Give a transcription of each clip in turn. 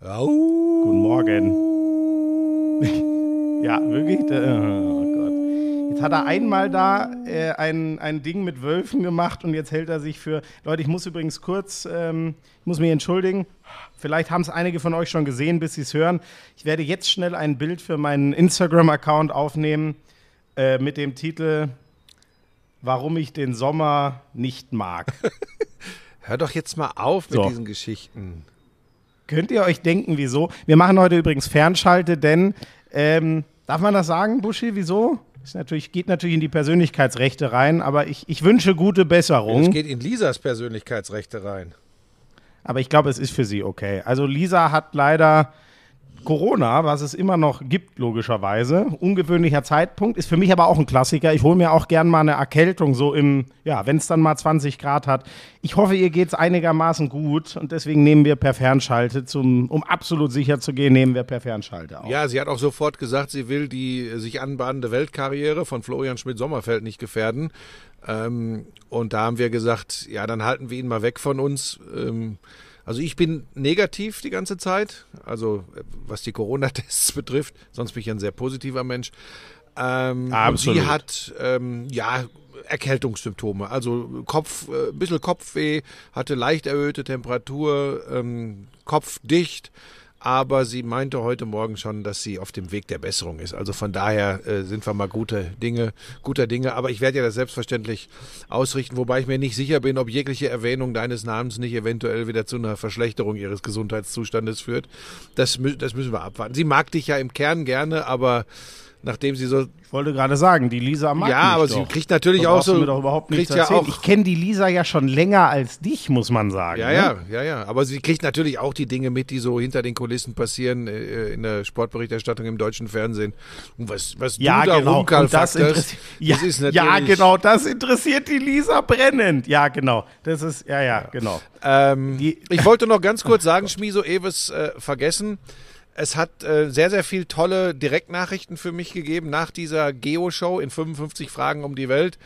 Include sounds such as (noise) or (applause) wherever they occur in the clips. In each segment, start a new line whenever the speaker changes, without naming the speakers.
Au. Guten Morgen. (laughs) ja, wirklich? (laughs) Oh Gott. Jetzt hat er einmal da äh, ein, ein Ding mit Wölfen gemacht und jetzt hält er sich für. Leute, ich muss übrigens kurz, ähm, ich muss mich entschuldigen. Vielleicht haben es einige von euch schon gesehen, bis sie es hören. Ich werde jetzt schnell ein Bild für meinen Instagram-Account aufnehmen äh, mit dem Titel Warum ich den Sommer nicht mag. (laughs)
Hör doch jetzt mal auf mit so. diesen Geschichten.
Könnt ihr euch denken, wieso? Wir machen heute übrigens Fernschalte, denn ähm, darf man das sagen, Buschi, wieso? Ist natürlich, geht natürlich in die Persönlichkeitsrechte rein, aber ich, ich wünsche gute Besserung.
Es geht in Lisas Persönlichkeitsrechte rein.
Aber ich glaube, es ist für sie okay. Also Lisa hat leider Corona, was es immer noch gibt, logischerweise. Ungewöhnlicher Zeitpunkt, ist für mich aber auch ein Klassiker. Ich hole mir auch gern mal eine Erkältung, so im, ja, wenn es dann mal 20 Grad hat. Ich hoffe, ihr geht es einigermaßen gut und deswegen nehmen wir per Fernschalte, zum, um absolut sicher zu gehen, nehmen wir per Fernschalte auf.
Ja, sie hat auch sofort gesagt, sie will die sich anbahnende Weltkarriere von Florian Schmidt-Sommerfeld nicht gefährden. Ähm, und da haben wir gesagt, ja, dann halten wir ihn mal weg von uns. Ähm, also ich bin negativ die ganze Zeit, also äh, was die Corona-Tests (laughs) betrifft. Sonst bin ich ein sehr positiver Mensch. Ähm, Absolut. Und sie hat ähm, ja Erkältungssymptome, also Kopf, äh, ein bisschen Kopfweh, hatte leicht erhöhte Temperatur, ähm, Kopf dicht aber sie meinte heute Morgen schon, dass sie auf dem Weg der Besserung ist. Also von daher äh, sind wir mal gute Dinge, guter Dinge. Aber ich werde ja das selbstverständlich ausrichten, wobei ich mir nicht sicher bin, ob jegliche Erwähnung deines Namens nicht eventuell wieder zu einer Verschlechterung ihres Gesundheitszustandes führt. Das, das müssen wir abwarten. Sie mag dich ja im Kern gerne, aber nachdem sie so.
Ich wollte gerade sagen, die Lisa mag
Ja, aber
doch.
sie kriegt natürlich auch so.
Mir doch überhaupt kriegt ja auch, ich kenne die Lisa ja schon länger als dich, muss man sagen.
Ja,
ne?
ja, ja, ja. Aber sie kriegt natürlich auch die Dinge mit, die so hinter den Kulissen passieren äh, in der Sportberichterstattung im deutschen Fernsehen. Und was, was
ja,
du da
genau.
das,
das ja, ist natürlich. Ja, genau, das interessiert die Lisa brennend. Ja, genau. Das ist, ja, ja, genau.
Ähm, ich wollte noch ganz kurz sagen, Schmiso Ewes äh, vergessen. Es hat äh, sehr, sehr viel tolle Direktnachrichten für mich gegeben nach dieser Geo-Show in 55 Fragen um die Welt.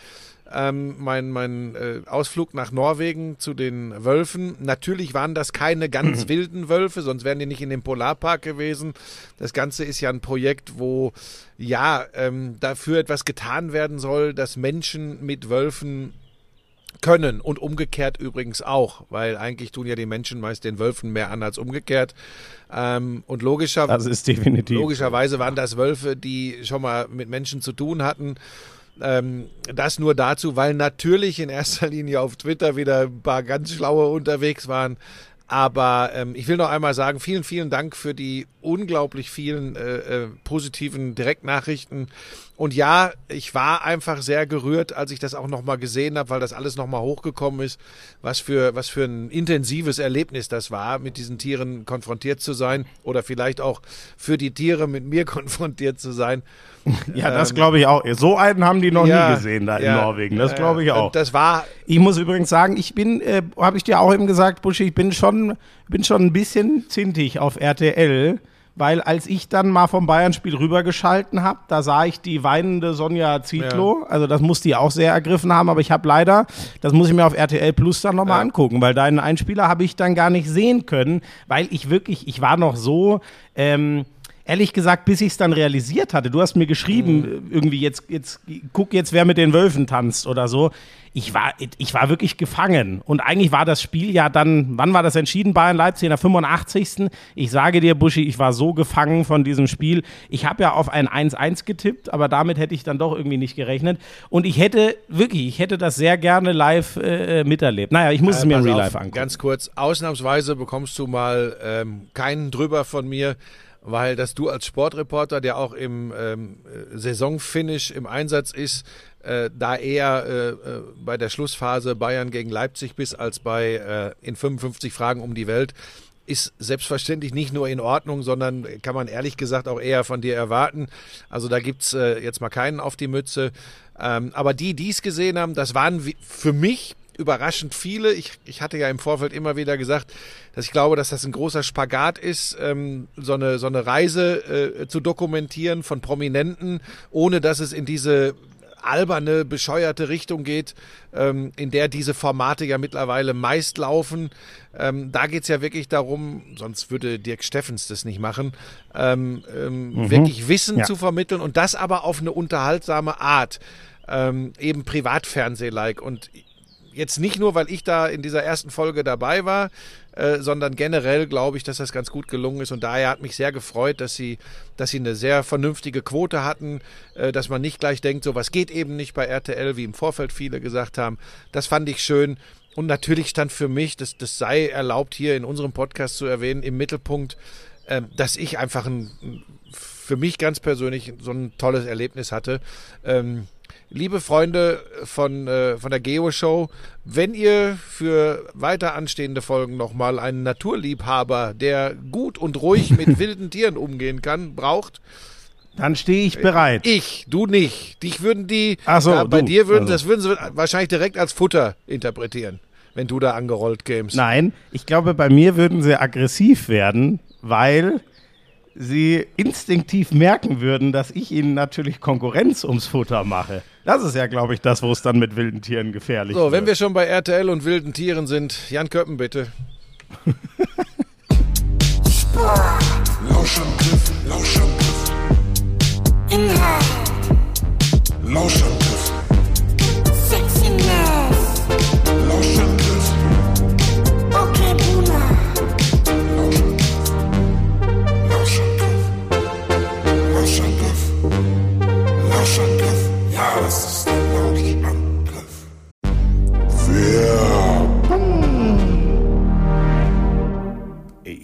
Ähm, mein mein äh, Ausflug nach Norwegen zu den Wölfen. Natürlich waren das keine ganz (clears throat) wilden Wölfe, sonst wären die nicht in dem Polarpark gewesen. Das Ganze ist ja ein Projekt, wo ja ähm, dafür etwas getan werden soll, dass Menschen mit Wölfen können und umgekehrt übrigens auch, weil eigentlich tun ja die Menschen meist den Wölfen mehr an als umgekehrt. Ähm, und logischer, logischerweise waren das Wölfe, die schon mal mit Menschen zu tun hatten. Ähm, das nur dazu, weil natürlich in erster Linie auf Twitter wieder ein paar ganz schlaue unterwegs waren. Aber ähm, ich will noch einmal sagen, vielen, vielen Dank für die unglaublich vielen äh, äh, positiven Direktnachrichten. Und ja, ich war einfach sehr gerührt, als ich das auch nochmal gesehen habe, weil das alles nochmal hochgekommen ist, was für, was für ein intensives Erlebnis das war, mit diesen Tieren konfrontiert zu sein oder vielleicht auch für die Tiere mit mir (laughs) konfrontiert zu sein. (laughs)
Ja, das ähm, glaube ich auch. So einen haben die noch ja, nie gesehen da ja, in Norwegen. Das glaube ich auch.
Das war.
Ich muss übrigens sagen, ich bin, äh, habe ich dir auch eben gesagt, Buschi, ich bin schon, bin schon ein bisschen zintig auf RTL weil als ich dann mal vom Bayern-Spiel rübergeschalten habe, da sah ich die weinende Sonja Zietlow. Ja. Also das muss die auch sehr ergriffen haben, aber ich habe leider, das muss ich mir auf RTL Plus dann nochmal ja. angucken, weil deinen Einspieler habe ich dann gar nicht sehen können, weil ich wirklich, ich war noch so. Ähm, ehrlich gesagt, bis ich es dann realisiert hatte, du hast mir geschrieben, mhm. irgendwie jetzt, jetzt, guck jetzt, wer mit den Wölfen tanzt oder so ich war, ich war wirklich gefangen. Und eigentlich war das Spiel ja dann, wann war das entschieden? Bayern Leipzig in der 85. Ich sage dir, Buschi, ich war so gefangen von diesem Spiel. Ich habe ja auf ein 1-1 getippt, aber damit hätte ich dann doch irgendwie nicht gerechnet. Und ich hätte, wirklich, ich hätte das sehr gerne live äh, miterlebt. Naja, ich muss äh, es mir in Real Life angucken.
Ganz kurz, ausnahmsweise bekommst du mal ähm, keinen drüber von mir weil dass du als Sportreporter, der auch im ähm, Saisonfinish im Einsatz ist, äh, da eher äh, äh, bei der Schlussphase Bayern gegen Leipzig bist als bei äh, in 55 Fragen um die Welt, ist selbstverständlich nicht nur in Ordnung, sondern kann man ehrlich gesagt auch eher von dir erwarten. Also da gibt's äh, jetzt mal keinen auf die Mütze. Ähm, aber die, die es gesehen haben, das waren für mich überraschend viele. Ich, ich hatte ja im Vorfeld immer wieder gesagt, dass ich glaube, dass das ein großer Spagat ist, ähm, so, eine, so eine Reise äh, zu dokumentieren von Prominenten, ohne dass es in diese alberne, bescheuerte Richtung geht, ähm, in der diese Formate ja mittlerweile meist laufen. Ähm, da geht's ja wirklich darum, sonst würde Dirk Steffens das nicht machen, ähm, ähm, mhm. wirklich Wissen ja. zu vermitteln und das aber auf eine unterhaltsame Art. Ähm, eben Privatfernseh-like. Und jetzt nicht nur, weil ich da in dieser ersten Folge dabei war, äh, sondern generell glaube ich, dass das ganz gut gelungen ist. Und daher hat mich sehr gefreut, dass sie, dass sie eine sehr vernünftige Quote hatten, äh, dass man nicht gleich denkt, so was geht eben nicht bei RTL, wie im Vorfeld viele gesagt haben. Das fand ich schön. Und natürlich stand für mich, das, das sei erlaubt hier in unserem Podcast zu erwähnen, im Mittelpunkt, äh, dass ich einfach ein, für mich ganz persönlich so ein tolles Erlebnis hatte. Ähm, liebe Freunde von, äh, von der Geo-Show, wenn ihr für weiter anstehende Folgen nochmal einen Naturliebhaber, der gut und ruhig mit (laughs) wilden Tieren umgehen kann, braucht,
dann stehe ich bereit.
Ich, du nicht. Dich würden die,
Ach so,
ja, bei
du.
dir würden,
also.
das würden sie wahrscheinlich direkt als Futter interpretieren, wenn du da angerollt kämst.
Nein, ich glaube, bei mir würden sie aggressiv werden, weil sie instinktiv merken würden, dass ich ihnen natürlich Konkurrenz ums Futter mache. Das ist ja, glaube ich, das, wo es dann mit wilden Tieren gefährlich
So,
wird.
wenn wir schon bei RTL und wilden Tieren sind, Jan Köppen bitte.
Lauschangriff, Lauschangriff. Inhalt. Lauschangriff.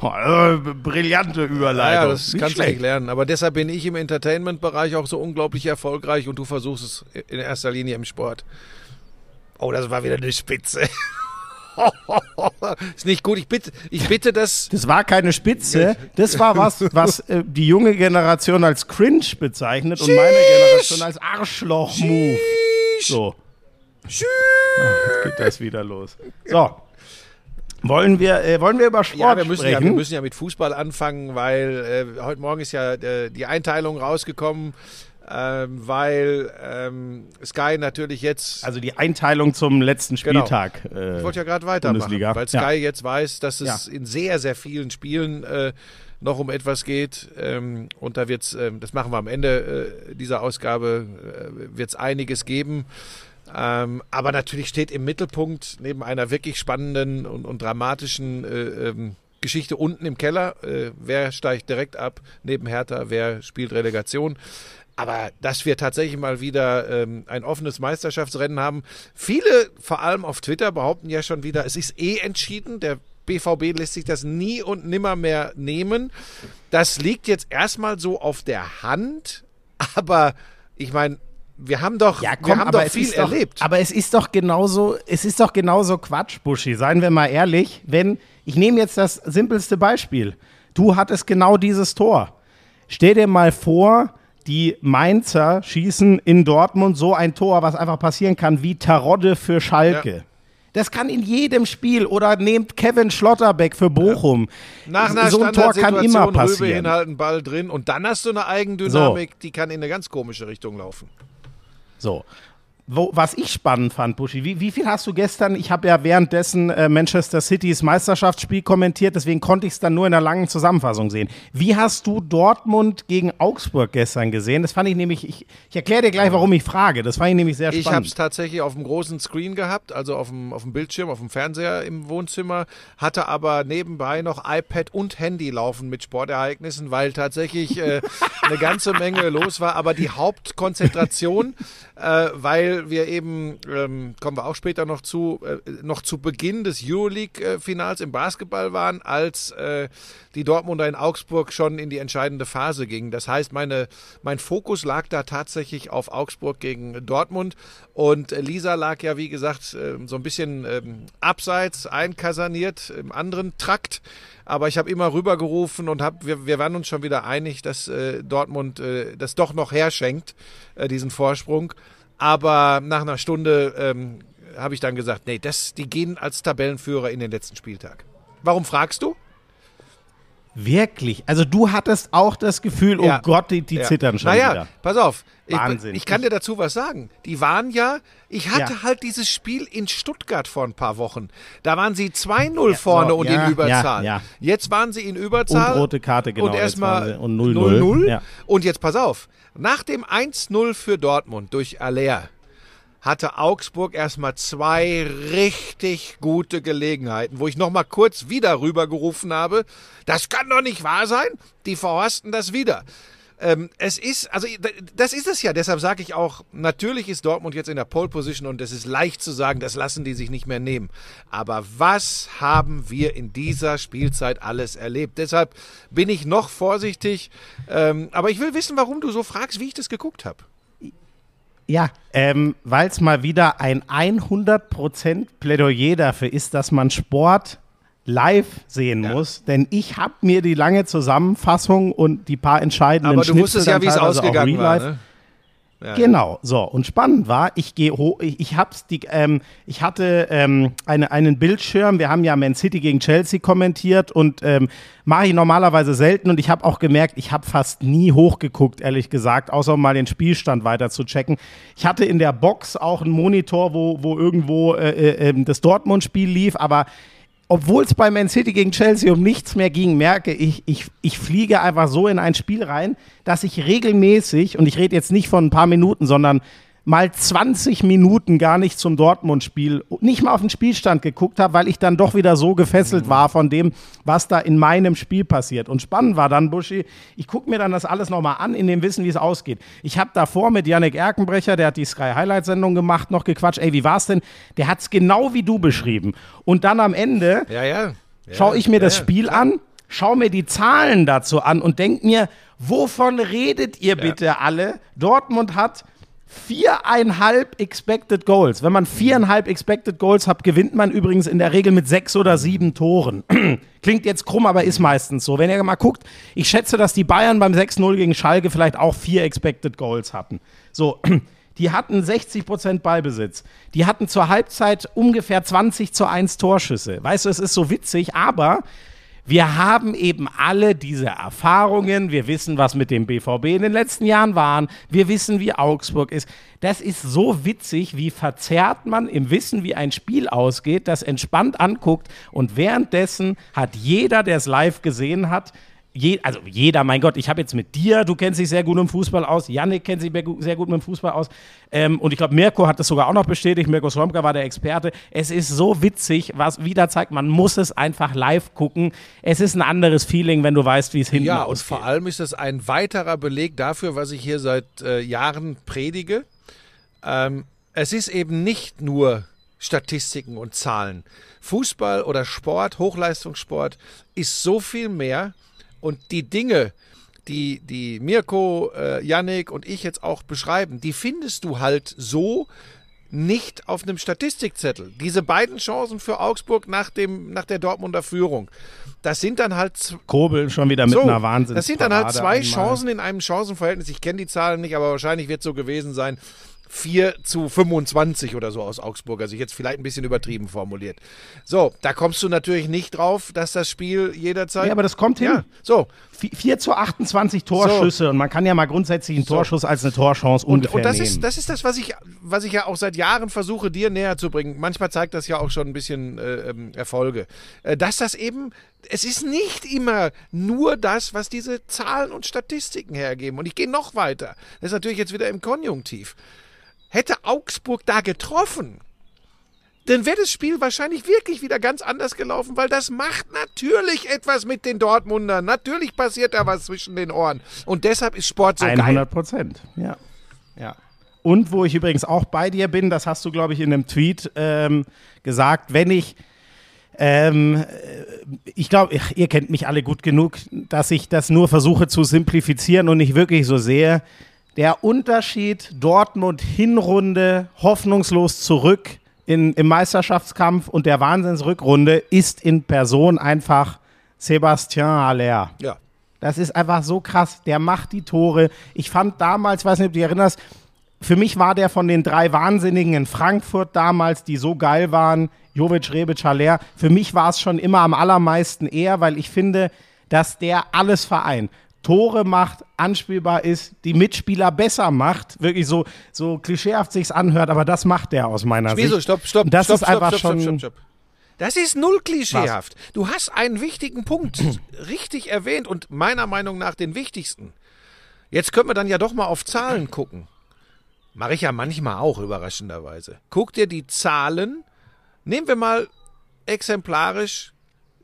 Brillante Überleitung.
Ja, das
Nicht
kannst du
schlecht.
nicht lernen. Aber deshalb bin ich im Entertainment-Bereich auch so unglaublich erfolgreich und du versuchst es in erster Linie im Sport. Oh, das war wieder eine Spitze. (laughs) Ist nicht gut. Ich bitte, ich bitte das.
Das war keine Spitze, das war was, (laughs) was äh, die junge Generation als cringe bezeichnet und meine Generation als Arschloch-Move. So. Ah, jetzt geht das wieder los. So. Wollen wir, äh, wollen wir über Sport
Ja, wir müssen ja,
sprechen?
wir müssen ja mit Fußball anfangen, weil äh, heute Morgen ist ja äh, die Einteilung rausgekommen, ähm, weil ähm, Sky natürlich jetzt
also die Einteilung zum letzten
Genau.
Spieltag. Äh,
Ich wollte ja gerade weitermachen,
Bundesliga.
weil Sky
Ja.
jetzt weiß, dass es
Ja.
in sehr, sehr vielen Spielen äh, noch um etwas geht. Ähm, und da wird's, ähm, das machen wir am Ende äh, dieser Ausgabe, äh, wird es einiges geben. Ähm, aber natürlich steht im Mittelpunkt neben einer wirklich spannenden und, und dramatischen äh, ähm, Geschichte unten im Keller. Äh, wer steigt direkt ab neben Hertha, wer spielt Relegation. Aber dass wir tatsächlich mal wieder ähm, ein offenes Meisterschaftsrennen haben. Viele, vor allem auf Twitter, behaupten ja schon wieder, es ist eh entschieden. Der BVB lässt sich das nie und nimmer mehr nehmen. Das liegt jetzt erstmal so auf der Hand. Aber ich meine, wir haben doch,
Ja, komm,
wir haben doch viel
doch,
erlebt.
Aber es ist doch genauso, es ist doch genauso Quatsch, Buschi. Seien wir mal ehrlich, wenn, ich nehme jetzt das simpelste Beispiel. Du hattest genau dieses Tor. Stell dir mal vor, die Mainzer schießen in Dortmund so ein Tor, was einfach passieren kann, wie Tarodde für Schalke.
Ja.
Das kann in jedem Spiel oder nehmt Kevin Schlotterbeck für Bochum.
Nach einer
so ein Tor kann immer
Standardsituation Rübe
passieren.
hinhalten, Ball drin und dann hast du eine Eigendynamik, die kann in eine ganz komische Richtung laufen.
So. Wo, was ich spannend fand, Buschi, wie, wie viel hast du gestern? Ich habe ja währenddessen äh, Manchester Citys Meisterschaftsspiel kommentiert, deswegen konnte ich es dann nur in einer langen Zusammenfassung sehen. Wie hast du Dortmund gegen Augsburg gestern gesehen? Das fand ich nämlich, ich, ich erkläre dir gleich, warum ich frage. Das fand ich nämlich sehr
Ich habe
spannend.
es tatsächlich auf dem großen Screen gehabt, also auf dem, auf dem Bildschirm, auf dem Fernseher im Wohnzimmer, hatte aber nebenbei noch iPad und Handy laufen mit Sportereignissen, weil tatsächlich äh, (laughs) eine ganze Menge los war. Aber die Hauptkonzentration, äh, weil wir eben, ähm, kommen wir auch später noch zu, äh, noch zu Beginn des Euroleague-Finals im Basketball waren, als äh, die Dortmunder in Augsburg schon in die entscheidende Phase gingen. Das heißt, meine, mein Fokus lag da tatsächlich auf Augsburg gegen Dortmund und äh, Lisa lag ja, wie gesagt, ähm, so ein bisschen ähm, abseits, einkasaniert im anderen Trakt. Aber ich habe immer rübergerufen und hab, wir, wir waren uns schon wieder einig, dass äh, Dortmund äh, das doch noch herschenkt, äh, diesen Vorsprung. Aber nach einer Stunde ähm, habe ich dann gesagt, nee, das, die gehen als Tabellenführer in den letzten Spieltag. Warum fragst du?
Wirklich? Also du hattest auch das Gefühl, oh
Ja.
Gott, die, die
Ja.
zittern schon
naja,
wieder.
pass auf. Ich,
Wahnsinn.
Ich kann dir dazu was sagen. Die waren ja, ich hatte
Ja.
halt dieses Spiel in Stuttgart vor ein paar Wochen. Da waren sie 2-0 vorne
so,
und in Überzahl. Jetzt waren sie in Überzahl.
Und rote Karte, genau,
Und erstmal
waren sie- und 0-0.
0-0.
Ja.
Und jetzt pass auf. Nach dem 1-0 für Dortmund durch Aller hatte Augsburg erstmal zwei richtig gute Gelegenheiten, wo ich noch mal kurz wieder rübergerufen habe, das kann doch nicht wahr sein, die verhorsten das wieder. Ähm, es ist, also das ist es ja, deshalb sage ich auch, natürlich ist Dortmund jetzt in der Pole Position und es ist leicht zu sagen, das lassen die sich nicht mehr nehmen. Aber was haben wir in dieser Spielzeit alles erlebt? Deshalb bin ich noch vorsichtig, ähm, aber ich will wissen, warum du so fragst, wie ich das geguckt habe.
Ja, ähm, weil es mal wieder ein 100% Plädoyer dafür ist, dass man Sport live sehen muss. Denn ich habe mir die lange Zusammenfassung und die paar entscheidenden
Aber du
Schnipsel
wusstest ja, wie es ausgegangen war. Ne? Ja,
Genau, so. Und spannend war, ich gehe ich, ich hab's die, ähm, ich hatte ähm, eine, einen Bildschirm, wir haben ja Man City gegen Chelsea kommentiert und ähm, mache ich normalerweise selten und ich habe auch gemerkt, ich habe fast nie hochgeguckt, ehrlich gesagt, außer um mal den Spielstand weiter zu checken. Ich hatte in der Box auch einen Monitor, wo, wo irgendwo äh, äh, ähm, das Dortmund-Spiel lief, aber obwohl es bei Man City gegen Chelsea um nichts mehr ging, merke ich, ich, ich fliege einfach so in ein Spiel rein, dass ich regelmäßig, und ich rede jetzt nicht von ein paar Minuten, sondern mal 20 Minuten gar nicht zum Dortmund-Spiel, nicht mal auf den Spielstand geguckt habe, weil ich dann doch wieder so gefesselt war von dem, was da in meinem Spiel passiert. Und spannend war dann, Buschi, ich gucke mir dann das alles nochmal an, in dem Wissen, wie es ausgeht. Ich habe davor mit Yannick Erkenbrecher, der hat die Sky Highlight-Sendung gemacht, noch gequatscht, ey, wie war's denn? Der hat's genau wie du beschrieben. Und dann am Ende
ja. ja. ja
schaue ich mir
ja,
das
ja,
Spiel
klar.
an, schaue mir die Zahlen dazu an und denke mir, wovon redet ihr bitte alle? Dortmund hat Viereinhalb Expected Goals. Wenn man viereinhalb Expected Goals hat, gewinnt man übrigens in der Regel mit sechs oder sieben Toren. (clears throat) Klingt jetzt krumm, aber ist meistens so. Wenn ihr mal guckt, ich schätze, dass die Bayern beim 6-0 gegen Schalke vielleicht auch vier Expected Goals hatten. So, (clears throat) die hatten 60% Ballbesitz. Die hatten zur Halbzeit ungefähr 20 zu 1 Torschüsse. Weißt du, es ist so witzig, aber wir haben eben alle diese Erfahrungen. Wir wissen, was mit dem BVB in den letzten Jahren waren. Wir wissen, wie Augsburg ist. Das ist so witzig, wie verzerrt man im Wissen, wie ein Spiel ausgeht, das entspannt anguckt. Und währenddessen hat jeder, der es live gesehen hat, je, also jeder, mein Gott, ich habe jetzt mit dir, du kennst dich sehr gut im Fußball aus, Yannick kennt sich sehr gut mit dem Fußball aus ähm, und ich glaube, Mirko hat das sogar auch noch bestätigt, Mirko Slomka war der Experte. Es ist so witzig, was wieder zeigt, man muss es einfach live gucken. Es ist ein anderes Feeling, wenn du weißt, wie es hinten
Ja, und vor allem ist es ein weiterer Beleg dafür, was ich hier seit äh, Jahren predige. Ähm, es ist eben nicht nur Statistiken und Zahlen. Fußball oder Sport, Hochleistungssport ist so viel mehr und die Dinge, die, die Mirko, äh, Yannick und ich jetzt auch beschreiben, die findest du halt so nicht auf einem Statistikzettel. Diese beiden Chancen für Augsburg nach, dem, nach der Dortmunder Führung, das sind dann halt
Kobel schon wieder mit
so,
einer Wahnsinn.
das sind dann halt zwei Chancen in einem Chancenverhältnis. Ich kenne die Zahlen nicht, aber wahrscheinlich wird es so gewesen sein. 4 zu 25 oder so aus Augsburger Sicht. Jetzt vielleicht ein bisschen übertrieben formuliert. So, da kommst du natürlich nicht drauf, dass das Spiel jederzeit.
Ja, aber das kommt hin.
Ja, so.
4 zu 28 Torschüsse und man kann ja mal grundsätzlich einen Torschuss als eine Torchance
Und,
ungefähr
und das
nehmen.
ist, das ist das, was ich, was ich ja auch seit Jahren versuche, dir näher zu bringen. Manchmal zeigt das ja auch schon ein bisschen äh, ähm, Erfolge. Äh, dass das eben, es ist nicht immer nur das, was diese Zahlen und Statistiken hergeben. Und ich gehe noch weiter. Das ist natürlich jetzt wieder im Konjunktiv. Hätte Augsburg da getroffen, dann wäre das Spiel wahrscheinlich wirklich wieder ganz anders gelaufen, weil das macht natürlich etwas mit den Dortmundern. Natürlich passiert da was zwischen den Ohren. Und deshalb ist Sport so geil.
100 Prozent, ja. ja. Und wo ich übrigens auch bei dir bin, das hast du, glaube ich, in einem Tweet ähm, gesagt, wenn ich, ähm, äh, ich glaube, ihr kennt mich alle gut genug, dass ich das nur versuche zu simplifizieren und nicht wirklich so sehe. Der Unterschied Dortmund Hinrunde hoffnungslos zurück in, im Meisterschaftskampf und der Wahnsinnsrückrunde ist in Person einfach Sébastien Haller.
Ja.
Das ist einfach so krass. Der macht die Tore. Ich fand damals, weiß nicht, ob du dich erinnerst, für mich war der von den drei Wahnsinnigen in Frankfurt damals, die so geil waren, Jovic, Rebic, Haller. Für mich war es schon immer am allermeisten er, weil ich finde, dass der alles vereint. Tore macht, anspielbar ist, die Mitspieler besser macht. Wirklich so, so klischeehaft sich's anhört, aber das macht der aus meiner
Wieso?
Sicht.
Stopp, stopp,
Und das
stopp,
ist
stopp,
einfach
stopp,
schon.
stopp, stopp, stopp. Das ist null klischeehaft. Du hast einen wichtigen Punkt (clears throat) richtig erwähnt und meiner Meinung nach den wichtigsten. Jetzt können wir dann ja doch mal auf Zahlen gucken. Mache ich ja manchmal auch, überraschenderweise. Guck dir die Zahlen, nehmen wir mal exemplarisch,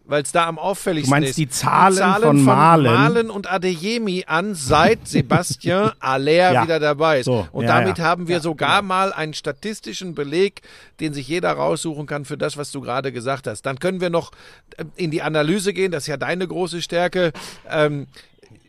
weil es da am auffälligsten
Du meinst
ist.
die Zahlen von Malen?
Malen und Adeyemi an, seit (laughs) Sebastian Aller
Ja.
wieder dabei ist.
So,
und
ja,
damit
ja.
haben wir sogar mal einen statistischen Beleg, den sich jeder raussuchen kann für das, was du gerade gesagt hast. Dann können wir noch äh, in die Analyse gehen, das ist ja deine große Stärke. Ähm,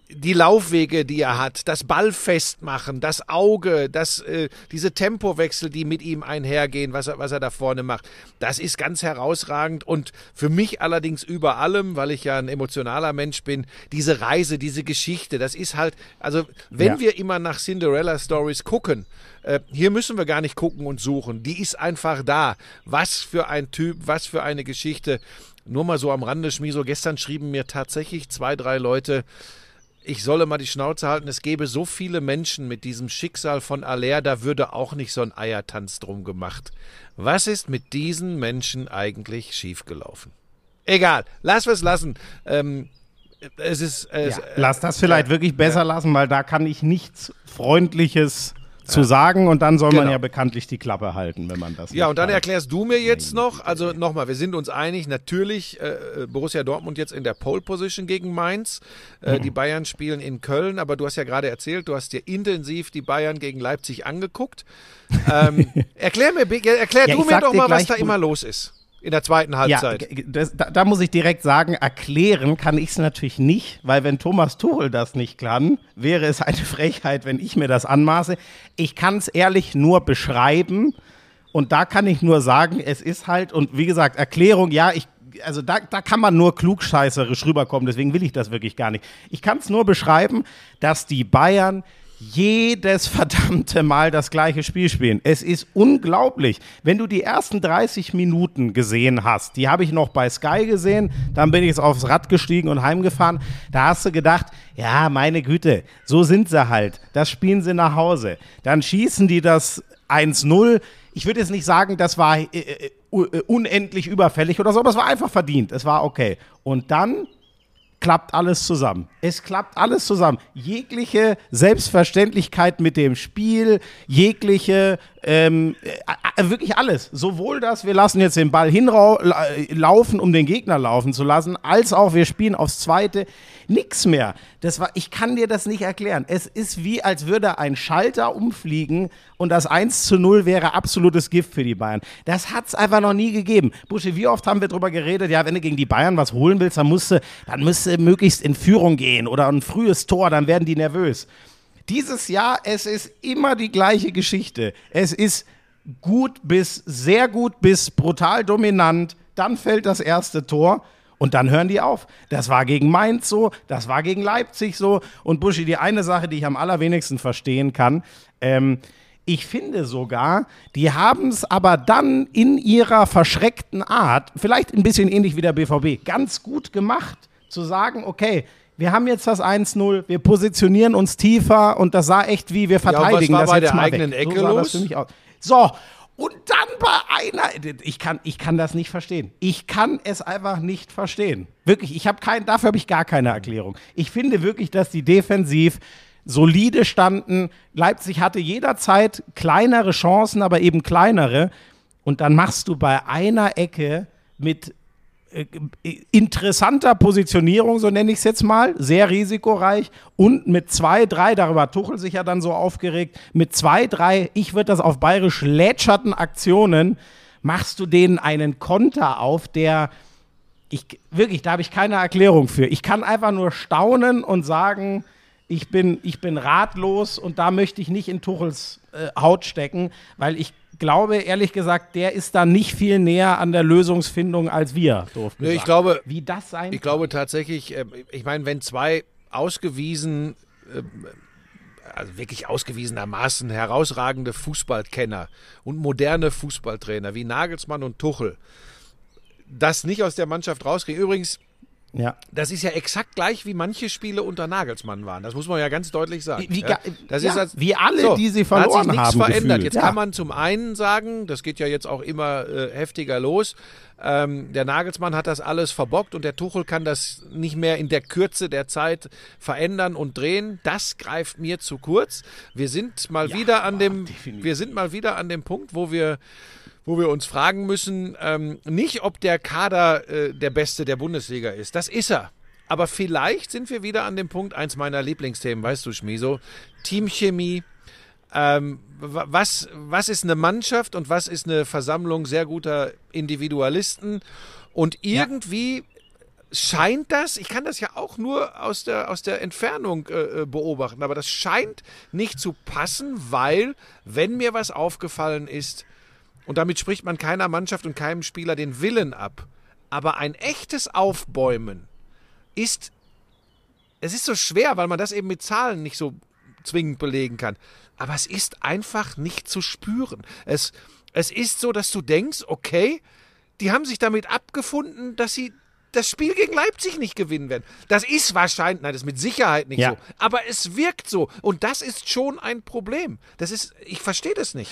die Laufwege, die er hat, das Ballfestmachen, das Auge, das, äh, diese Tempowechsel, die mit ihm einhergehen, was er, was er da vorne macht, das ist ganz herausragend und für mich allerdings über allem, weil ich ja ein emotionaler Mensch bin, diese Reise, diese Geschichte, das ist halt, also wenn
Ja.
wir immer nach Cinderella Stories gucken, äh, hier müssen wir gar nicht gucken und suchen, die ist einfach da. Was für ein Typ, was für eine Geschichte. Nur mal so am Rande, Schmiso, gestern schrieben mir tatsächlich zwei, drei Leute, ich solle mal die Schnauze halten, es gäbe so viele Menschen mit diesem Schicksal von Aller, da würde auch nicht so ein Eiertanz drum gemacht. Was ist mit diesen Menschen eigentlich schiefgelaufen? Egal, lass wir es lassen. Ähm, es ist. Es,
Ja, lass das vielleicht wirklich besser lassen, weil da kann ich nichts Freundliches zu sagen und dann soll man
Genau.
ja bekanntlich die Klappe halten, wenn man das
Ja, und dann
kann.
erklärst du mir jetzt noch, also nochmal, wir sind uns einig, natürlich äh, Borussia Dortmund jetzt in der Pole Position gegen Mainz. Äh, Die Bayern spielen in Köln, aber du hast ja gerade erzählt, du hast dir intensiv die Bayern gegen Leipzig angeguckt. Ähm, (laughs) erklär mir, erklär
Ja,
du mir doch mal, was da immer los ist. In der zweiten Halbzeit.
Ja, das, da, da muss ich direkt sagen, erklären kann ich es natürlich nicht, weil wenn Thomas Tuchel das nicht kann, wäre es eine (laughs) Frechheit, wenn ich mir das anmaße. Ich kann es ehrlich nur beschreiben und da kann ich nur sagen, es ist halt, und wie gesagt, Erklärung, ja, ich, also da, da kann man nur klugscheißerisch rüberkommen, deswegen will ich das wirklich gar nicht. Ich kann es nur beschreiben, dass die Bayern jedes verdammte Mal das gleiche Spiel spielen. Es ist unglaublich. Wenn du die ersten 30 Minuten gesehen hast, die habe ich noch bei Sky gesehen, dann bin ich jetzt aufs Rad gestiegen und heimgefahren, da hast du gedacht, ja, meine Güte, so sind sie halt. Das spielen sie nach Hause. Dann schießen die das 1-0. Ich würde jetzt nicht sagen, das war äh, äh, äh, unendlich überfällig oder so, aber es war einfach verdient. Es war okay. Und dann klappt alles zusammen. Es klappt alles zusammen. Jegliche Selbstverständlichkeit mit dem Spiel, jegliche, ähm, äh, äh, wirklich alles. Sowohl das, wir lassen jetzt den Ball hinlaufen, um den Gegner laufen zu lassen, als auch wir spielen aufs Zweite. Nix mehr. Das war, ich kann dir das nicht erklären. Es ist wie, als würde ein Schalter umfliegen und das 1 zu 0 wäre absolutes Gift für die Bayern. Das hat es einfach noch nie gegeben. Buschi, wie oft haben wir darüber geredet, ja, wenn du gegen die Bayern was holen willst, dann musst du, dann musst du möglichst in Führung gehen oder ein frühes Tor, dann werden die nervös. Dieses Jahr, es ist immer die gleiche Geschichte. Es ist gut bis sehr gut bis brutal dominant, dann fällt das erste Tor und dann hören die auf. Das war gegen Mainz so, das war gegen Leipzig so. Und Buschi, die eine Sache, die ich am allerwenigsten verstehen kann, ähm, ich finde sogar, die haben es aber dann in ihrer verschreckten Art, vielleicht ein bisschen ähnlich wie der BVB, ganz gut gemacht, zu sagen, okay, wir haben jetzt das 1-0, wir positionieren uns tiefer und das sah echt wie, wir verteidigen
war
das
bei
jetzt
der
mal
eigenen
weg.
Ecke
so
los?
So, und dann bei einer, ich kann, ich kann das nicht verstehen. Ich kann es einfach nicht verstehen. Wirklich, ich habe kein, dafür habe ich gar keine Erklärung. Ich finde wirklich, dass die defensiv solide standen. Leipzig hatte jederzeit kleinere Chancen, aber eben kleinere. Und dann machst du bei einer Ecke mit interessanter Positionierung, so nenne ich es jetzt mal, sehr risikoreich und mit zwei, drei, darüber Tuchel sich ja dann so aufgeregt, mit zwei, drei, ich würde das auf bayerisch lätscherten Aktionen, machst du denen einen Konter auf, der ich wirklich, da habe ich keine Erklärung für. Ich kann einfach nur staunen und sagen, ich bin, ich bin ratlos und da möchte ich nicht in Tuchels äh, Haut stecken, weil ich glaube, ehrlich gesagt, der ist da nicht viel näher an der Lösungsfindung als wir. Doof
Nee, ich
gesagt.
glaube,
wie das sein
Ich glaube tatsächlich, äh, ich meine, wenn zwei ausgewiesen, äh, also wirklich ausgewiesenermaßen herausragende Fußballkenner und moderne Fußballtrainer wie Nagelsmann und Tuchel das nicht aus der Mannschaft rauskriegen. Übrigens,
Ja.
das ist ja exakt gleich, wie manche Spiele unter Nagelsmann waren. Das muss man ja ganz deutlich sagen.
Wie-
ja, das
ja,
ist als,
wie alle, die sie
da
verloren
hat sich nichts
haben,
verändert.
gefühlt.
Jetzt
Ja.
kann man zum einen sagen, das geht ja jetzt auch immer äh, heftiger los. Ähm, der Nagelsmann hat das alles verbockt und der Tuchel kann das nicht mehr in der Kürze der Zeit verändern und drehen. Das greift mir zu kurz. Wir sind mal wieder an dem,
definitiv.
wir sind mal wieder an dem Punkt, wo wir wo wir uns fragen müssen, ähm, nicht ob der Kader äh, der beste der Bundesliga ist. Das ist er. Aber vielleicht sind wir wieder an dem Punkt, eins meiner Lieblingsthemen, weißt du, Schmiso, Teamchemie. Ähm, wa- was, was ist eine Mannschaft und was ist eine Versammlung sehr guter Individualisten? Und irgendwie scheint das, ich kann das ja auch nur aus der, aus der Entfernung äh, äh, beobachten, aber das scheint nicht zu passen, weil, wenn mir was aufgefallen ist, und damit spricht man keiner Mannschaft und keinem Spieler den Willen ab, aber ein echtes Aufbäumen ist, es ist so schwer, weil man das eben mit Zahlen nicht so zwingend belegen kann, aber es ist einfach nicht zu spüren. Es, es ist so, dass du denkst, okay, die haben sich damit abgefunden, dass sie das Spiel gegen Leipzig nicht gewinnen werden. Das ist wahrscheinlich, nein, das ist mit Sicherheit nicht
Ja.
so, aber es wirkt so und das ist schon ein Problem. Das ist, ich verstehe das nicht.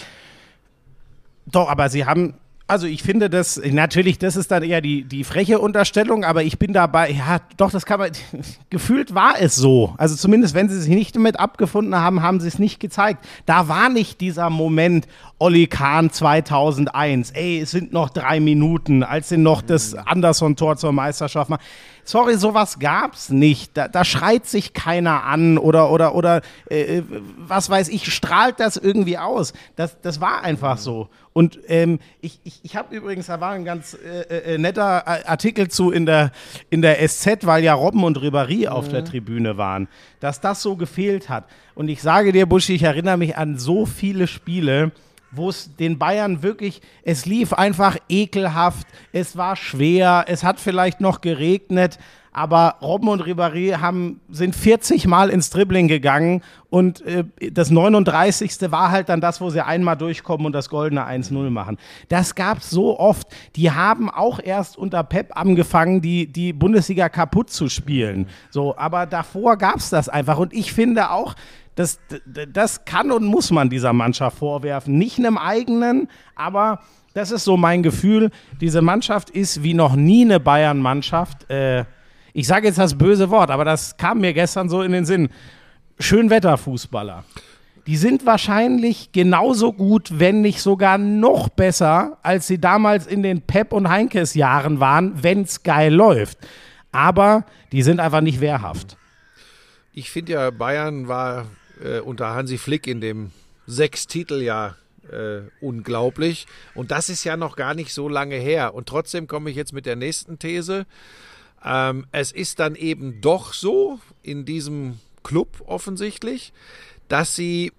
Doch, aber sie haben, also ich finde das, natürlich, das ist dann eher die, die freche Unterstellung, aber ich bin dabei, ja, doch, das kann man, (laughs) gefühlt war es so. Also zumindest, wenn sie sich nicht damit abgefunden haben, haben sie es nicht gezeigt. Da war nicht dieser Moment, Olli Kahn 2001, ey, es sind noch drei Minuten, als sie noch das Anderson-Tor zur Meisterschaft machen. Sorry, sowas gab's nicht. Da, da schreit sich keiner an oder oder oder äh, was weiß ich, strahlt das irgendwie aus. Das, das war einfach so. Und ähm, ich, ich, ich habe übrigens, da war ein ganz äh, äh, netter Artikel zu in der, in der SZ, weil ja Robben und Ribéry auf der Tribüne waren, dass das so gefehlt hat. Und ich sage dir, Buschi, ich erinnere mich an so viele Spiele, wo es den Bayern wirklich, es lief einfach ekelhaft, es war schwer, es hat vielleicht noch geregnet, aber Robben und Ribéry haben, sind 40 Mal ins Dribbling gegangen und äh, das 39. war halt dann das, wo sie einmal durchkommen und das goldene 1-0 machen. Das gab es so oft. Die haben auch erst unter Pep angefangen, die, die Bundesliga kaputt zu spielen. So, aber davor gab es das einfach und ich finde auch, das, das kann und muss man dieser Mannschaft vorwerfen. Nicht einem eigenen, aber das ist so mein Gefühl. Diese Mannschaft ist wie noch nie eine Bayern-Mannschaft. Äh, ich sage jetzt das böse Wort, aber das kam mir gestern so in den Sinn. Schönwetterfußballer. Die sind wahrscheinlich genauso gut, wenn nicht sogar noch besser, als sie damals in den Pep- und Heinkes-Jahren waren, wenn es geil läuft. Aber die sind einfach nicht wehrhaft.
Ich finde ja, Bayern war äh, unter Hansi Flick in dem Sechs-Titeljahr äh, unglaublich. Und das ist ja noch gar nicht so lange her. Und trotzdem komme ich jetzt mit der nächsten These. Ähm, es ist dann eben doch so in diesem Club offensichtlich, dass sie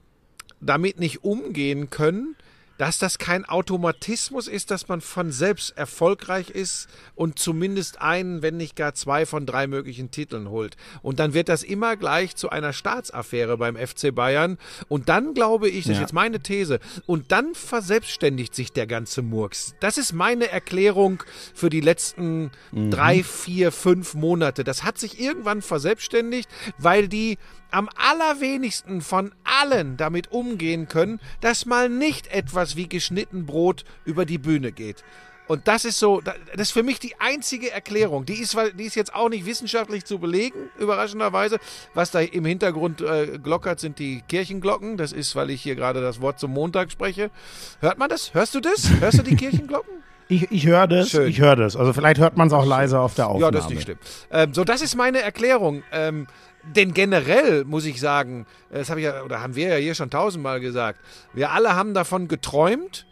damit nicht umgehen können, dass das kein Automatismus ist, dass man von selbst erfolgreich ist und zumindest einen, wenn nicht gar zwei von drei möglichen Titeln holt. Und dann wird das immer gleich zu einer Staatsaffäre beim FC Bayern. Und dann glaube ich, das ist
Ja.
jetzt meine These, und dann verselbstständigt sich der ganze Murks. Das ist meine Erklärung für die letzten drei, vier, fünf Monate. Das hat sich irgendwann verselbstständigt, weil die am allerwenigsten von allen damit umgehen können, dass mal nicht etwas wie geschnitten Brot über die Bühne geht. Und das ist so, das ist für mich die einzige Erklärung. Die ist, die ist jetzt auch nicht wissenschaftlich zu belegen, überraschenderweise. Was da im Hintergrund äh, glockert, sind die Kirchenglocken. Das ist, weil ich hier gerade das Wort zum Montag spreche. Hört man das? Hörst du das? Hörst du die Kirchenglocken? (laughs)
Ich, ich höre das,
Schön.
ich höre das. Also vielleicht hört man es auch leise auf der Aufnahme.
Ja, das ist nicht schlimm. Ähm, so, das ist meine Erklärung. Ähm, denn generell muss ich sagen, das habe ich ja, oder haben wir ja hier schon tausendmal gesagt, wir alle haben davon geträumt.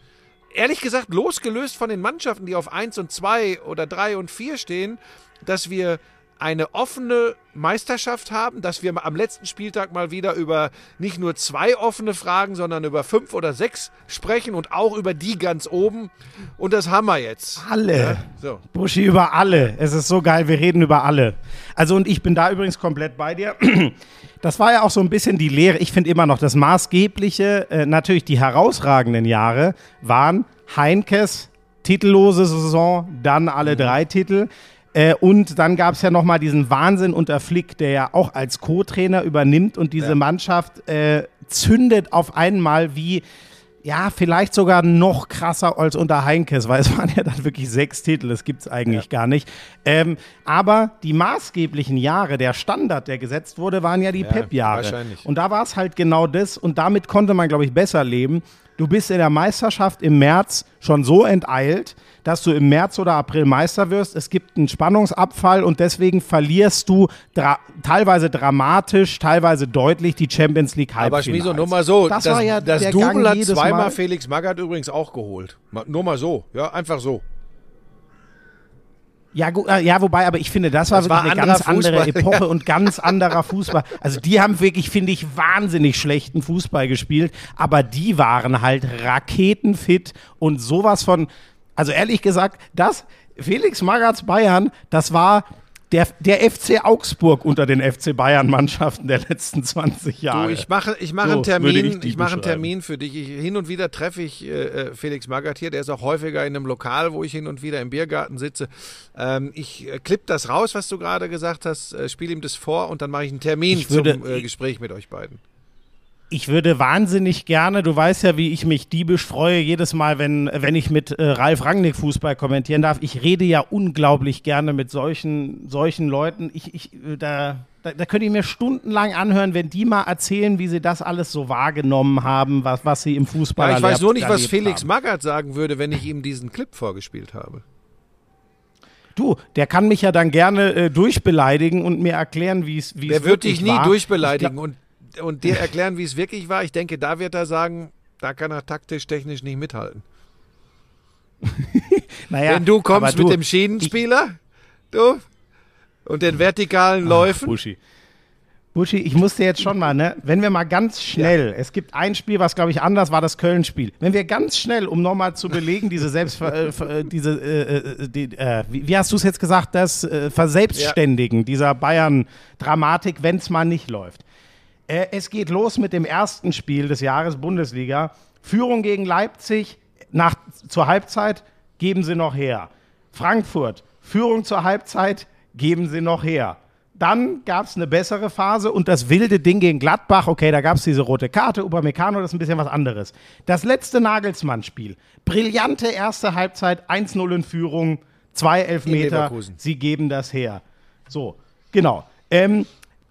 Ehrlich gesagt, losgelöst von den Mannschaften, die auf 1 und 2 oder 3 und 4 stehen, dass wir eine offene Meisterschaft haben, dass wir am letzten Spieltag mal wieder über nicht nur zwei offene Fragen, sondern über fünf oder sechs sprechen und auch über die ganz oben. Und das haben wir jetzt.
Alle.
So.
Buschi, über alle. Es ist so geil, wir reden über alle. Also, und ich bin da übrigens komplett bei dir. (clears throat) Das war ja auch so ein bisschen die Lehre. Ich finde immer noch, das Maßgebliche, äh, natürlich die herausragenden Jahre waren Heinkes titellose Saison, dann alle drei Titel. Äh, und dann gab es ja nochmal diesen Wahnsinn unter Flick, der ja auch als Co-Trainer übernimmt und diese Mannschaft äh, zündet auf einmal wie ja, vielleicht sogar noch krasser als unter Heinkes, weil es (laughs) waren ja dann wirklich sechs Titel, das gibt's eigentlich gar nicht. Ähm, aber die maßgeblichen Jahre, der Standard, der gesetzt wurde, waren ja die Pep-Jahre.
wahrscheinlich.
Und da war es halt genau das und damit konnte man, glaube ich, besser leben. Du bist in der Meisterschaft im März schon so enteilt, dass du im März oder April Meister wirst. Es gibt einen Spannungsabfall und deswegen verlierst du dra teilweise dramatisch, teilweise deutlich die Champions League
Aber
Halbfinals.
Schmieso, nur mal so,
Das,
das,
war ja
das
der
Double hat zweimal
Mal.
Felix Magath übrigens auch geholt. Nur mal so, ja, einfach so.
Ja, gu- äh, ja, wobei, aber ich finde, das war
Das
wirklich
war
eine ganz andere
Fußball, (laughs)
Epoche und ganz anderer Fußball. Also die haben wirklich, finde ich, wahnsinnig schlechten Fußball gespielt, aber die waren halt raketenfit und sowas von, also ehrlich gesagt, das, Felix Magaths Bayern, das war der, der FC Augsburg unter den FC Bayern-Mannschaften der letzten 20 Jahre.
Du, ich mache, ich mache
So
einen Termin,
ich
ich, mache einen. Termin für dich. Ich, hin und wieder treffe ich äh, äh, Felix Magath hier. Der ist auch häufiger in einem Lokal, wo ich hin und wieder im Biergarten sitze. Ähm, ich äh, klipp das raus, was du gerade gesagt hast, äh, spiele ihm das vor und dann mache ich einen Termin
Ich würde-
zum äh, Gespräch mit euch beiden.
Ich würde wahnsinnig gerne, du weißt ja, wie ich mich diebisch freue, jedes Mal, wenn, wenn ich mit äh, Ralf Rangnick Fußball kommentieren darf. Ich rede ja unglaublich gerne mit solchen, solchen Leuten. Ich, ich, äh, da, da, da könnte ich mir stundenlang anhören, wenn die mal erzählen, wie sie das alles so wahrgenommen haben, was, was sie im Fußball
Ja, ich weiß nur nicht, was Felix
haben.
Magath sagen würde, wenn ich ihm diesen Clip vorgespielt habe.
Du, der kann mich ja dann gerne äh, durchbeleidigen und mir erklären, wie es wie
Der wird dich nie
war.
durchbeleidigen und, und dir erklären, wie es wirklich war. Ich denke, da wird er sagen, da kann er taktisch, technisch nicht mithalten. (laughs)
Naja,
Wenn du kommst
du,
mit dem Schienenspieler, du, und den vertikalen Läufen.
Buschi. Buschi, ich muss dir jetzt schon mal, ne, wenn wir mal ganz schnell, es gibt ein Spiel, was glaube ich anders war, das Köln-Spiel. Wenn wir ganz schnell, um nochmal zu belegen, diese Selbst, (laughs) äh, äh, diese, äh, äh, die, äh, wie, wie hast du es jetzt gesagt, das äh, Verselbstständigen dieser Bayern-Dramatik, wenn es mal nicht läuft. Äh, es geht los mit dem ersten Spiel des Jahres Bundesliga. Führung gegen Leipzig nach, zur Halbzeit geben sie noch her. Frankfurt, Führung zur Halbzeit geben sie noch her. Dann gab es eine bessere Phase und das wilde Ding gegen Gladbach. Okay, da gab es diese rote Karte. Upamecano, das ist ein bisschen was anderes. Das letzte Nagelsmann-Spiel. Brillante erste Halbzeit, 1-0 in Führung, zwei Elfmeter.
Leverkusen.
Sie geben das her. So, genau. Ähm,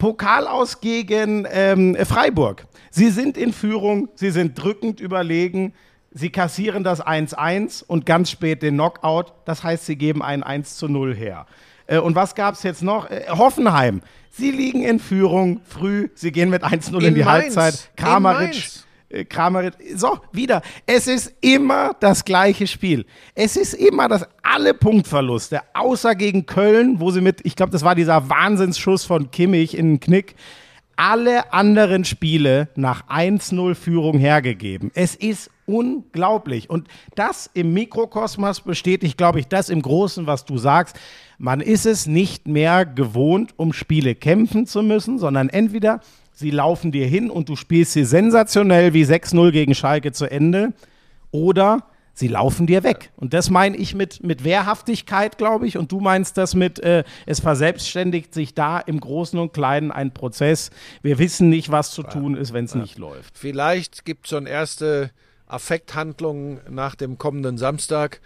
Pokal aus gegen ähm, Freiburg. Sie sind in Führung, sie sind drückend überlegen, sie kassieren das 1-1 und ganz spät den Knockout. Das heißt, sie geben ein 1 zu 0 her. Äh, und was gab es jetzt noch? Äh, Hoffenheim. Sie liegen in Führung früh, sie gehen mit 1-0 in,
In
die
Mainz.
Halbzeit.
In
Kramaric.
Mainz.
Äh, Kramaric. So, wieder. Es ist immer das gleiche Spiel. Es ist immer das, alle Punktverluste, außer gegen Köln, wo sie mit, ich glaube, das war dieser Wahnsinnsschuss von Kimmich in den Knick, alle anderen Spiele nach 1-0 Führung hergegeben. Es ist unglaublich. Und das im Mikrokosmos bestätigt, glaube ich, das im Großen, was du sagst. Man ist es nicht mehr gewohnt, um Spiele kämpfen zu müssen, sondern entweder sie laufen dir hin und du spielst sie sensationell wie 6-0 gegen Schalke zu Ende oder sie laufen dir weg. Und das meine ich mit, mit Wehrhaftigkeit, glaube ich. Und du meinst das mit, äh, es verselbstständigt sich da im Großen und Kleinen ein Prozess. Wir wissen nicht, was zu tun ist, wenn es nicht läuft.
Vielleicht gibt es schon erste Affekthandlungen nach dem kommenden Samstag.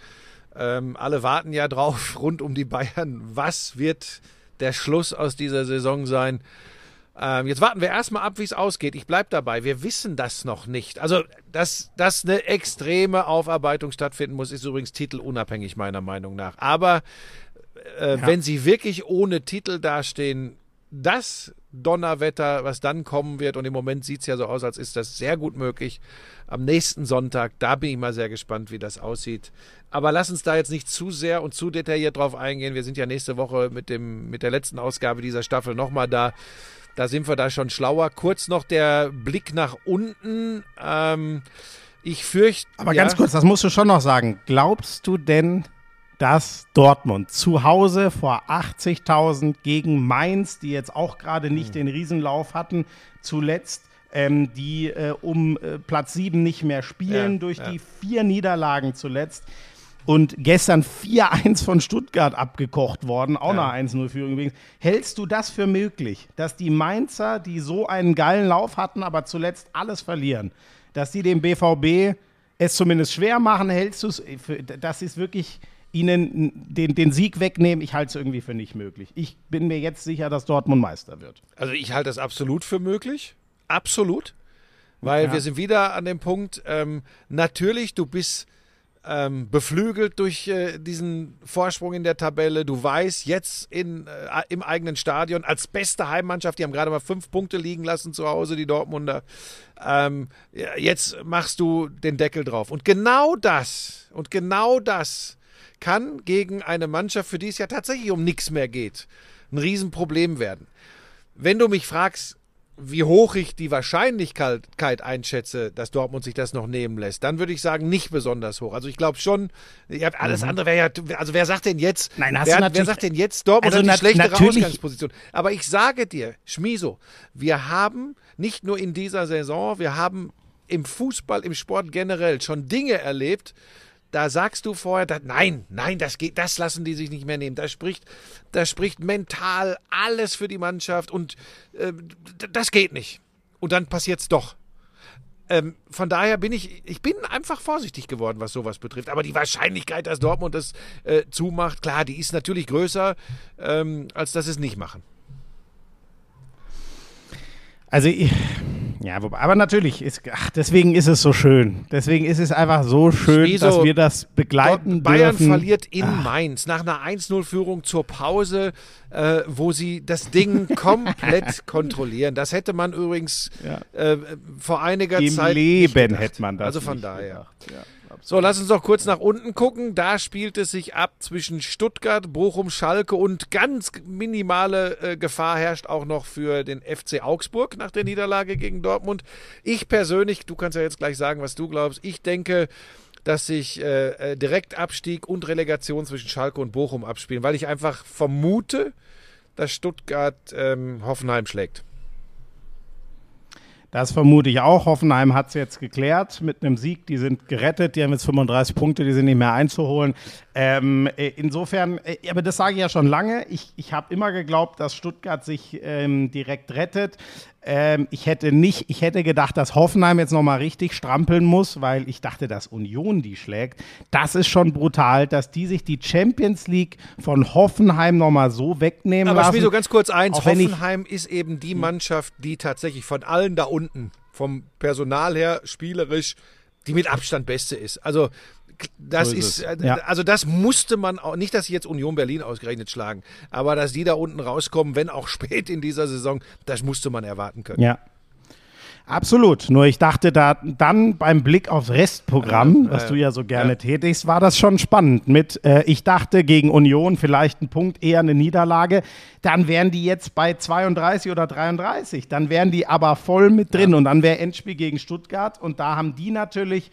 Ähm, alle warten ja drauf, rund um die Bayern. Was wird der Schluss aus dieser Saison sein? Ähm, jetzt warten wir erstmal ab, wie es ausgeht. Ich bleibe dabei. Wir wissen das noch nicht. Also, dass, dass eine extreme Aufarbeitung stattfinden muss, ist übrigens titelunabhängig meiner Meinung nach. Aber äh, wenn sie wirklich ohne Titel dastehen, das Donnerwetter, was dann kommen wird, und im Moment sieht es ja so aus, als ist das sehr gut möglich. Am nächsten Sonntag, da bin ich mal sehr gespannt, wie das aussieht. Aber lass uns da jetzt nicht zu sehr und zu detailliert drauf eingehen. Wir sind ja nächste Woche mit, dem, mit der letzten Ausgabe dieser Staffel nochmal da. Da sind wir da schon schlauer. Kurz noch der Blick nach unten. Ähm, ich fürchte.
Aber
ja,
ganz kurz, das musst du schon noch sagen. Glaubst du denn, dass Dortmund zu Hause vor 80.000 gegen Mainz, die jetzt auch gerade nicht den Riesenlauf hatten, zuletzt, ähm, die äh, um äh, Platz 7 nicht mehr spielen,
Ja,
durch
ja.
die vier Niederlagen zuletzt. Und gestern 4-1 von Stuttgart abgekocht worden, auch
Ja.
eine 1-0-Führung übrigens. Hältst du das für möglich, dass die Mainzer, die so einen geilen Lauf hatten, aber zuletzt alles verlieren, dass die dem BVB es zumindest schwer machen? Hältst du es, dass sie es wirklich ihnen den, den Sieg wegnehmen? Ich halte es irgendwie für nicht möglich. Ich bin mir jetzt sicher, dass Dortmund Meister wird.
Also ich halte das absolut für möglich. Absolut. Weil
Ja.
wir sind wieder an dem Punkt, ähm, natürlich, du bist ähm, beflügelt durch äh, diesen Vorsprung in der Tabelle. Du weißt jetzt in, äh, im eigenen Stadion als beste Heimmannschaft, die haben gerade mal fünf Punkte liegen lassen zu Hause, die Dortmunder. Ähm, jetzt machst du den Deckel drauf. Und genau das, und genau das kann gegen eine Mannschaft, für die es ja tatsächlich um nichts mehr geht, ein Riesenproblem werden. Wenn du mich fragst, wie hoch ich die Wahrscheinlichkeit einschätze, dass Dortmund sich das noch nehmen lässt, dann würde ich sagen, nicht besonders hoch. Also ich glaube schon, alles andere wäre ja, also wer sagt denn jetzt,
Mhm. Nein, hast
wer,
du
wer sagt denn jetzt, Dortmund
Also
hat die schlechtere Ausgangsposition. Aber ich sage dir, Schmiso, wir haben nicht nur in dieser Saison, wir haben im Fußball, im Sport generell schon Dinge erlebt, da sagst du vorher, da, nein, nein, das geht, das lassen die sich nicht mehr nehmen. Da spricht, da spricht mental alles für die Mannschaft und äh, das geht nicht. Und dann passiert's doch. Ähm, von daher bin ich, ich bin einfach vorsichtig geworden, was sowas betrifft. Aber die Wahrscheinlichkeit, dass Dortmund das äh, zumacht, klar, die ist natürlich größer, ähm, als dass sie es nicht machen.
Also, ich, Ja, aber natürlich, ist, ach, deswegen ist es so schön. Deswegen ist es einfach so schön,
Wieso?
dass wir das begleiten
Bayern
dürfen.
verliert in Mainz nach einer 1-0-Führung zur Pause, äh, wo sie das Ding (laughs) komplett kontrollieren. Das hätte man übrigens
Ja.
äh, vor einiger
Im
Zeit. nicht
Leben hätte man das.
Also von daher.
gedacht. Ja.
So, lass uns doch kurz nach unten gucken. Da spielt es sich ab zwischen Stuttgart, Bochum, Schalke und ganz minimale äh, Gefahr herrscht auch noch für den FC Augsburg nach der Niederlage gegen Dortmund. Ich persönlich, du kannst ja jetzt gleich sagen, was du glaubst. Ich denke, dass sich äh, äh, Direktabstieg und Relegation zwischen Schalke und Bochum abspielen, weil ich einfach vermute, dass Stuttgart ähm, Hoffenheim schlägt.
Das vermute ich auch. Hoffenheim hat es jetzt geklärt mit einem Sieg. Die sind gerettet. Die haben jetzt 35 Punkte, die sind nicht mehr einzuholen. Ähm, äh, insofern, äh, aber das sage ich ja schon lange. Ich, ich habe immer geglaubt, dass Stuttgart sich ähm, direkt rettet. Ähm, ich hätte nicht, ich hätte gedacht, dass Hoffenheim jetzt nochmal richtig strampeln muss, weil ich dachte, dass Union die schlägt. Das ist schon brutal, dass die sich die Champions League von Hoffenheim nochmal so wegnehmen
Aber
lassen.
spiel so ganz kurz eins.
Auch ich-
Hoffenheim ist eben die Mannschaft, die tatsächlich von allen da unten, vom Personal her, spielerisch, die mit Abstand beste ist. Also das
So ist
ist, äh,
Ja.
also das musste man auch, nicht, dass sie jetzt Union Berlin ausgerechnet schlagen, aber dass die da unten rauskommen, wenn auch (laughs) spät in dieser Saison, das musste man erwarten können.
Ja. Absolut. Nur ich dachte da dann beim Blick aufs Restprogramm, was du ja so gerne
ja.
tätigst, war das schon spannend. Mit, äh, ich dachte gegen Union vielleicht ein Punkt, eher eine Niederlage. Dann wären die jetzt bei 32 oder 33. Dann wären die aber voll mit drin und dann wäre Endspiel gegen Stuttgart und da haben die natürlich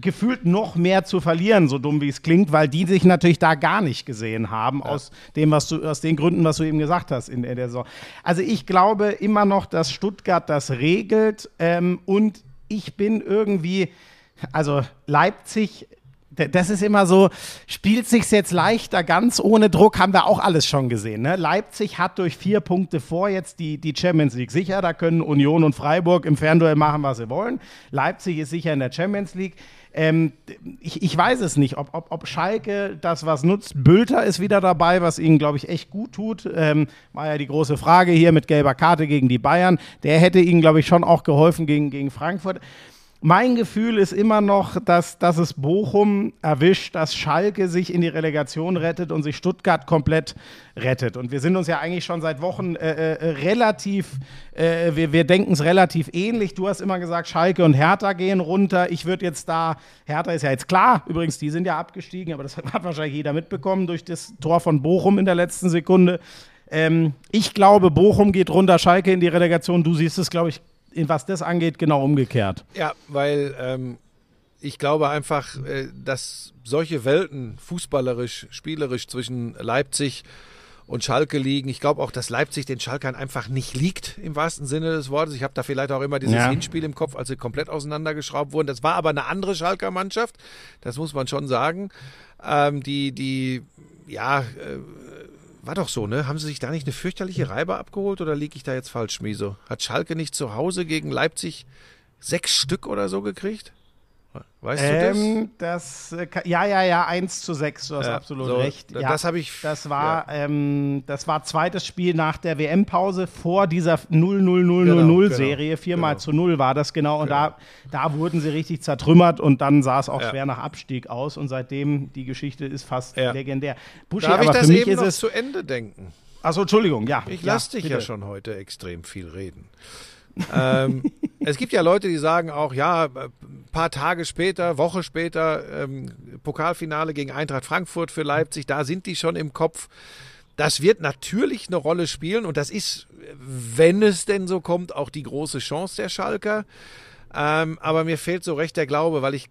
gefühlt noch mehr zu verlieren, so dumm wie es klingt, weil die sich natürlich da gar nicht gesehen haben, aus dem, was du, aus den Gründen, was du eben gesagt hast in, in der Saison. Also ich glaube immer noch, dass Stuttgart das regelt ähm, und ich bin irgendwie, also Leipzig. Das ist immer so, spielt sich's jetzt leichter, ganz ohne Druck, haben wir auch alles schon gesehen. Ne? Leipzig hat durch vier Punkte vor jetzt die, die Champions League sicher. Da können Union und Freiburg im Fernduell machen, was sie wollen. Leipzig ist sicher in der Champions League. Ähm, ich, ich weiß es nicht, ob, ob, ob Schalke das was nutzt. Bülter ist wieder dabei, was ihnen, glaube ich, echt gut tut. Ähm, war ja die große Frage hier mit gelber Karte gegen die Bayern. Der hätte ihnen, glaube ich, schon auch geholfen gegen, gegen Frankfurt. Mein Gefühl ist immer noch, dass, dass es Bochum erwischt, dass Schalke sich in die Relegation rettet und sich Stuttgart komplett rettet. Und wir sind uns ja eigentlich schon seit Wochen äh, äh, relativ, äh, wir, wir denken es relativ ähnlich. Du hast immer gesagt, Schalke und Hertha gehen runter. Ich würde jetzt da, Hertha ist ja jetzt klar, übrigens, die sind ja abgestiegen, aber das (laughs) hat wahrscheinlich jeder mitbekommen durch das Tor von Bochum in der letzten Sekunde. Ähm, ich glaube, Bochum geht runter, Schalke in die Relegation. Du siehst es, glaube ich, was das angeht, genau umgekehrt.
Ja, weil ähm, ich glaube einfach, äh, dass solche Welten fußballerisch, spielerisch zwischen Leipzig und Schalke liegen. Ich glaube auch, dass Leipzig den Schalkern einfach nicht liegt, im wahrsten Sinne des Wortes. Ich habe da vielleicht auch immer dieses
Ja.
Hinspiel im Kopf, als sie komplett auseinandergeschraubt wurden. Das war aber eine andere Schalker Mannschaft, das muss man schon sagen. Ähm, die, die, ja, äh, war doch so, ne? Haben sie sich da nicht eine fürchterliche Reibe abgeholt oder liege ich da jetzt falsch, Miso? Hat Schalke nicht zu Hause gegen Leipzig sechs Stück oder so gekriegt? Weißt du
Ähm, das, äh, ja, ja, ja, 1 zu 6, du hast
Ja,
absolut
so,
recht. Ja,
das habe ich-
Das war, ähm, das war zweites Spiel nach der WM-Pause vor dieser 0-0-0-0-0-Serie.
genau,
Viermal
genau.
zu 0 war das genau. Und da, da wurden sie richtig zertrümmert und dann sah es auch
Ja.
schwer nach Abstieg aus. Und seitdem, die Geschichte ist fast
Ja.
legendär. Buschi,
das? Darf ich
aber
das
für mich
eben
ist
noch
es.
zu Ende denken?
Achso, Entschuldigung, ja.
Ich
ja,
lasse dich ja
bitte.
schon heute extrem viel reden. ähm, (laughs) es gibt ja Leute, die sagen auch, ja, ein paar Tage später, Woche später, ähm, Pokalfinale gegen Eintracht Frankfurt für Leipzig, da sind die schon im Kopf. Das wird natürlich eine Rolle spielen und das ist, wenn es denn so kommt, auch die große Chance der Schalker. Ähm, aber mir fehlt so recht der Glaube, weil ich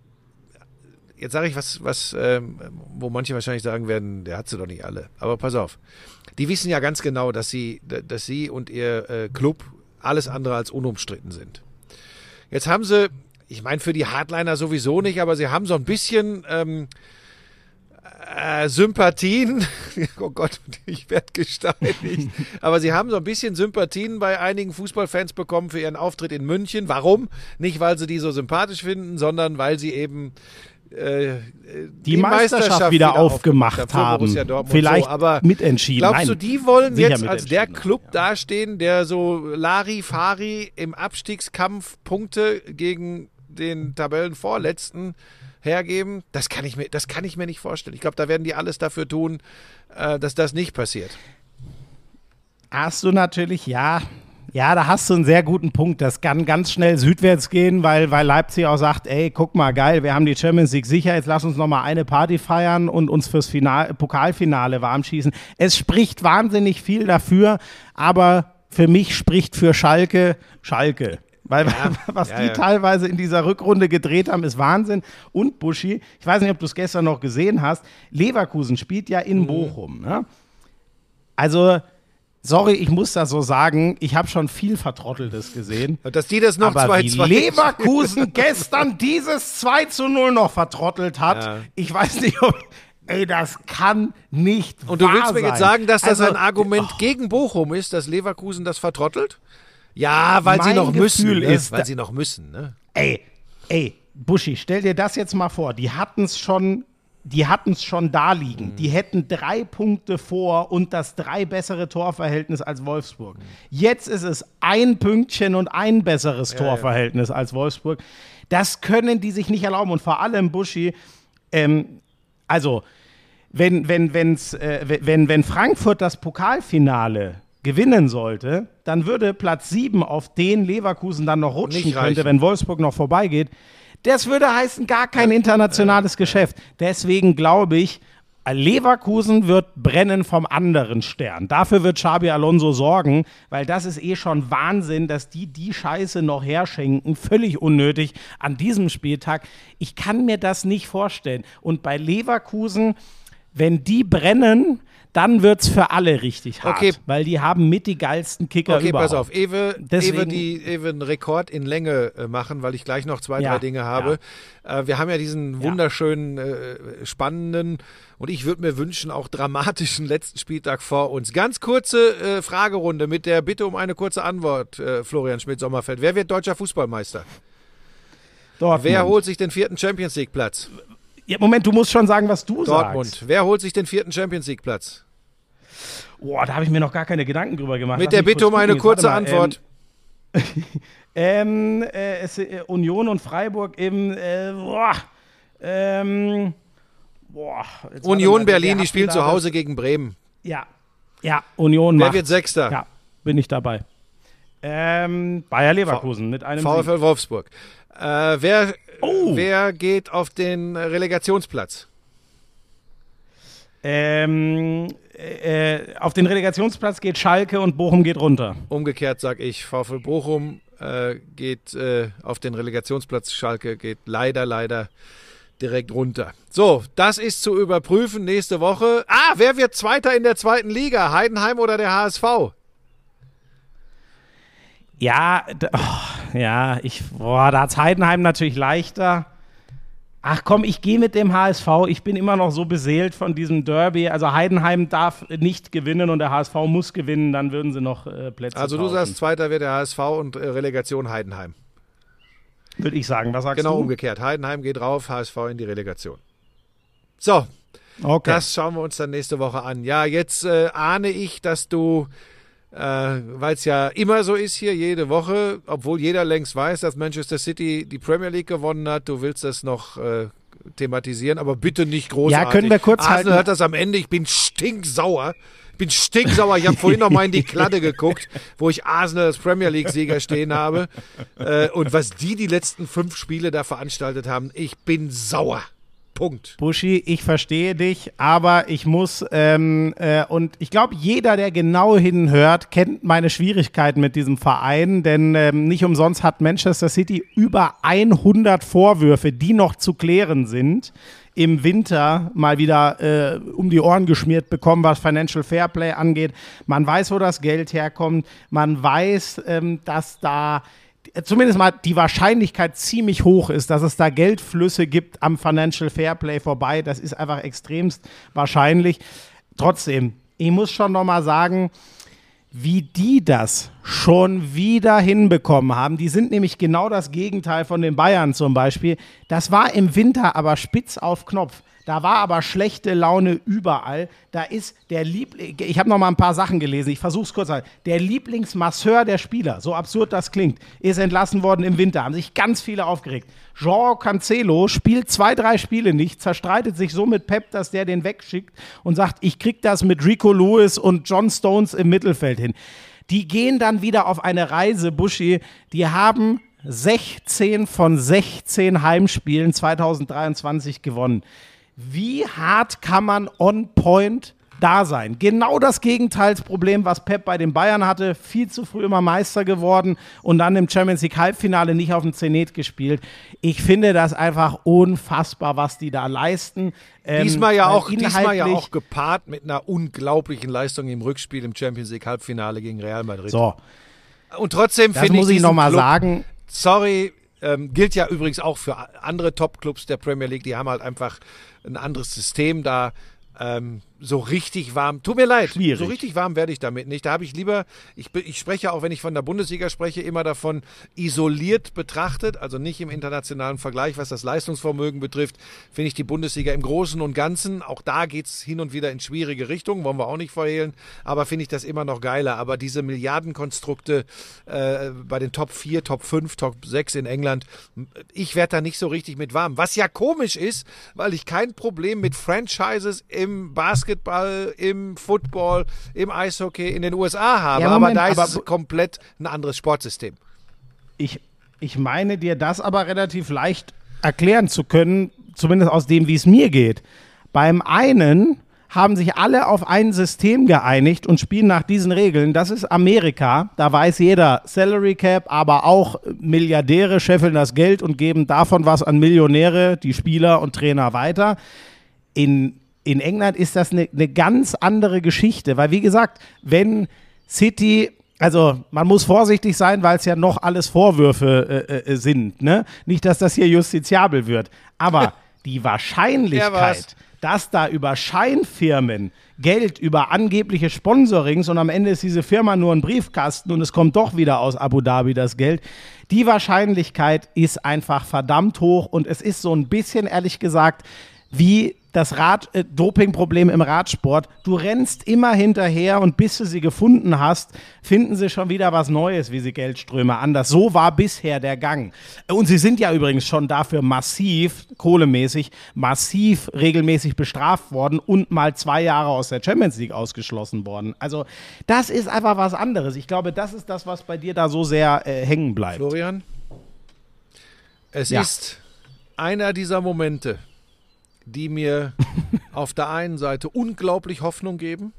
jetzt sage ich was, was ähm, wo manche wahrscheinlich sagen werden, der hat sie doch nicht alle. Aber pass auf, die wissen ja ganz genau, dass sie, dass sie und ihr äh, Club alles andere als unumstritten sind. Jetzt haben sie, ich meine für die Hardliner sowieso nicht, aber sie haben so ein bisschen ähm, äh, Sympathien. (laughs) Oh Gott, ich werde gesteinigt. (laughs) Aber sie haben so ein bisschen Sympathien bei einigen Fußballfans bekommen für ihren Auftritt in München. Warum? Nicht, weil sie die so sympathisch finden, sondern weil sie eben äh,
Die Meisterschaft wieder aufgemacht
für
haben. Vielleicht
so, aber
mitentschieden.
Glaubst du, die wollen jetzt als der Club
ja.
dastehen, der so Lari-Fari im Abstiegskampf Punkte gegen den Tabellenvorletzten hergeben? Das kann ich mir, das kann ich mir nicht vorstellen. Ich glaube, da werden die alles dafür tun, äh, dass das nicht passiert.
Hast du natürlich, ja. Ja, da hast du einen sehr guten Punkt. Das kann ganz schnell südwärts gehen, weil, weil Leipzig auch sagt, ey, guck mal, geil, wir haben die Champions League sicher, jetzt lass uns noch mal eine Party feiern und uns fürs Final, Pokalfinale warm schießen. Es spricht wahnsinnig viel dafür, aber für mich spricht für Schalke Schalke. Weil (laughs) was
ja,
die
ja.
teilweise in dieser Rückrunde gedreht haben, ist Wahnsinn. Und Buschi, ich weiß nicht, ob du es gestern noch gesehen hast, Leverkusen spielt ja
Mhm.
in Bochum. Ne? Also, sorry, ich muss das so sagen, ich habe schon viel Vertrotteltes gesehen. (laughs)
Dass die das noch
Aber
2-2
wie Leverkusen (laughs) gestern dieses 2 zu 0 noch vertrottelt hat,
Ja.
ich weiß nicht, ob. Ey, das kann nicht
Und du
wahr
willst mir
sein.
jetzt sagen, dass das
Also,
ein Argument gegen Bochum ist, dass Leverkusen das vertrottelt? Ja, weil sie
Mein
noch müssen.
Gefühl
Ne?
ist,
weil sie noch müssen. Ne?
Ey, ey, Buschi, stell dir das jetzt mal vor. Die hatten es schon, die hatten es schon da liegen. Die hätten drei Punkte vor und das drei bessere Torverhältnis als Wolfsburg. Jetzt ist es ein Pünktchen und ein besseres Torverhältnis als Wolfsburg. Das können die sich nicht erlauben. Und vor allem, Buschi, ähm, also, wenn, wenn, wenn's, äh, wenn, wenn Frankfurt das Pokalfinale gewinnen sollte, dann würde Platz 7 auf den Leverkusen dann noch rutschen könnte, wenn Wolfsburg noch vorbeigeht. Das würde heißen, gar kein internationales Geschäft. Deswegen glaube ich, Leverkusen wird brennen vom anderen Stern. Dafür wird Xabi Alonso sorgen, weil das ist eh schon Wahnsinn, dass die die Scheiße noch herschenken. Völlig unnötig an diesem Spieltag. Ich kann mir das nicht vorstellen. Und bei Leverkusen, wenn die brennen, dann wird es für alle richtig hart.
Okay.
Weil die haben mit die geilsten Kicker
Okay,
überhaupt.
pass auf. Ewe,
Deswegen-
Ewe, die, Ewe einen Rekord in Länge äh, machen, weil ich gleich noch zwei,
Ja,
drei Dinge habe. Äh, wir haben ja diesen wunderschönen, äh, spannenden und ich würde mir wünschen, auch dramatischen letzten Spieltag vor uns. Ganz kurze äh, Fragerunde mit der Bitte um eine kurze Antwort, äh, Florian Schmidt-Sommerfeld. Wer wird deutscher Fußballmeister?
Dortmund.
Wer holt sich den vierten Champions League-Platz?
Ja, Moment, du musst schon sagen, was du
Dortmund.
sagst.
Wer holt sich den vierten Champions League-Platz?
Boah, da habe ich mir noch gar keine Gedanken drüber gemacht.
Mit
Lass
der Bitte um eine kurze
mal,
Antwort. (laughs)
Ähm, äh, es, äh, Union und Freiburg im, äh, boah, ähm, boah.
Union Berlin, die spielen zu Hause gegen Bremen.
Ja, ja, Union
Wer
macht.
wird Sechster?
Ja, bin ich dabei. Ähm, Bayer Leverkusen mit einem Sieg.
VfL Wolfsburg. Äh, wer,
Oh.
wer geht auf den Relegationsplatz?
Ähm, äh, auf den Relegationsplatz geht Schalke und Bochum geht runter.
Umgekehrt sage ich, VfL Bochum äh, geht äh, auf den Relegationsplatz, Schalke geht leider, leider direkt runter. So, das ist zu überprüfen nächste Woche. Ah, wer wird Zweiter in der zweiten Liga? Heidenheim oder der HSV?
Ja, oh, ja, ich, boah, da hat Heidenheim natürlich leichter. Ach komm, ich gehe mit dem HSV. Ich bin immer noch so beseelt von diesem Derby. Also Heidenheim darf nicht gewinnen und der HSV muss gewinnen, dann würden sie noch äh, Plätze
Also du
tauschen.
sagst, Zweiter wird der HSV und äh, Relegation Heidenheim.
Würde ich sagen. Was sagst
Genau
du?
umgekehrt. Heidenheim geht rauf, HSV in die Relegation. So,
Okay.
Das schauen wir uns dann nächste Woche an. Ja, jetzt äh, ahne ich, dass du, äh, weil es ja immer so ist hier, jede Woche, obwohl jeder längst weiß, dass Manchester City die Premier League gewonnen hat, du willst das noch äh, thematisieren, aber bitte nicht großartig.
Ja, können wir kurz
Arsenal
halten.
hat das am Ende, ich bin stinksauer. Ich bin stinksauer. Ich habe vorhin noch mal in die Kladde (laughs) geguckt, wo ich Arsenal als Premier League-Sieger stehen habe. Äh, und was die die letzten fünf Spiele da veranstaltet haben, ich bin sauer. Punkt.
Buschi, ich verstehe dich, aber ich muss, ähm, äh, und ich glaube, jeder, der genau hinhört, kennt meine Schwierigkeiten mit diesem Verein, denn ähm, nicht umsonst hat Manchester City über 100 Vorwürfe, die noch zu klären sind, im Winter mal wieder äh, um die Ohren geschmiert bekommen, was Financial Fairplay angeht. Man weiß, wo das Geld herkommt, man weiß, ähm, dass da zumindest mal die Wahrscheinlichkeit ziemlich hoch ist, dass es da Geldflüsse gibt am Financial Fairplay vorbei. Das ist einfach extremst wahrscheinlich. Trotzdem, ich muss schon noch mal sagen, wie die das schon wieder hinbekommen haben. Die sind nämlich genau das Gegenteil von den Bayern zum Beispiel. Das war im Winter aber spitz auf Knopf. Da war aber schlechte Laune überall. Da ist der Liebling, ich habe noch mal ein paar Sachen gelesen, ich versuche es kurz. Der Lieblingsmasseur der Spieler, so absurd das klingt, ist entlassen worden im Winter. Haben sich ganz viele aufgeregt. Jean Cancelo spielt zwei, drei Spiele nicht, zerstreitet sich so mit Pep, dass der den wegschickt und sagt, ich krieg das mit Rico Lewis und John Stones im Mittelfeld hin. Die gehen dann wieder auf eine Reise, Buschi. Die haben 16 von 16 Heimspielen 2023 gewonnen. Wie hart kann man on point da sein? Genau das Gegenteilsproblem, was Pep bei den Bayern hatte. Viel zu früh immer Meister geworden und dann im Champions League Halbfinale nicht auf dem Zenit gespielt. Ich finde das einfach unfassbar, was die da leisten.
Ähm, diesmal, ja auch, diesmal ja auch gepaart mit einer unglaublichen Leistung im Rückspiel im Champions League Halbfinale gegen Real Madrid.
So.
Und trotzdem finde ich.
muss ich nochmal sagen.
Sorry, ähm, gilt ja übrigens auch für andere Top-Clubs der Premier League. Die haben halt einfach ein anderes System da. Ähm, so richtig warm. Tut mir leid,
Schwierig.
so richtig warm werde ich damit nicht. Da habe ich lieber, ich, ich spreche auch, wenn ich von der Bundesliga spreche, immer davon isoliert betrachtet, also nicht im internationalen Vergleich, was das Leistungsvermögen betrifft, finde ich die Bundesliga im Großen und Ganzen, auch da geht es hin und wieder in schwierige Richtungen, wollen wir auch nicht verhehlen, aber finde ich das immer noch geiler. Aber diese Milliardenkonstrukte äh, bei den Top 4, Top 5, Top 6 in England, ich werde da nicht so richtig mit warm. Was ja komisch ist, weil ich kein Problem mit Franchises im Basketball Basketball, im Football, im Eishockey in den USA habe. Ja, Moment, aber da ist aber, komplett ein anderes Sportsystem.
Ich, ich meine dir das aber relativ leicht erklären zu können, zumindest aus dem, wie es mir geht. Beim einen haben sich alle auf ein System geeinigt und spielen nach diesen Regeln. Das ist Amerika. Da weiß jeder Salary Cap, aber auch Milliardäre scheffeln das Geld und geben davon was an Millionäre, die Spieler und Trainer weiter. In in England ist das eine, eine ganz andere Geschichte, weil wie gesagt, wenn City also man muss vorsichtig sein, weil es ja noch alles Vorwürfe äh, äh, sind. Ne? Nicht, dass das hier justiziabel wird. Aber (laughs) die Wahrscheinlichkeit, dass da über Scheinfirmen Geld, über angebliche Sponsorings und am Ende ist diese Firma nur ein Briefkasten und es kommt doch wieder aus Abu Dhabi das Geld, die Wahrscheinlichkeit ist einfach verdammt hoch und es ist so ein bisschen, ehrlich gesagt, wie das Rad, äh, Dopingproblem im Radsport. Du rennst immer hinterher und bis du sie gefunden hast, finden sie schon wieder was Neues, wie sie Geldströme anders. So war bisher der Gang. Und sie sind ja übrigens schon dafür massiv, kohlemäßig, massiv regelmäßig bestraft worden und mal zwei Jahre aus der Champions League ausgeschlossen worden. Also das ist einfach was anderes. Ich glaube, das ist das, was bei dir da so sehr äh, hängen bleibt.
Florian, es ja. ist einer dieser Momente, die mir (laughs) auf der einen Seite unglaublich Hoffnung geben,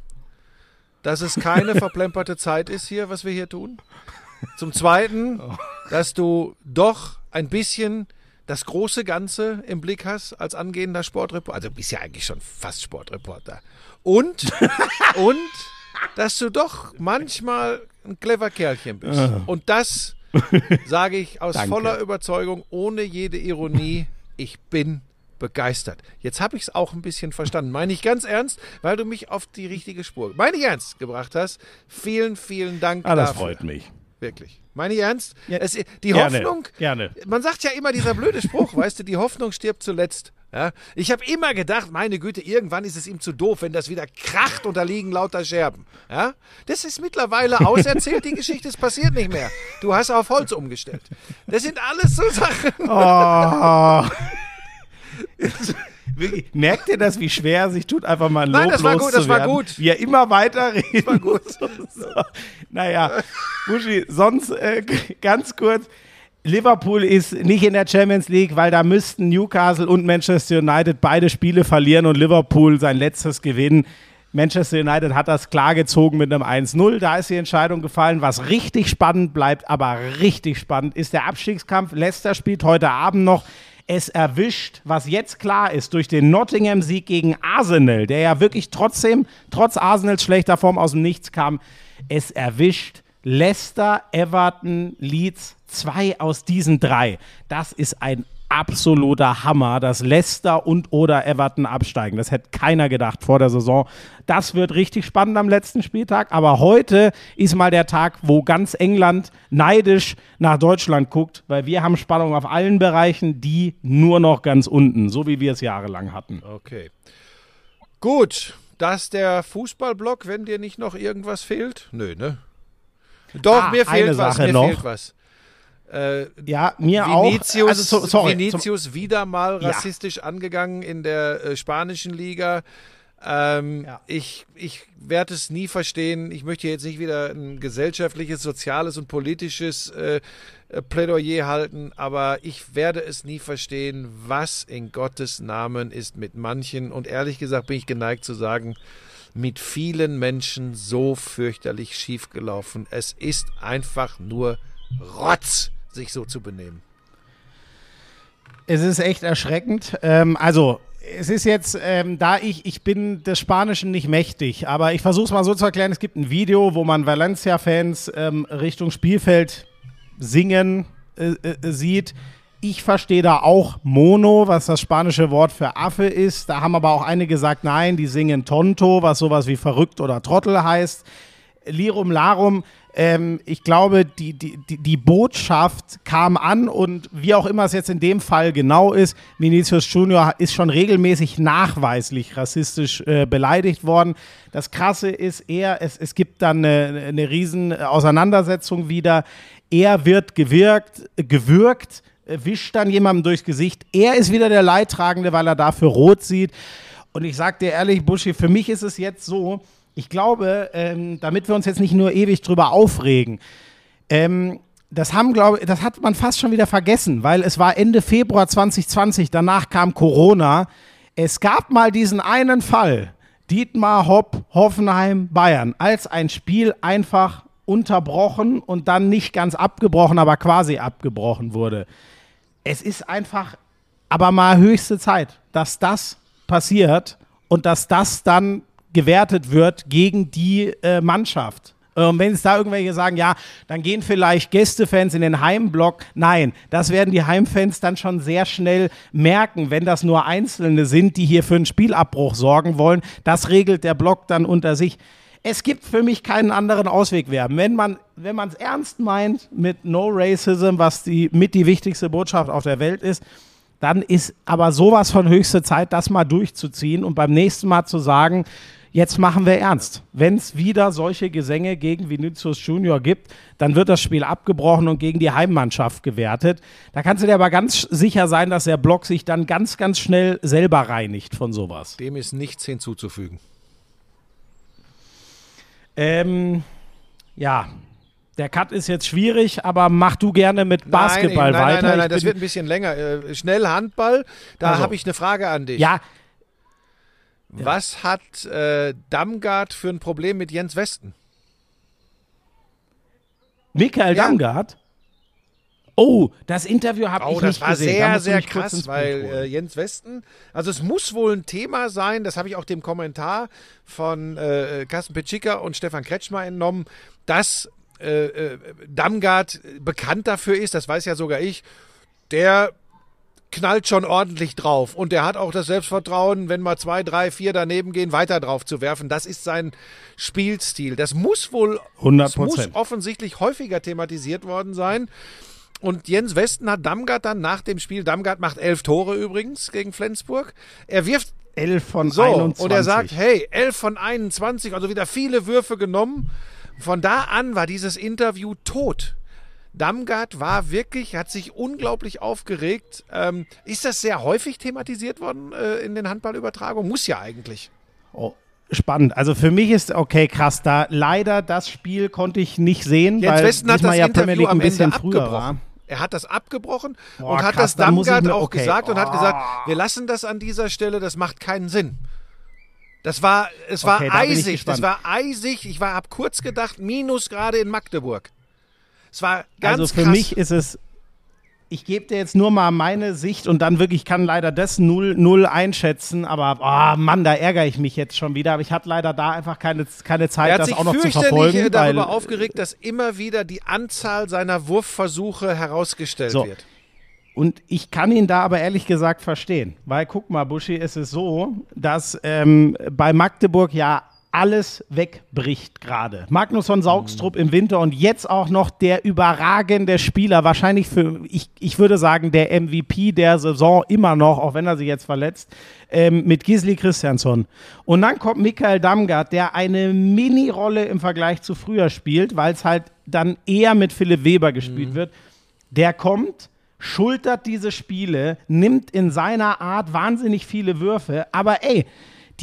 dass es keine verplemperte Zeit ist hier, was wir hier tun. Zum Zweiten, dass du doch ein bisschen das große Ganze im Blick hast als angehender Sportreporter. Also bist ja eigentlich schon fast Sportreporter. Und, (laughs) und, dass du doch manchmal ein clever Kerlchen bist. Ah. Und das (laughs) sage ich aus Danke. voller Überzeugung, ohne jede Ironie. Ich bin begeistert. Jetzt habe ich es auch ein bisschen verstanden. Meine ich ganz ernst, weil du mich auf die richtige Spur, meine ich ernst, gebracht hast. Vielen, vielen Dank
ah, das dafür. freut mich.
Wirklich. Meine ich ernst?
Ja,
es, die
gerne,
Hoffnung,
gerne.
man sagt ja immer dieser blöde Spruch, (laughs) weißt du, die Hoffnung stirbt zuletzt. Ja? Ich habe immer gedacht, meine Güte, irgendwann ist es ihm zu doof, wenn das wieder kracht und da liegen lauter Scherben. Ja? Das ist mittlerweile auserzählt, die Geschichte, es passiert nicht mehr. Du hast auf Holz umgestellt. Das sind alles so Sachen.
Oh. (laughs) (laughs) Merkt ihr das, wie schwer sich tut, einfach mal Lob
Nein, das war gut, das war gut.
Wie er immer weiter redet.
war gut. (laughs)
So. Naja, Buschi, sonst äh, ganz kurz. Liverpool ist nicht in der Champions League, weil da müssten Newcastle und Manchester United beide Spiele verlieren und Liverpool sein letztes gewinnen. Manchester United hat das klar gezogen mit einem 1-0. Da ist die Entscheidung gefallen. Was richtig spannend bleibt, aber richtig spannend, ist der Abstiegskampf. Leicester spielt heute Abend noch es erwischt, was jetzt klar ist, durch den Nottingham-Sieg gegen Arsenal, der ja wirklich trotzdem, trotz Arsenals schlechter Form aus dem Nichts kam, es erwischt Leicester, Everton, Leeds, zwei aus diesen drei. Das ist ein absoluter Hammer, dass Leicester und oder Everton absteigen. Das hätte keiner gedacht vor der Saison. Das wird richtig spannend am letzten Spieltag. Aber heute ist mal der Tag, wo ganz England neidisch nach Deutschland guckt, weil wir haben Spannung auf allen Bereichen, die nur noch ganz unten, so wie wir es jahrelang hatten.
Okay. Gut, das der Fußballblock, wenn dir nicht noch irgendwas fehlt? Nö, ne? Doch,
Ah,
mir fehlt
eine
was,
Sache
mir
noch.
fehlt was. Äh,
Ja, mir
Vinicius,
auch. Also, so, sorry,
Vinicius wieder mal
Ja.
rassistisch angegangen in der äh, spanischen Liga. Ähm,
Ja.
Ich, ich werde es nie verstehen. Ich möchte jetzt nicht wieder ein gesellschaftliches, soziales und politisches äh, äh, Plädoyer halten, aber ich werde es nie verstehen, was in Gottes Namen ist mit manchen und ehrlich gesagt bin ich geneigt zu sagen, mit vielen Menschen so fürchterlich schiefgelaufen. Es ist einfach nur Rotz, sich so zu benehmen.
Es ist echt erschreckend. Ähm, also, es ist jetzt, ähm, da ich, ich bin des Spanischen nicht mächtig, aber ich versuche es mal so zu erklären. Es gibt ein Video, wo man Valencia-Fans ähm, Richtung Spielfeld singen äh, äh, sieht. Ich verstehe da auch Mono, was das spanische Wort für Affe ist. Da haben aber auch einige gesagt, nein, die singen Tonto, was sowas wie verrückt oder Trottel heißt. Lirum Larum, ähm, ich glaube, die, die, die, Botschaft kam an und wie auch immer es jetzt in dem Fall genau ist, Vinicius Junior ist schon regelmäßig nachweislich rassistisch äh, beleidigt worden. Das Krasse ist eher, es, es gibt dann eine, eine riesen Auseinandersetzung wieder. Er wird gewirkt, gewürgt, wischt dann jemandem durchs Gesicht. Er ist wieder der Leidtragende, weil er dafür rot sieht. Und ich sag dir ehrlich, Buschi, für mich ist es jetzt so, ich glaube, ähm, damit wir uns jetzt nicht nur ewig drüber aufregen, ähm, das haben, glaube das hat man fast schon wieder vergessen, weil es war Ende Februar 2020, danach kam Corona. Es gab mal diesen einen Fall, Dietmar Hopp, Hoffenheim, Bayern, als ein Spiel einfach unterbrochen und dann nicht ganz abgebrochen, aber quasi abgebrochen wurde. Es ist einfach aber mal höchste Zeit, dass das passiert und dass das dann gewertet wird gegen die äh, Mannschaft. Und wenn es da irgendwelche sagen, ja, dann gehen vielleicht Gästefans in den Heimblock. Nein, das werden die Heimfans dann schon sehr schnell merken, wenn das nur Einzelne sind, die hier für einen Spielabbruch sorgen wollen. Das regelt der Block dann unter sich. Es gibt für mich keinen anderen Ausweg mehr. Wenn man wenn man es ernst meint mit No Racism, was die mit die wichtigste Botschaft auf der Welt ist, dann ist aber sowas von höchste Zeit, das mal durchzuziehen und beim nächsten Mal zu sagen, jetzt machen wir ernst. Wenn es wieder solche Gesänge gegen Vinicius Junior gibt, dann wird das Spiel abgebrochen und gegen die Heimmannschaft gewertet. Da kannst du dir aber ganz sicher sein, dass der Block sich dann ganz, ganz schnell selber reinigt von sowas.
Dem ist nichts hinzuzufügen.
Ähm, ja, der Cut ist jetzt schwierig, aber mach du gerne mit Basketball
nein, nein,
weiter.
Nein, nein, nein, das wird ein bisschen länger. Äh, schnell Handball, da
Also.
habe ich eine Frage an dich.
ja,
Was hat äh, Damgard für ein Problem mit Jens Westen?
Michael
Ja.
Damgard. Oh, das Interview habe
Oh,
ich
das
nicht
war
gesehen. Da
sehr,
musst du
sehr
mich kurz
krass, weil äh, Jens Westen, also es muss wohl ein Thema sein, das habe ich auch dem Kommentar von äh, Carsten Petschika und Stefan Kretschmer entnommen, dass äh, äh, Damgard bekannt dafür ist, das weiß ja sogar ich, der knallt schon ordentlich drauf und der hat auch das Selbstvertrauen, wenn mal zwei, drei, vier daneben gehen, weiter drauf zu werfen. Das ist sein Spielstil. Das muss wohl
100
das muss offensichtlich häufiger thematisiert worden sein. Und Jens Westen hat Damgard dann nach dem Spiel, Damgard macht elf Tore übrigens gegen Flensburg. Er wirft
11 von
so
21.
und er sagt, hey, elf von 21, also wieder viele Würfe genommen. Von da an war dieses Interview tot. Damgard war wirklich, hat sich unglaublich aufgeregt. Ähm, ist das sehr häufig thematisiert worden äh, in den Handballübertragungen? Muss ja eigentlich.
oh, spannend. Also für mich ist, okay, krass, da leider das Spiel konnte ich nicht sehen,
Jens
weil
Westen hat das
ja Premier
Interview
League ein bisschen
Ende
früher war.
abgebrochen. Er hat das abgebrochen
Boah,
und hat
krass,
das Damgard
mir-
auch
okay.
gesagt und hat
Oh.
gesagt, wir lassen das an dieser Stelle, das macht keinen Sinn. Das war, es war
Okay,
eisig, das war eisig. Ich war, hab kurz gedacht, Minus gerade in Magdeburg. Es war ganz
Also für
krass.
mich ist es, ich gebe dir jetzt nur mal meine Sicht und dann wirklich kann leider das 0-0 einschätzen, aber oh Mann, da ärgere ich mich jetzt schon wieder. Aber ich hatte leider da einfach keine, keine Zeit,
er hat
das
sich
auch noch zu
fürchterlich
verfolgen.
äh, darüber
weil,
aufgeregt, dass immer wieder die Anzahl seiner Wurfversuche herausgestellt
So.
wird.
Und ich kann ihn da aber ehrlich gesagt verstehen. Weil guck mal, Buschi, es ist so, dass ähm, bei Magdeburg ja alles wegbricht gerade. Magnus von Saugstrup im Winter und jetzt auch noch der überragende Spieler, wahrscheinlich für, ich, ich würde sagen, der MVP der Saison immer noch, auch wenn er sich jetzt verletzt, ähm, mit Gisli Christiansson. Und dann kommt Michael Damgard, der eine Mini-Rolle im Vergleich zu früher spielt, weil es halt dann eher mit Philipp Weber gespielt wird. Der kommt, schultert diese Spiele, nimmt in seiner Art wahnsinnig viele Würfe, aber ey,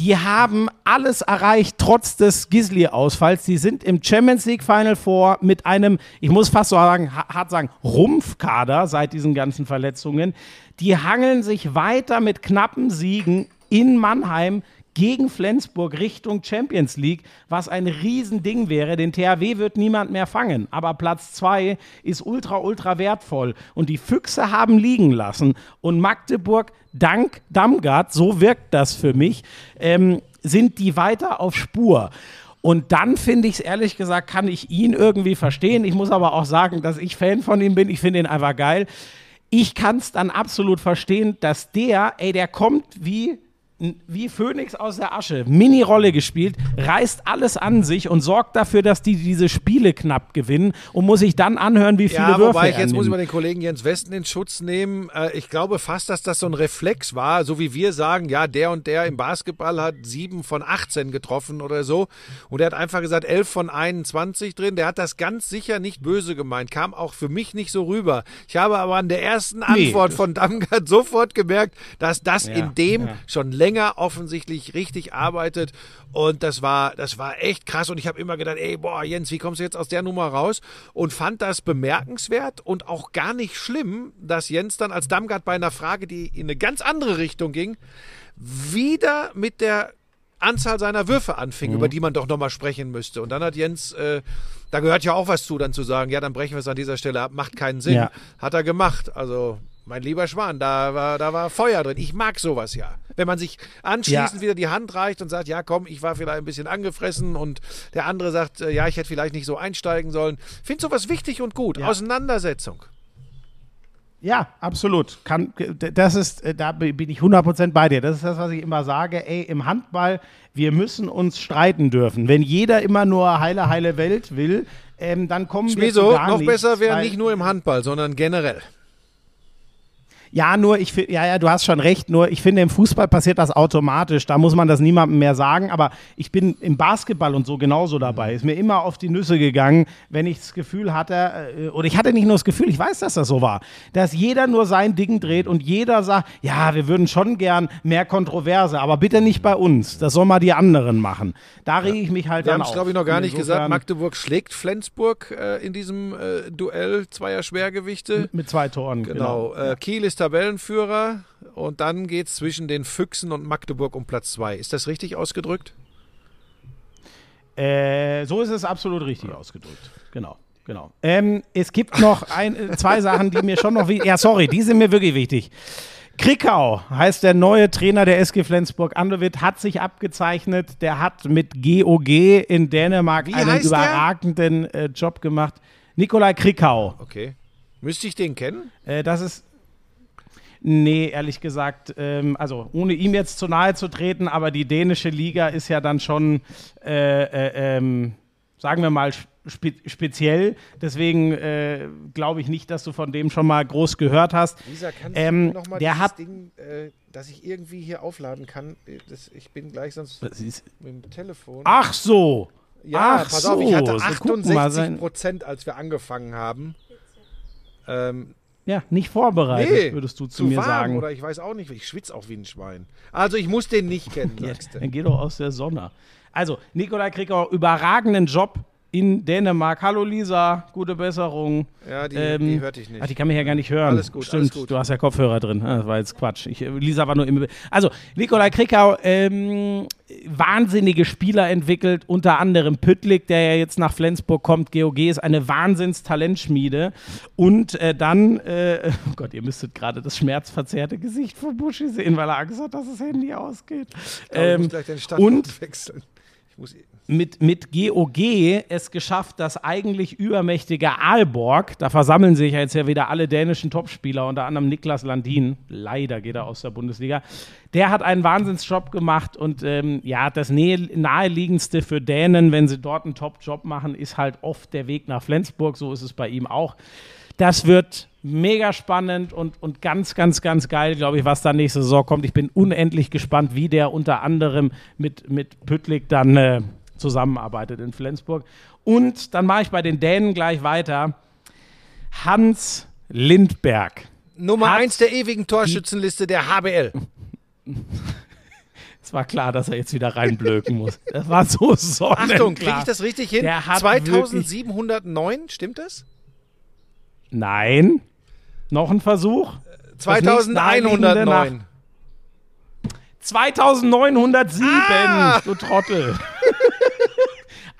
die haben alles erreicht, trotz des Gisli-Ausfalls. Die sind im Champions League Final Four mit einem, ich muss fast so sagen, ha- hart sagen, Rumpfkader seit diesen ganzen Verletzungen. Die hangeln sich weiter mit knappen Siegen in Mannheim gegen Flensburg Richtung Champions League, was ein Riesending wäre. Den THW wird niemand mehr fangen, aber Platz zwei ist ultra, ultra wertvoll. Und die Füchse haben liegen lassen. Und Magdeburg, dank Damgard, so wirkt das für mich, ähm, sind die weiter auf Spur. Und dann finde ich es ehrlich gesagt, kann ich ihn irgendwie verstehen. Ich muss aber auch sagen, dass ich Fan von ihm bin. Ich finde ihn einfach geil. Ich kann es dann absolut verstehen, dass der, ey, der kommt wie wie Phönix aus der Asche, Mini-Rolle gespielt, reißt alles an sich und sorgt dafür, dass die diese Spiele knapp gewinnen und muss sich dann anhören, wie viele
Ja,
Würfe
wobei ich jetzt muss ich mal den Kollegen Jens Westen in Schutz nehmen. Äh, ich glaube fast, dass das so ein Reflex war, so wie wir sagen, ja, der und der im Basketball hat sieben von 18 getroffen oder so. Und er hat einfach gesagt, elf von 21 drin. Der hat das ganz sicher nicht böse gemeint, kam auch für mich nicht so rüber. Ich habe aber an der ersten Antwort
das-
von Damgard (laughs) sofort gemerkt, dass das
Ja,
in dem
ja.
schon länger offensichtlich richtig arbeitet und das war das war echt krass und ich habe immer gedacht, ey, boah, Jens, wie kommst du jetzt aus der Nummer raus? Und fand das bemerkenswert und auch gar nicht schlimm, dass Jens dann als Damgard bei einer Frage, die in eine ganz andere Richtung ging, wieder mit der Anzahl seiner Würfe anfing, über die man doch nochmal sprechen müsste. Und dann hat Jens, äh, da gehört ja auch was zu, dann zu sagen, ja, dann brechen wir es an dieser Stelle ab, macht keinen Sinn.
Ja.
Hat er gemacht. Also, mein lieber Schwan, da war, da war Feuer drin. Ich mag sowas ja. Wenn man sich anschließend
Ja.
wieder die Hand reicht und sagt, ja komm, ich war vielleicht ein bisschen angefressen und der andere sagt, äh, ja, ich hätte vielleicht nicht so einsteigen sollen. Finde sowas wichtig und gut.
Ja.
Auseinandersetzung.
Ja, absolut. Kann, das ist, äh, da bin ich 100% bei dir. Das ist das, was ich immer sage. Ey, im Handball, wir müssen uns streiten dürfen. Wenn jeder immer nur heile, heile Welt will, ähm, dann kommen wir zu
Schmieso,
gar
noch
nichts,
besser wäre nicht nur im Handball, sondern generell.
Ja, nur ich finde, ja, ja, du hast schon recht, nur ich finde, im Fußball passiert das automatisch. Da muss man das niemandem mehr sagen. Aber ich bin im Basketball und so genauso dabei. Ist mir immer auf die Nüsse gegangen, wenn ich das Gefühl hatte, äh, oder ich hatte nicht nur das Gefühl, ich weiß, dass das so war, dass jeder nur sein Ding dreht und jeder sagt, ja, wir würden schon gern mehr Kontroverse, aber bitte nicht bei uns. Das soll mal die anderen machen. Da rege ich mich halt
Wir
dann
haben es,
auf.
glaube ich, noch gar nicht
insofern
gesagt. Magdeburg schlägt Flensburg äh, in diesem äh, Duell zweier Schwergewichte.
Mit zwei Toren,
Genau.
genau.
Äh, Kiel ist Tabellenführer und dann geht es zwischen den Füchsen und Magdeburg um Platz zwei. Ist das richtig ausgedrückt?
Äh, so ist es absolut richtig ausgedrückt. Genau. Genau. Ähm, es gibt noch ein, äh, zwei Sachen, die mir schon noch wichtig Ja, sorry, die sind mir wirklich wichtig. Krikau heißt der neue Trainer der SG Flensburg. Andovic hat sich abgezeichnet. Der hat mit GOG in Dänemark
Wie
einen überragenden äh, Job gemacht. Nikolai Krikau.
Okay. Müsste ich den kennen?
Äh, das ist. Nee, ehrlich gesagt, ähm, also ohne ihm jetzt zu nahe zu treten, aber die dänische Liga ist ja dann schon, äh, äh, ähm, sagen wir mal, spe speziell. Deswegen äh, glaube ich nicht, dass du von dem schon mal groß gehört hast.
Lisa, kannst
Ähm,
du noch mal
der
dieses
hat-
Ding, äh, das ich irgendwie hier aufladen kann? Äh, Das, ich bin gleich sonst
Das ist-
mit dem Telefon.
Ach so.
ja,
ach
pass auf, ich hatte
so, guck mal,
68
sein-
Prozent, als wir angefangen haben. Ähm,
Ja, nicht vorbereitet,
nee,
würdest du zu,
zu
mir
warm
sagen.
oder ich weiß auch nicht, ich schwitze auch wie ein Schwein. Also ich muss den nicht kennen, (laughs)
Ja,
sagst du.
dann geh doch aus der Sonne. Also, Nikolai Krikau, überragenden Job in Dänemark. Hallo Lisa, gute Besserung.
Ja, die,
Ähm,
die hörte ich nicht.
Ach, die kann mich ja gar nicht hören.
Alles gut,
Stimmt,
alles gut.
du hast ja Kopfhörer drin. Ah, Das war jetzt Quatsch. Ich, äh, Lisa war nur im. Also, Nikolai Krikau, ähm, wahnsinnige Spieler entwickelt, unter anderem Püttlik, der ja jetzt nach Flensburg kommt. GOG ist eine Wahnsinns-Talentschmiede. Und äh, dann, äh, (laughs) oh Gott, ihr müsstet gerade das schmerzverzerrte Gesicht von Buschi sehen, weil er Angst hat, dass das Handy ausgeht.
Ich glaube, ich muss
Ähm,
gleich den Standort
und (laughs)
wechseln. muss,
mit, mit GOG es geschafft, das eigentlich übermächtige Aalborg, da versammeln sich ja jetzt ja wieder alle dänischen Topspieler, unter anderem Niklas Landin, leider geht er aus der Bundesliga, der hat einen Wahnsinnsjob gemacht und ähm, ja, das naheliegendste für Dänen, wenn sie dort einen Top-Job machen, ist halt oft der Weg nach Flensburg, so ist es bei ihm auch. Das wird mega spannend und, und ganz, ganz, ganz geil, glaube ich, was da nächste Saison kommt. Ich bin unendlich gespannt, wie der unter anderem mit, mit Püttlik dann äh, zusammenarbeitet in Flensburg. Und dann mache ich bei den Dänen gleich weiter. Hans Lindberg.
Nummer eins der ewigen Torschützenliste der HBL. (laughs)
Es war klar, dass er jetzt wieder reinblöken muss. Das war so sonnenklar.
Achtung, kriege ich das richtig hin?
Der hat
2709, stimmt das?
Nein. Noch ein Versuch? Das nächstnaheliegende
2109.
2907,
Ah!
du Trottel.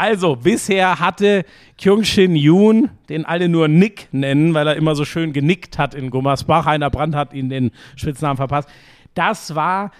Also, bisher hatte Kyung-Shin Yoon, den alle nur Nick nennen, weil er immer so schön genickt hat in Gummersbach. Heiner Brandt hat ihn den Spitznamen verpasst. Das war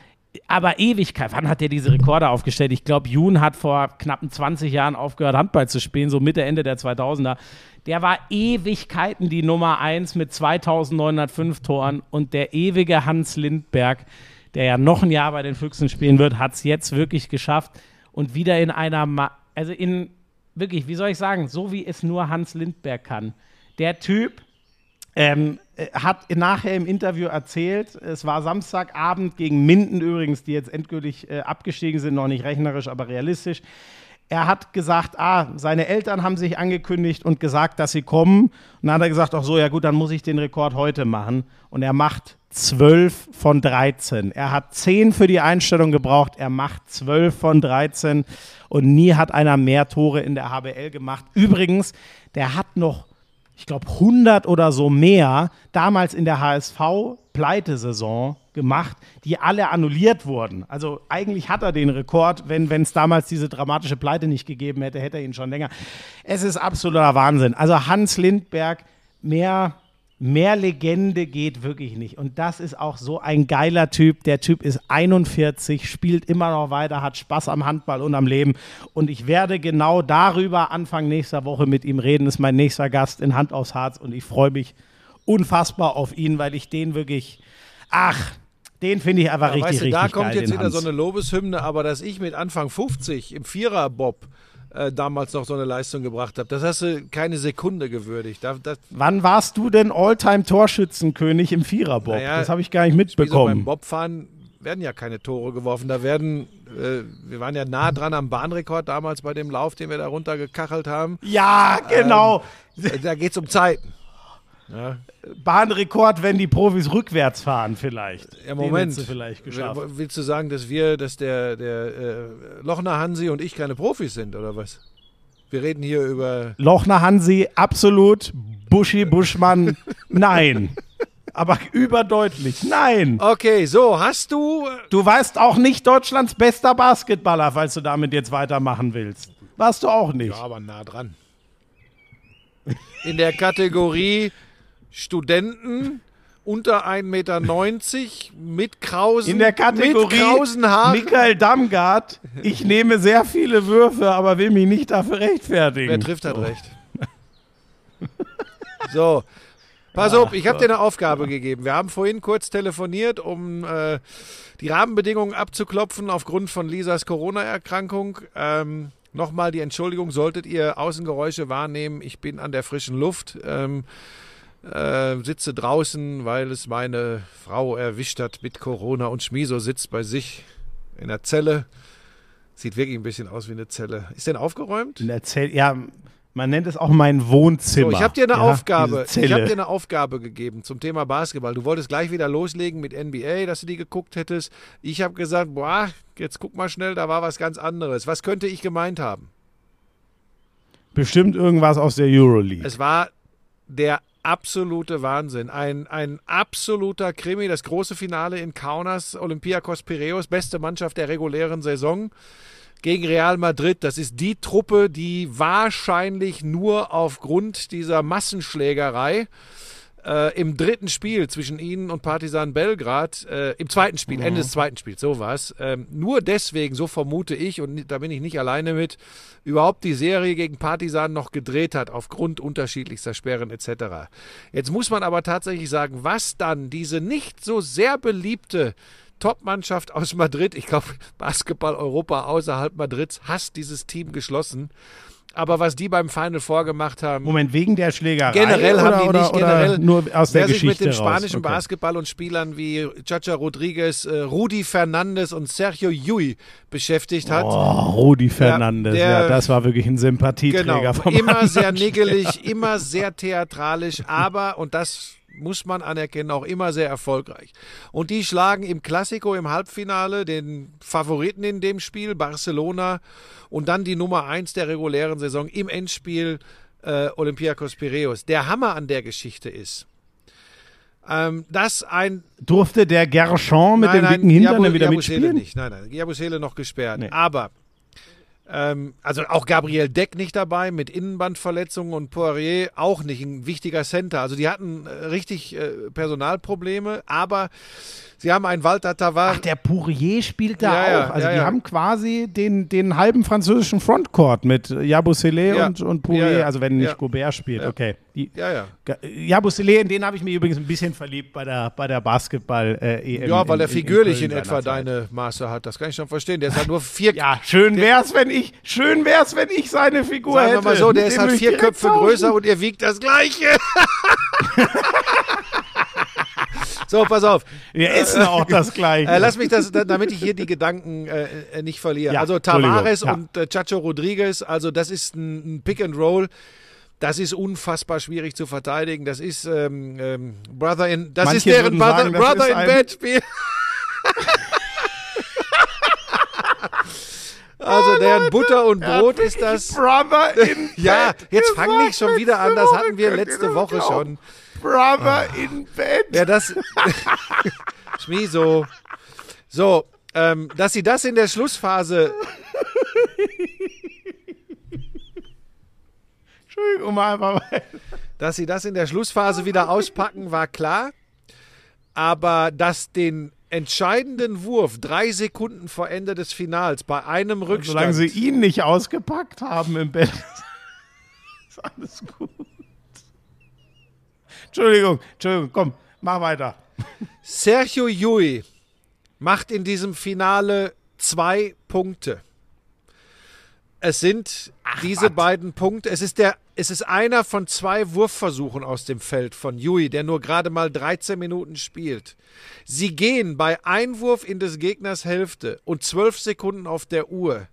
aber Ewigkeit. Wann hat er diese Rekorde aufgestellt? Ich glaube, Yoon hat vor knappen 20 Jahren aufgehört, Handball zu spielen, so Mitte, Ende der 2000er. Der war Ewigkeiten die Nummer 1 mit 2905 Toren und der ewige Hans Lindberg, der ja noch ein Jahr bei den Füchsen spielen wird, hat es jetzt wirklich geschafft und wieder in einer, also in, wirklich, wie soll ich sagen, so wie es nur Hans Lindberg kann. Der Typ ähm, äh, hat nachher im Interview erzählt, es war Samstagabend gegen Minden übrigens, die jetzt endgültig äh, abgestiegen sind, noch nicht rechnerisch, aber realistisch. Er hat gesagt, ah, seine Eltern haben sich angekündigt und gesagt, dass sie kommen. Und dann hat er gesagt, ach so, ja gut, dann muss ich den Rekord heute machen. Und er macht 12 von 13. Er hat 10 für die Einstellung gebraucht, er macht 12 von 13 und nie hat einer mehr Tore in der HBL gemacht. Übrigens, der hat noch ich glaube, 100 oder so mehr damals in der HSV-Pleitesaison gemacht, die alle annulliert wurden. Also eigentlich hat er den Rekord, wenn es damals diese dramatische Pleite nicht gegeben hätte, hätte er ihn schon länger. Es ist absoluter Wahnsinn. Also Hans Lindberg, mehr, mehr Legende geht wirklich nicht. Und das ist auch so ein geiler Typ. Der Typ ist 41, spielt immer noch weiter, hat Spaß am Handball und am Leben. Und ich werde genau darüber Anfang nächster Woche mit ihm reden. Ist mein nächster Gast in Hand aufs Harz und ich freue mich unfassbar auf ihn, weil ich den wirklich, ach, den finde ich einfach
Ja,
richtig,
weißt du,
richtig
da
geil.
kommt jetzt wieder
Hans.
so eine Lobeshymne, aber dass ich mit Anfang 50 im Vierer-Bob äh, damals noch so eine Leistung gebracht habe, das hast du keine Sekunde gewürdigt. Da, das,
Wann warst du denn Alltime-Torschützenkönig im Viererbob?
Naja,
das habe ich gar nicht
so beim
mitbekommen.
Bobfahren werden ja keine Tore geworfen. Da werden, äh, wir waren ja nah dran am Bahnrekord damals bei dem Lauf, den wir da runtergekachelt haben.
ja, genau.
Äh, Da geht es um Zeiten. Ja,
Bahnrekord, wenn die Profis rückwärts fahren, vielleicht.
Ja, Moment.
du vielleicht geschafft.
Will- Willst du sagen, dass wir, dass der, der äh, Lochner Hansi und ich keine Profis sind, oder was? Wir reden hier über.
Lochner Hansi, absolut. Buschi, Buschmann, (laughs) nein. Aber überdeutlich, nein.
Okay, so, hast du.
Du weißt auch nicht Deutschlands bester Basketballer, falls du damit jetzt weitermachen willst. Warst du auch nicht.
Ja, aber nah dran. In der Kategorie Studenten unter 1,90 Meter mit krausen,
In der Kategorie. Michael Damgard, ich nehme sehr viele Würfe, aber will mich nicht dafür rechtfertigen.
Wer trifft, hat recht. (laughs) So, pass auf, ich habe dir eine Aufgabe gegeben. Wir haben vorhin kurz telefoniert, um äh, die Rahmenbedingungen abzuklopfen aufgrund von Lisas Corona-Erkrankung. Ähm, Nochmal die Entschuldigung, solltet ihr Außengeräusche wahrnehmen, ich bin an der frischen Luft, ähm, äh, sitze draußen, weil es meine Frau erwischt hat mit Corona und Schmiso sitzt bei sich in der Zelle. Sieht wirklich ein bisschen aus wie eine Zelle. Ist denn aufgeräumt?
In der Zelle, ja, man nennt es auch mein Wohnzimmer.
So, ich habe dir eine
ja,
Aufgabe. Ich habe dir eine Aufgabe gegeben zum Thema Basketball. Du wolltest gleich wieder loslegen mit NBA, dass du die geguckt hättest. Ich habe gesagt, boah, jetzt guck mal schnell, da war was ganz anderes. Was könnte ich gemeint haben?
Bestimmt irgendwas aus der Euroleague.
Es war der absolute Wahnsinn. Ein, ein absoluter Krimi, das große Finale in Kaunas, Olympiakos Piraeus, beste Mannschaft der regulären Saison gegen Real Madrid. Das ist die Truppe, die wahrscheinlich nur aufgrund dieser Massenschlägerei äh, im dritten Spiel zwischen ihnen und Partisan Belgrad, äh, im zweiten Spiel, Ende des zweiten Spiels, so war's. Ähm, nur deswegen, so vermute ich, und da bin ich nicht alleine mit, überhaupt die Serie gegen Partisan noch gedreht hat, aufgrund unterschiedlichster Sperren etc. Jetzt muss man aber tatsächlich sagen, was dann diese nicht so sehr beliebte Top-Mannschaft aus Madrid, ich glaube, Basketball Europa außerhalb Madrids, hasst dieses Team geschlossen. Aber was die beim Final vorgemacht haben,
Moment, wegen der Schlägerei?
Generell
oder,
haben die
oder,
nicht, generell,
oder nur aus der
wer sich mit dem
raus?
spanischen
Okay.
Basketball und Spielern wie Chacha Rodriguez, äh, Rudi Fernandes und Sergio Yui beschäftigt hat.
Oh, Rudi Fernandes,
der-
ja, das war wirklich ein Sympathieträger
Genau,
vom
immer sehr niggelig, immer sehr theatralisch, aber, und das muss man anerkennen, auch immer sehr erfolgreich. Und die schlagen im Klassiko im Halbfinale den Favoriten in dem Spiel, Barcelona, und dann die Nummer eins der regulären Saison im Endspiel äh, Olympiakos Piraeus. Der Hammer an der Geschichte ist, ähm, dass ein
Durfte der Gershon mit dem dicken Hintern
Jabu-
wieder
Jabusele
mitspielen?
nicht. Nein, nein, Jabusele noch gesperrt.
Nee.
Aber ähm, also auch Gabriel Deck nicht dabei mit Innenbandverletzungen und Poirier auch nicht ein wichtiger Center. Also die hatten äh, richtig äh, Personalprobleme, aber sie haben einen Walter Tavares.
Ach, der Pourier spielt da
Ja, ja,
auch. Also
ja,
die
ja.
haben quasi den, den halben französischen Frontcourt mit Jabusele
Ja.
und, und Pourier, also wenn nicht. Gobert spielt. Okay. Die,
ja, ja.
Jabusele, in den habe ich mich übrigens ein bisschen verliebt bei der, bei der Basketball-EM.
Ja, weil er figürlich in,
Köln
etwa deine Maße hat. Das kann ich schon verstehen. Der ist halt nur vier. (laughs)
Ja, schön wär's, wenn ich, schön wär's, wenn ich seine Figur
Sagen wir
hätte.
mal so, der ist halt vier Köpfe größer und ihr wiegt das Gleiche. (laughs) so, pass auf.
Wir essen auch das Gleiche.
Äh, lass mich das, da- damit ich hier die Gedanken äh, äh, nicht verliere.
Ja,
also Tavares
Entschuldigung,
und äh, Chacho Rodriguez, also das ist ein, ein Pick and Roll. Das ist unfassbar schwierig zu verteidigen. Das ist ähm, ähm, Brother in, das
Manche
ist deren Brother,
sagen,
Brother in Bed Spiel. (laughs) also deren Butter und Brot ist das.
Brother in
Ja,
Bed
jetzt fang nicht schon wieder an. Das hatten wir letzte Woche schon.
Brother in Bed.
Ja, das. (laughs) Schmieso. So, ähm, dass sie das in der Schlussphase.
Entschuldigung, mal einfach mal.
Dass sie das in der Schlussphase wieder auspacken, war klar. Aber dass den entscheidenden Wurf drei Sekunden vor Ende des Finals bei einem Rückstand.
Solange sie ihn nicht ausgepackt haben im Bett, (laughs) ist alles gut. Entschuldigung, Entschuldigung, komm, mach weiter.
Sergio Yui macht in diesem Finale zwei Punkte. Es sind diese
was.
beiden Punkte. Es ist der, es ist einer von zwei Wurfversuchen aus dem Feld von Yui, der nur gerade mal 13 Minuten spielt. Sie gehen bei Einwurf in des Gegners Hälfte und 12 Sekunden auf der Uhr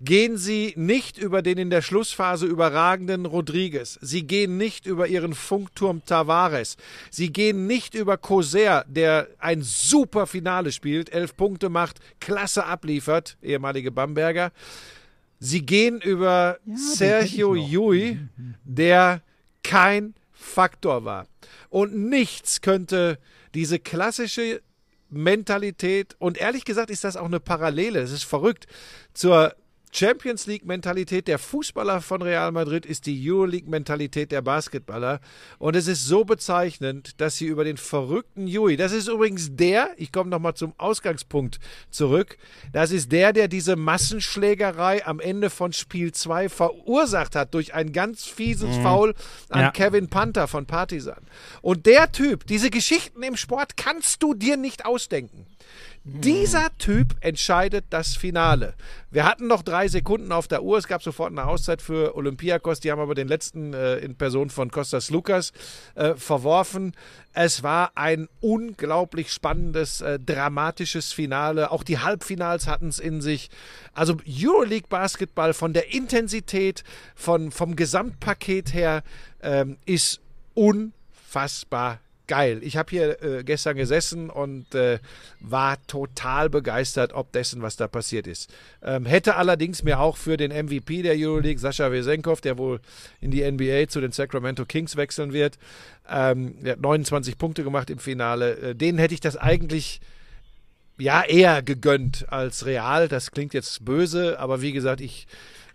gehen sie nicht über den in der Schlussphase überragenden Rodriguez. Sie gehen nicht über ihren Funkturm Tavares. Sie gehen nicht über Coser, der ein super Finale spielt, elf Punkte macht, klasse abliefert, ehemalige Bamberger. Sie gehen über Sergio
kenn ich noch.
Yui, der kein Faktor war. Und nichts könnte diese klassische Mentalität, und ehrlich gesagt ist das auch eine Parallele, es ist verrückt, zur Champions League-Mentalität der Fußballer von Real Madrid ist die Euroleague-Mentalität der Basketballer. Und es ist so bezeichnend, dass sie über den verrückten Yui, das ist übrigens der, ich komme nochmal zum Ausgangspunkt zurück, das ist der, der diese Massenschlägerei am Ende von Spiel 2 verursacht hat durch ein ganz fieses Foul an
Ja.
Kevin Panther von Partizan. Und der Typ, diese Geschichten im Sport kannst du dir nicht ausdenken. Dieser Typ entscheidet das Finale. Wir hatten noch drei Sekunden auf der Uhr. Es gab sofort eine Auszeit für Olympiakos. Die haben aber den letzten äh, in Person von Kostas Lukas äh, verworfen. Es war ein unglaublich spannendes, äh, dramatisches Finale. Auch die Halbfinals hatten es in sich. Also Euroleague Basketball von der Intensität, von, vom Gesamtpaket her ähm, ist unfassbar geil. Ich habe hier äh, gestern gesessen und äh, war total begeistert ob dessen, was da passiert ist. Ähm, hätte allerdings mir auch für den MVP der Euroleague, Sascha Wesenkov, der wohl in die NBA zu den Sacramento Kings wechseln wird, ähm, der hat 29 Punkte gemacht im Finale, äh, denen hätte ich das eigentlich ja eher gegönnt als real. Das klingt jetzt böse, aber wie gesagt, ich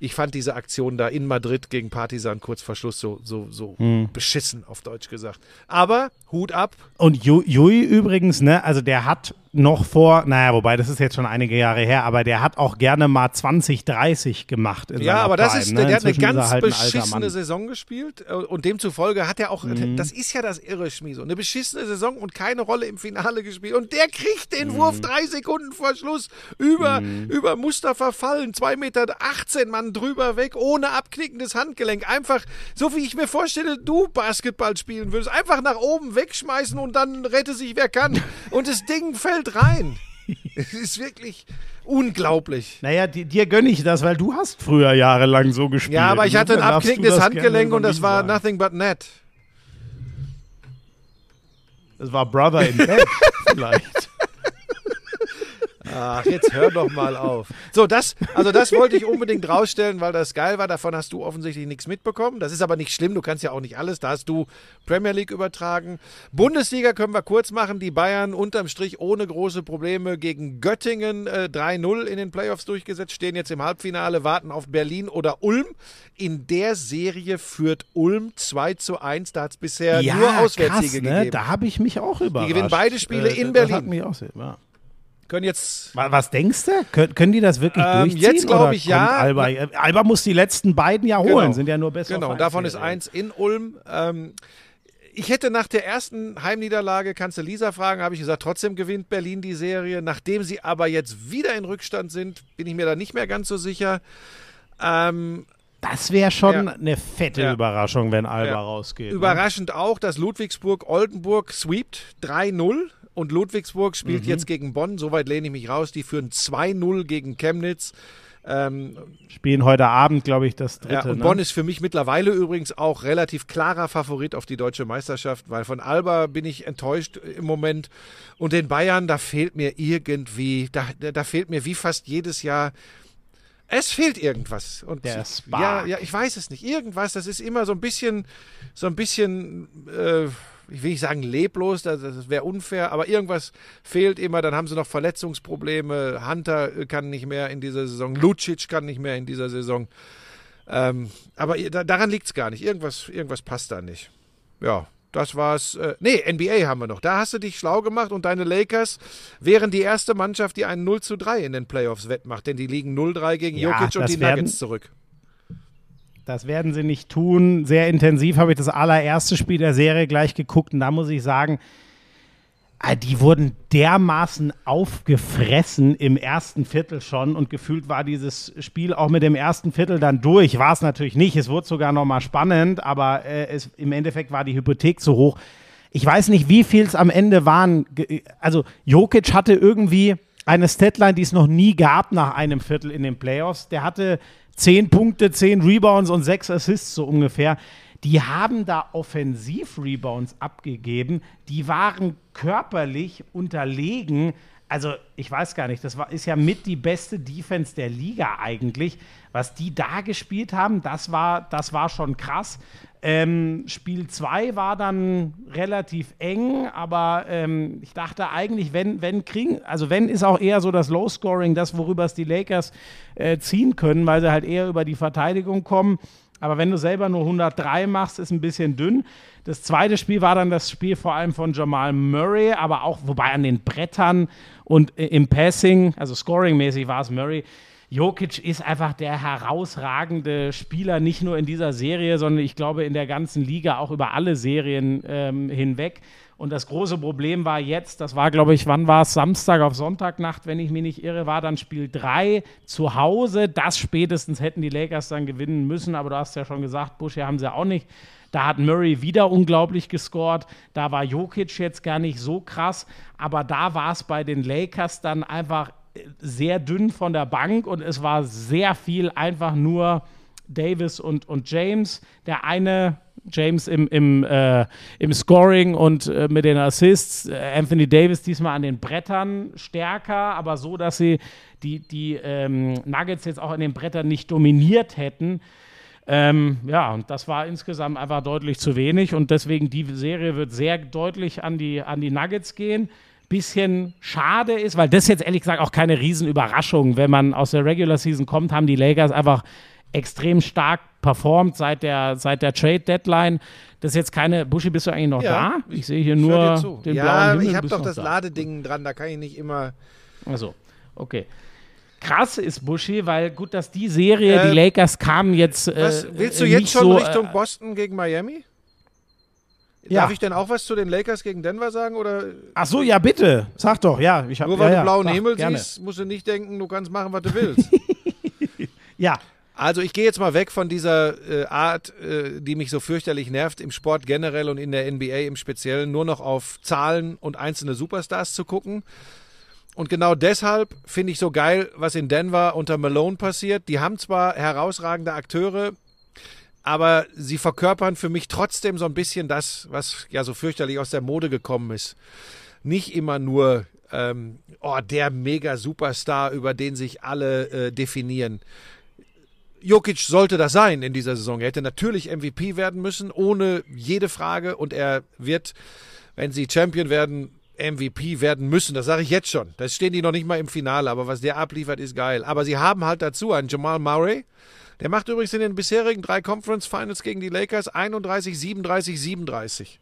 ich fand diese Aktion da in Madrid gegen Partisan kurz vor Schluss so, so, so
Hm.
beschissen, auf Deutsch gesagt. Aber Hut ab.
Und Ju- Jui übrigens, ne, also der hat noch vor, naja, wobei das ist jetzt schon einige Jahre her, aber der hat auch gerne mal 20, 30 gemacht. In
Ja, aber das
Prime,
ist,
ne?
der hat eine ganz
halt ein
beschissene. Saison gespielt äh, und demzufolge hat er auch,
Mhm.
das ist ja das irre Schmieso, eine beschissene Saison und keine Rolle im Finale gespielt und der kriegt den
Mhm.
Wurf drei Sekunden vor Schluss über, über Mustafa Fallen, 2,18 Meter Mann drüber weg, ohne abknickendes Handgelenk, einfach, so wie ich mir vorstelle, du Basketball spielen würdest, einfach nach oben wegschmeißen und dann rette sich wer kann und das Ding fällt rein. (laughs) Es ist wirklich unglaublich.
Naja, di- dir gönne ich das, weil du hast früher jahrelang so gespielt.
Ja, aber ich hatte ein abknickendes Handgelenk und das war
sagen.
nothing but net.
Das war Brother in Bed (laughs) vielleicht.
Ach, jetzt hör doch mal auf. So, das, also das wollte ich unbedingt rausstellen, weil das geil war. Davon hast du offensichtlich nichts mitbekommen. Das ist aber nicht schlimm. Du kannst ja auch nicht alles. Da hast du Premier League übertragen. Bundesliga können wir kurz machen. Die Bayern unterm Strich ohne große Probleme gegen Göttingen äh, 3-0 in den Playoffs durchgesetzt, stehen jetzt im Halbfinale, warten auf Berlin oder Ulm. In der Serie führt Ulm 2 zu 1. Da hat es bisher nur Auswärtssiege
krass, ne?
gegeben.
Da habe ich mich auch überrascht.
gewinnen beide Spiele in
Das hat
Berlin.
mich auch sehr, ja.
Können jetzt
Wa- Was denkst du? Können, können die das wirklich
Ähm,
durchziehen?
jetzt glaub
oder
ich, ja.
Alba, äh, Alba muss die letzten beiden ja holen,
Genau.
sind ja nur besser.
Genau, davon ist eins in Ulm. Ähm, ich hätte nach der ersten Heimniederlage, kannst du Lisa fragen, habe ich gesagt, trotzdem gewinnt Berlin die Serie. Nachdem sie aber jetzt wieder in Rückstand sind, bin ich mir da nicht mehr ganz so sicher. Ähm,
Das wäre schon
Ja.
eine fette
Ja.
Überraschung, wenn Alba
Ja.
rausgeht. ne?
überraschend auch, dass Ludwigsburg Oldenburg sweept 3-0 und Ludwigsburg spielt jetzt gegen Bonn. Soweit lehne ich mich raus. Die führen 2-0 gegen Chemnitz. Ähm,
Spielen heute Abend, glaube ich, das dritte.
Ja, und
ne?
Bonn ist für mich mittlerweile übrigens auch relativ klarer Favorit auf die deutsche Meisterschaft, weil von Alba bin ich enttäuscht im Moment. Und den Bayern, da fehlt mir irgendwie, da, da fehlt mir wie fast jedes Jahr. Es fehlt irgendwas. Und
Der
ja,
Spark.
ja, ich weiß es nicht. Irgendwas, das ist immer so ein bisschen, so ein bisschen, äh, ich will nicht sagen leblos, das, das wäre unfair, aber irgendwas fehlt immer. Dann haben sie noch Verletzungsprobleme. Hunter äh, kann nicht mehr in dieser Saison. Lucic kann nicht mehr in dieser Saison. Ähm, aber da, daran liegt es gar nicht. Irgendwas, irgendwas passt da nicht. Ja, das war's. Äh, nee, NBA haben wir noch. Da hast du dich schlau gemacht und deine Lakers wären die erste Mannschaft, die einen 0 zu 3 in den Playoffs wettmacht, denn die liegen 0-3 gegen
Ja,
Jokic und die
werden-
Nuggets zurück.
Das werden sie nicht tun. Sehr intensiv habe ich das allererste Spiel der Serie gleich geguckt und da muss ich sagen, ah, die wurden dermaßen aufgefressen im ersten Viertel schon und gefühlt war dieses Spiel auch mit dem ersten Viertel dann durch. War es natürlich nicht. Es wurde sogar noch mal spannend, aber äh, es, im Endeffekt war die Hypothek zu hoch. Ich weiß nicht, wie viel es am Ende waren. Also Jokic hatte irgendwie eine Statline, die es noch nie gab nach einem Viertel in den Playoffs. Der hatte zehn Punkte, zehn Rebounds und sechs Assists so ungefähr. Die haben da Offensiv-Rebounds abgegeben. Die waren körperlich unterlegen. Also, ich weiß gar nicht, das war, ist ja mit die beste Defense der Liga eigentlich. Was die da gespielt haben, das war, das war schon krass. Ähm, Spiel 2 war dann relativ eng, aber ähm, ich dachte eigentlich, wenn, wenn kriegen, also wenn ist auch eher so das Low-Scoring, das, worüber es die Lakers äh, ziehen können, weil sie halt eher über die Verteidigung kommen. Aber wenn du selber nur 103 machst, ist ein bisschen dünn. Das zweite Spiel war dann das Spiel vor allem von Jamal Murray, aber auch, wobei an den Brettern und äh, im Passing, also scoringmäßig war es Murray. Jokic ist einfach der herausragende Spieler, nicht nur in dieser Serie, sondern ich glaube in der ganzen Liga, auch über alle Serien ähm, hinweg. Und das große Problem war jetzt, das war, glaube ich, wann war es? Samstag auf Sonntagnacht, wenn ich mich nicht irre, war dann Spiel 3 zu Hause. Das spätestens hätten die Lakers dann gewinnen müssen, aber du hast ja schon gesagt, Bush haben sie auch nicht. Da hat Murray wieder unglaublich gescored. Da war Jokic jetzt gar nicht so krass, aber da war es bei den Lakers dann einfach sehr dünn von der Bank und es war sehr viel einfach nur Davis und, und James. Der eine, James im, im, äh, im Scoring und äh, mit den Assists, äh, Anthony Davis diesmal an den Brettern stärker, aber so, dass sie die, die ähm, Nuggets jetzt auch an den Brettern nicht dominiert hätten. Ähm, ja, und das war insgesamt einfach deutlich zu wenig und deswegen die Serie wird sehr deutlich an die, an die Nuggets gehen. Bisschen schade ist, weil das jetzt ehrlich gesagt auch keine Riesenüberraschung, wenn man aus der Regular Season kommt, haben die Lakers einfach extrem stark performt seit der, seit der Trade-Deadline. Das ist jetzt keine, Buschi, bist du eigentlich noch
Ja,
da? Ich sehe hier nur den
ja,
blauen Himmel.
ich habe doch das
da.
Ladeding dran, da kann ich nicht immer.
Also, okay. Krass ist Buschi, weil gut, dass die Serie,
Äh,
die Lakers kamen jetzt. Äh,
Was, willst du
äh,
jetzt schon
so,
Richtung
äh,
Boston gegen Miami?
Ja.
Darf ich denn auch was zu den Lakers gegen Denver sagen? Oder
Ach so, ja, bitte. Sag doch, ja. Ich hab,
nur
ja,
weil
ja,
du blauen
sag,
Himmel
gerne.
siehst, musst du nicht denken, du kannst machen, was du willst. (laughs)
Ja,
Also ich gehe jetzt mal weg von dieser äh, Art, äh, die mich so fürchterlich nervt, im Sport generell und in der NBA im Speziellen, nur noch auf Zahlen und einzelne Superstars zu gucken. Und genau deshalb finde ich so geil, was in Denver unter Malone passiert. Die haben zwar herausragende Akteure, aber sie verkörpern für mich trotzdem so ein bisschen das, was ja so fürchterlich aus der Mode gekommen ist. Nicht immer nur ähm, oh, der Mega-Superstar, über den sich alle äh, definieren. Jokic sollte das sein in dieser Saison. Er hätte natürlich MVP werden müssen, ohne jede Frage. Und er wird, wenn sie Champion werden, MVP werden müssen. Das sage ich jetzt schon. Da stehen die noch nicht mal im Finale. Aber was der abliefert, ist geil. Aber sie haben halt dazu einen Jamal Murray. Der macht übrigens in den bisherigen drei Conference Finals gegen die Lakers 31, 37, 37.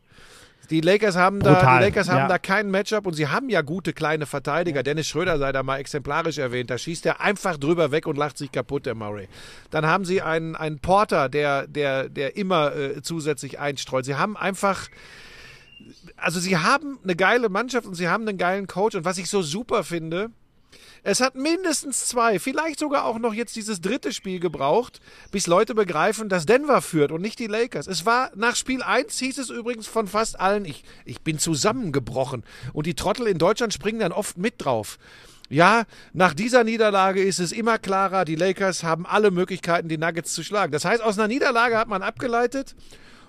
Die Lakers haben da, die Lakers haben
ja.
da kein Matchup und sie haben ja gute kleine Verteidiger. Dennis Schröder sei da mal exemplarisch erwähnt. Da schießt er einfach drüber weg und lacht sich kaputt, der Murray. Dann haben sie einen, einen Porter, der, der, der immer äh, zusätzlich einstreut. Sie haben einfach, also sie haben eine geile Mannschaft und sie haben einen geilen Coach. Und was ich so super finde, es hat mindestens zwei, vielleicht sogar auch noch jetzt dieses dritte Spiel gebraucht, bis Leute begreifen, dass Denver führt und nicht die Lakers. Es war nach Spiel 1 hieß es übrigens von fast allen, ich, ich bin zusammengebrochen. Und die Trottel in Deutschland springen dann oft mit drauf. Ja, nach dieser Niederlage ist es immer klarer, die Lakers haben alle Möglichkeiten, die Nuggets zu schlagen. Das heißt, aus einer Niederlage hat man abgeleitet,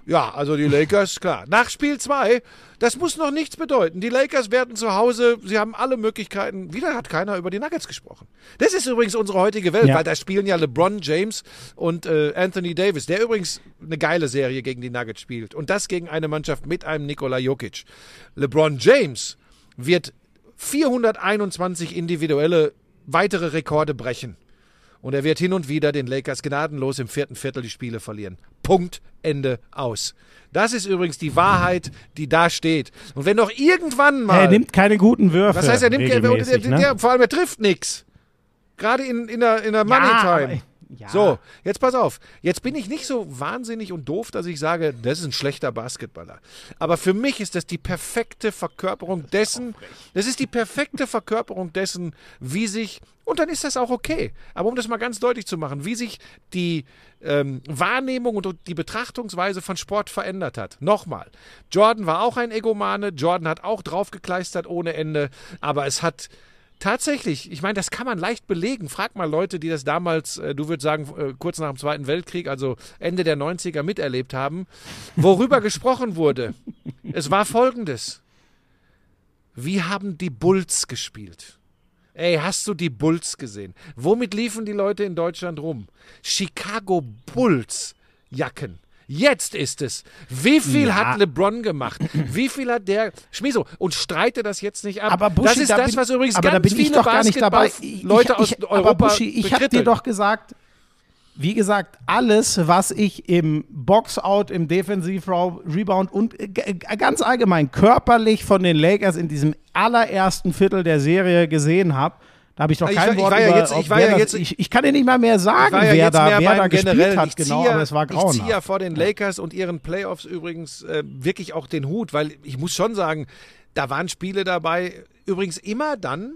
ja, also die Lakers, klar. Nach Spiel 2, das muss noch nichts bedeuten. Die Lakers werden zu Hause, sie haben alle Möglichkeiten. Wieder hat keiner über die Nuggets gesprochen. Das ist übrigens unsere heutige Welt,
Ja.
weil da spielen ja LeBron James und äh, Anthony Davis, der übrigens eine geile Serie gegen die Nuggets spielt. Und das gegen eine Mannschaft mit einem Nikola Jokic. LeBron James wird 421 individuelle weitere Rekorde brechen. Und er wird hin und wieder den Lakers gnadenlos im vierten Viertel die Spiele verlieren. Punkt, Ende, aus. Das ist übrigens die Wahrheit, die da steht. Und wenn noch irgendwann mal.
er nimmt keine guten Würfe.
was heißt, er nimmt der,
ne?
vor allem, er trifft nichts. Gerade in, in der, in der Money Time.
aber- ja.
So, jetzt pass auf. Jetzt bin ich nicht so wahnsinnig und doof, dass ich sage, das ist ein schlechter Basketballer. Aber für mich ist das die perfekte Verkörperung dessen, das ist die perfekte Verkörperung dessen, wie sich, und dann ist das auch okay. Aber um das mal ganz deutlich zu machen, wie sich die ähm, Wahrnehmung und die Betrachtungsweise von Sport verändert hat. Nochmal, Jordan war auch ein Egomane, Jordan hat auch draufgekleistert ohne Ende, aber es hat Tatsächlich, ich meine, das kann man leicht belegen. Frag mal Leute, die das damals, äh, du würdest sagen, äh, kurz nach dem Zweiten Weltkrieg, also Ende der 90er miterlebt haben, worüber (laughs) gesprochen wurde. Es war folgendes. Wie haben die Bulls gespielt? Ey, hast du die Bulls gesehen? Womit liefen die Leute in Deutschland rum? Chicago Bulls Jacken. Jetzt ist es. Wie viel
Ja.
hat LeBron gemacht? Wie viel hat der Schmieso? Und streite das jetzt nicht ab.
Aber Buschi,
das ist
da
das,
bin,
was übrigens
aber
ganz
da bin
viele
ich doch gar nicht dabei. Ich-
Leute
ich,
aus
ich,
Europa
aber Buschi, ich habe dir doch gesagt, wie gesagt, alles, was ich im Boxout, im Defensiv-Rebound und äh, äh, ganz allgemein körperlich von den Lakers in diesem allerersten Viertel der Serie gesehen habe, da habe ich doch kein
ich
Wort
war ja
über,
jetzt- ich war
das, ich, ich kann dir nicht mal mehr sagen,
ja
wer
jetzt
da, wer da gespielt hat,
Ich
genau,
ziehe-
aber es war
Ich ziehe ja
grauenhaft.
vor den Lakers und ihren Playoffs übrigens äh, wirklich auch den Hut, weil ich muss schon sagen, da waren Spiele dabei, übrigens immer dann,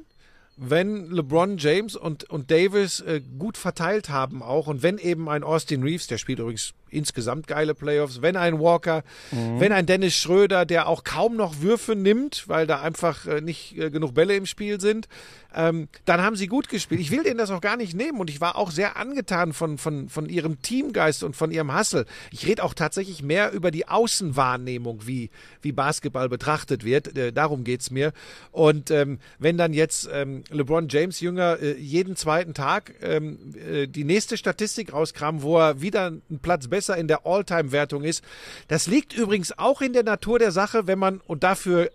wenn LeBron James und, und Davis äh, gut verteilt haben auch und wenn eben ein Austin Reeves, der spielt übrigens insgesamt geile Playoffs, wenn ein Walker, wenn ein Dennis Schröder, der auch kaum noch Würfe nimmt, weil da einfach äh, nicht äh, genug Bälle im Spiel sind, ähm, dann haben sie gut gespielt. Ich will denen das auch gar nicht nehmen und ich war auch sehr angetan von, von, von ihrem Teamgeist und von ihrem Hustle. Ich rede auch tatsächlich mehr über die Außenwahrnehmung, wie, wie Basketball betrachtet wird. Äh, darum geht's mir. Und ähm, wenn dann jetzt ähm, LeBron James Jünger äh, jeden zweiten Tag ähm, äh, die nächste Statistik rauskramen, wo er wieder einen Platz besser in der All-Time-Wertung ist, das liegt übrigens auch in der Natur der Sache, wenn man, und dafür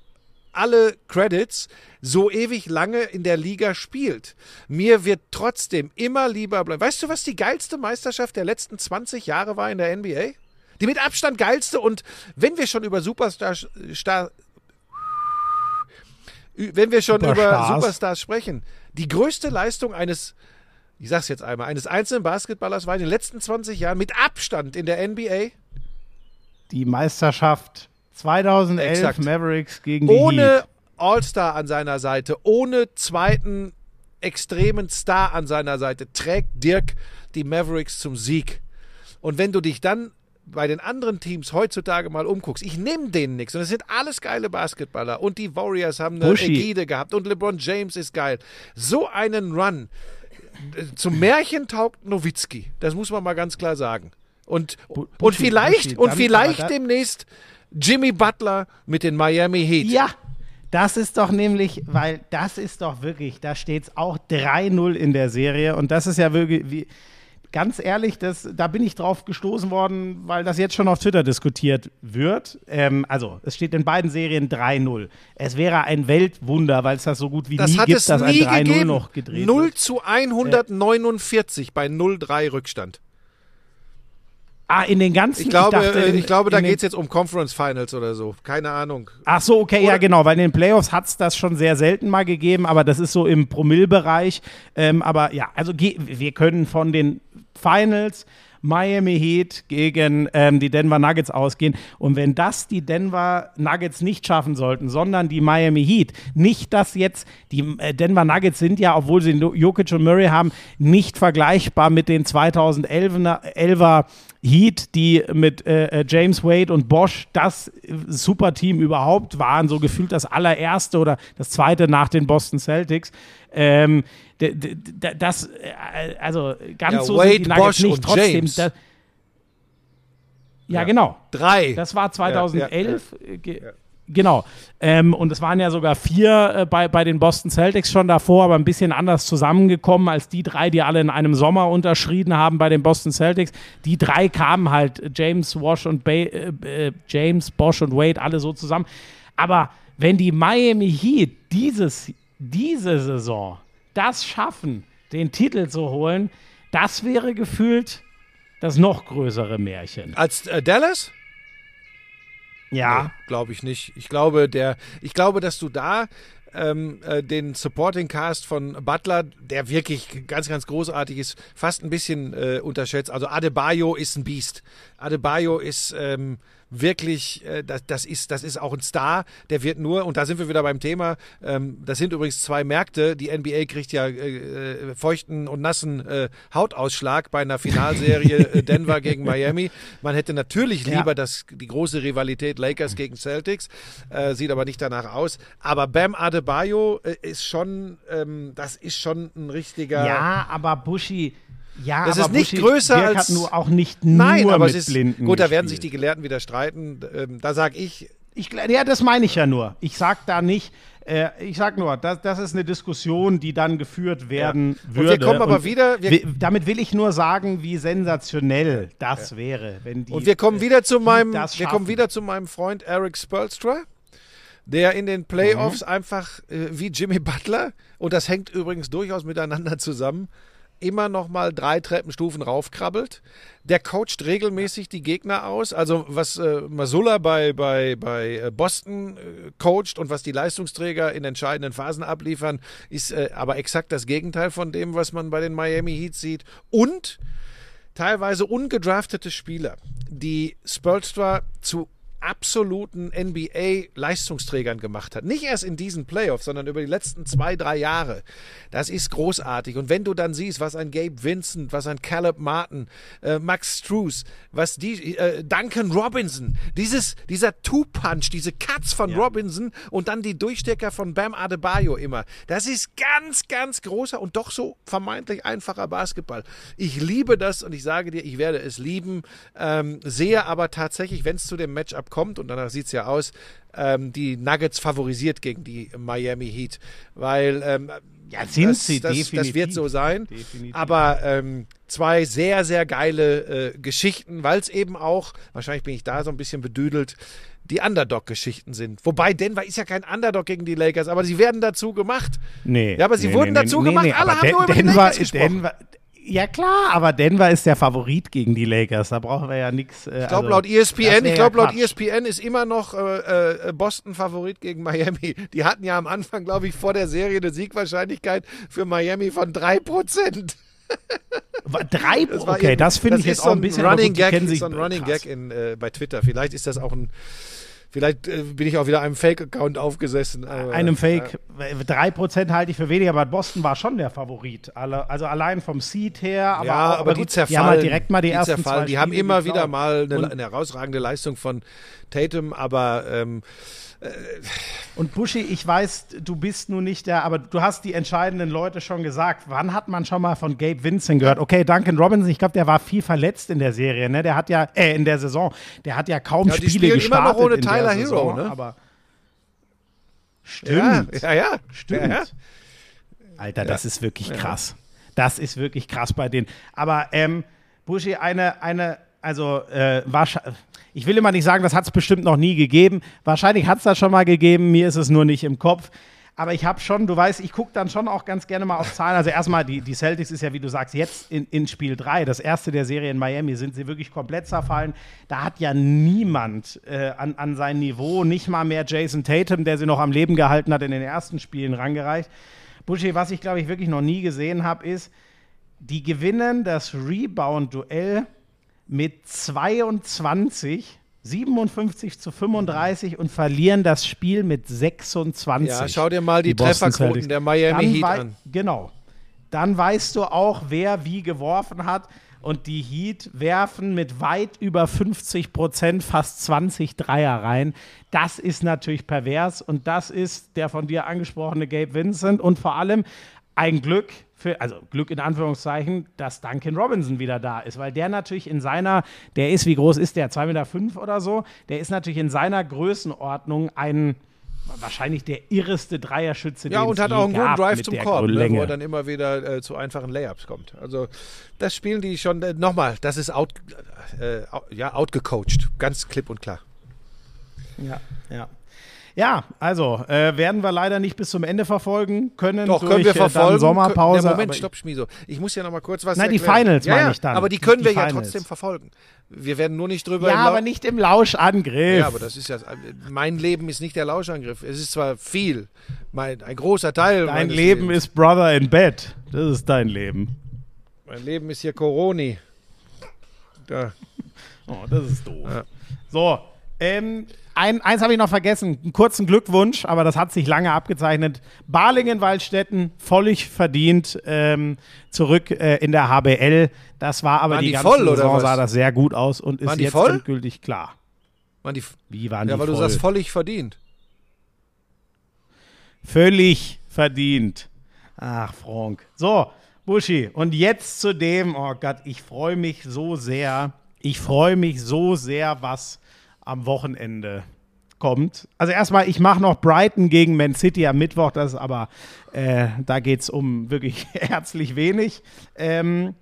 alle Credits, so ewig lange in der Liga spielt. Mir wird trotzdem immer lieber bleiben. Weißt du, was die geilste Meisterschaft der letzten 20 Jahre war in der NBA? Die mit Abstand geilste und wenn wir schon über Superstar, Star, wenn wir schon über
Superstars.
Superstars sprechen, die größte Leistung eines, ich sag's jetzt einmal, eines einzelnen Basketballers war in den letzten 20 Jahren mit Abstand in der NBA
Die Meisterschaft 2011
Exakt.
Mavericks gegen die
ohne
Heat.
All-Star an seiner Seite, ohne zweiten extremen Star an seiner Seite, trägt Dirk die Mavericks zum Sieg. Und wenn du dich dann bei den anderen Teams heutzutage mal umguckst, ich nehme denen nichts. Und es sind alles geile Basketballer. Und die Warriors haben eine
Buschi.
Ägide gehabt. Und LeBron James ist geil. So einen Run. äh, Zum Märchen taugt Nowitzki. Das muss man mal ganz klar sagen. Und,
Bu-
und vielleicht,
Buschi,
und vielleicht demnächst Jimmy Butler mit den Miami Heat.
Ja, das ist doch nämlich, weil das ist doch wirklich, da steht es auch 3-0 in der Serie und das ist ja wirklich, wie, ganz ehrlich, das, da bin ich drauf gestoßen worden, weil das jetzt schon auf Twitter diskutiert wird. Ähm, also, es steht in beiden Serien 3-0. Es wäre ein Weltwunder, weil es das so gut wie
Das
nie gibt, dass ein
nie
3-0
gegeben.
noch gedreht
0
wird.
zu 149 bei 0-3 Rückstand.
Ah, in den ganzen,
Ich glaube,
dachte,
äh,
in-
ich glaube da geht es jetzt um Conference Finals oder so. Keine Ahnung.
Ach so, okay, ja
Oder-
genau, weil in den Playoffs hat es das schon sehr selten mal gegeben, aber das ist so im Promillbereich. Ähm, aber ja, also wir können von den Finals Miami Heat gegen ähm, die Denver Nuggets ausgehen. Und wenn das die Denver Nuggets nicht schaffen sollten, sondern die Miami Heat, nicht dass jetzt, die äh, Denver Nuggets sind ja, obwohl sie Jokic und Murray haben, nicht vergleichbar mit den 2011er 11er Heat, die mit äh, äh, James Wade und Bosch das Superteam überhaupt waren, so gefühlt das allererste oder das zweite nach den Boston Celtics. Ähm, das, äh, also ganz
Ja,
so
Wade,
sind die Nuggets
Bosch
nicht. Trotzdem,
James.
da, ja,
Ja.
genau.
Drei.
Das war 2011.
Ja,
äh, ge- Genau. Ähm, und es waren ja sogar vier äh, bei, bei den Boston Celtics schon davor, aber ein bisschen anders zusammengekommen als die drei, die alle in einem Sommer unterschrieben haben bei den Boston Celtics. Die drei kamen halt, James, Wash und ba äh, äh, James, Bosch und Wade, alle so zusammen. Aber wenn die Miami Heat dieses, diese Saison das schaffen, den Titel zu holen, das wäre gefühlt das noch größere Märchen.
Als äh, Dallas?
Ja.
Glaube ich nicht. Ich glaube, der, ich glaube, dass du da ähm, äh, den Supporting Cast von Butler, der wirklich ganz, ganz großartig ist, fast ein bisschen äh, unterschätzt. Also Adebayo ist ein Biest. Adebayo ist ähm, wirklich, äh, das, das, ist, das ist auch ein Star. Der wird nur, und da sind wir wieder beim Thema, ähm, das sind übrigens zwei Märkte. Die NBA kriegt ja äh, äh, feuchten und nassen äh, Hautausschlag bei einer Finalserie äh, (laughs) Denver gegen Miami. Man hätte natürlich
Ja.
lieber das, die große Rivalität Lakers gegen Celtics, äh, sieht aber nicht danach aus. Aber Bam Adebayo ist schon, ähm, das ist schon ein richtiger.
Ja, aber Buschi, ja,
Das
aber
ist nicht
Buschi,
größer
Dirk
als-
hat nur auch nicht
Nein,
nur
aber
mit
es ist
Blinden
gut. Da werden sich die. Gelehrten wieder streiten. Ähm, da sage ich,
Ich, ja, das meine ich ja nur. Ich sag da nicht. Äh, ich sag nur, das, das ist eine Diskussion, die dann geführt werden
Und wir
würde.
kommen aber wieder- wir-
wi- damit will ich nur sagen, wie sensationell das wäre, wenn die.
Und wir kommen wieder zu meinem, wir kommen wieder zu meinem Freund Eric Spolstra, der in den
Mhm.
Playoffs einfach äh, wie Jimmy Butler und das hängt übrigens durchaus miteinander zusammen. Immer noch mal drei Treppenstufen raufkrabbelt. Der coacht regelmäßig die Gegner aus. Also was äh, Masula bei, bei, bei äh, Boston äh, coacht und was die Leistungsträger in entscheidenden Phasen abliefern, ist äh, aber exakt das Gegenteil von dem, was man bei den Miami Heat sieht. Und teilweise ungedraftete Spieler, die Spolstra zu absoluten NBA-Leistungsträgern gemacht hat. Nicht erst in diesen Playoffs, sondern über die letzten zwei, drei Jahre. Das ist großartig. Und wenn du dann siehst, was ein Gabe Vincent, was ein Caleb Martin, äh, Max Struess, was die, äh, Duncan Robinson, dieses, dieser Two-Punch, diese Cuts von Robinson und dann die Durchstecker von Bam Adebayo immer. Das ist ganz, ganz großer und doch so vermeintlich einfacher Basketball. Ich liebe das und ich sage dir, ich werde es lieben. Ähm, sehe aber tatsächlich, wenn es zu dem Matchup kommt, und danach sieht es ja aus, ähm, die Nuggets favorisiert gegen die Miami Heat. Weil ähm,
Ja, sind
das,
sie,
das,
definitiv.
Das wird so sein.
Definitiv.
Aber ähm, zwei sehr, sehr geile äh, Geschichten, weil es eben auch, wahrscheinlich bin ich da so ein bisschen bedüdelt, die Underdog-Geschichten sind. Wobei Denver ist ja kein Underdog gegen die Lakers, aber sie werden dazu gemacht.
Nee.
Ja, aber sie
nee,
wurden
nee,
dazu
nee,
gemacht. Alle haben
Den-
nur über die
Denver,
Lakers gesprochen.
Denver, ja klar, aber Denver ist der Favorit gegen die Lakers. Da brauchen wir ja nichts. Äh,
Ich glaube,
also,
laut ESPN, ich glaube, laut
ja
ESPN ist immer noch äh, äh, Boston Favorit gegen Miami. Die hatten ja am Anfang, glaube ich, vor der Serie eine Siegwahrscheinlichkeit für Miami von 3%.
Drei,
Das war
okay, das finde ich
ist
jetzt
so
auch ein bisschen.
Running Gag, so ein Running
krass.
Gag in, äh, bei Twitter. Vielleicht ist das auch ein, vielleicht äh, bin ich auch wieder einem Fake-Account aufgesessen. aber,
Einem Fake. Drei Prozent halte ich für weniger, aber Boston war schon der Favorit. Also allein vom Seed her. Aber,
ja,
auch,
aber, die
gut,
zerfallen.
Die haben halt direkt mal die, ersten
zerfallen.
zwei
Die haben
Spiele
immer
geklaut.
wieder mal eine, eine herausragende Leistung von Tatum, aber ähm,
Und Buschi, ich weiß, du bist nun nicht der, aber du hast die entscheidenden Leute schon gesagt. Wann hat man schon mal von Gabe Vincent gehört? Okay, Duncan Robinson, ich glaube, der war viel verletzt in der Serie, ne? Der hat ja, äh, in der Saison, der hat ja kaum
Ja, die
Spiele
spielen immer
gestartet
noch ohne Tyler
Saison,
Hero, ne?
Aber stimmt.
ja, ja, ja,
Stimmt.
Ja.
Alter, das ist wirklich krass. Das ist wirklich krass bei denen. Aber ähm, Buschi, eine, eine, also äh, wahrscheinlich, ich will immer nicht sagen, das hat es bestimmt noch nie gegeben. Wahrscheinlich hat es das schon mal gegeben, mir ist es nur nicht im Kopf. Aber ich habe schon, du weißt, ich gucke dann schon auch ganz gerne mal auf Zahlen. Also erstmal, die, die Celtics ist ja, wie du sagst, jetzt in, in Spiel 3, das erste der Serie in Miami, sind sie wirklich komplett zerfallen. Da hat ja niemand äh, an, an sein Niveau, nicht mal mehr Jason Tatum, der sie noch am Leben gehalten hat, in den ersten Spielen rangereicht. Buschi, was ich glaube ich wirklich noch nie gesehen habe, ist, die gewinnen das Rebound-Duell mit 22, 57 zu 35 und verlieren das Spiel mit 26.
Ja, schau dir mal die,
Boston
Trefferquoten der Miami
Dann
Heat an.
Genau. Dann weißt du auch, wer wie geworfen hat. Und die Heat werfen mit weit über 50 Prozent fast 20 Dreier rein. Das ist natürlich pervers. Und das ist der von dir angesprochene Gabe Vincent. Und vor allem ein Glück, für, also Glück in Anführungszeichen, dass Duncan Robinson wieder da ist. Weil der natürlich in seiner, der ist, wie groß ist der? 2,5 Meter fünf oder so? Der ist natürlich in seiner Größenordnung ein wahrscheinlich der irreste Dreierschütze,
Ja,
den
und
es
hat auch einen guten Drive zum Korb, ne, wo er dann immer wieder äh, zu einfachen Layups kommt. Also das spielen die schon, äh, nochmal, das ist out, äh, out, ja, outgecoacht, ganz klipp und klar.
Ja, ja. Ja, also äh, werden wir leider nicht bis zum Ende verfolgen können.
Doch,
durch,
können wir
äh,
verfolgen.
Sommerpause.
Der Moment, stopp, Schmieso. Ich muss ja noch mal kurz was
Nein, die
erklären.
Finals
ja,
meine
ja,
ich dann.
Aber die
Die-
können
die
wir ja
Finals.
trotzdem verfolgen. Wir werden nur nicht drüber
Ja, aber nicht im Lauschangriff.
Ja, aber das ist ja, mein Leben ist nicht der Lauschangriff. Es ist zwar viel, mein, ein großer Teil
Dein Leben
Lebens.
ist Brother in Bed. Das ist dein Leben.
Mein Leben ist hier Coroni. Da.
Oh, das ist doof.
Ja.
So, ähm, ein, eins habe ich noch vergessen. Einen kurzen Glückwunsch, aber das hat sich lange abgezeichnet. Balingen-Waldstätten, völlig verdient ähm, zurück äh, in der HBL. Das war aber
Waren
die,
die
ganze
voll,
Saison sah das sehr gut aus und ist
Waren die
jetzt
voll?
endgültig klar.
Mann, die,
Wie waren
ja,
die
weil
voll?
du sagst, völlig verdient.
Völlig verdient. Ach, Frank. So, Buschi. Und jetzt zu dem, oh Gott, ich freue mich so sehr. Ich freue mich so sehr, was am Wochenende kommt. Also erstmal, ich mache noch Brighton gegen Man City am Mittwoch, das aber, äh, da geht es um wirklich (laughs) herzlich wenig. Ähm,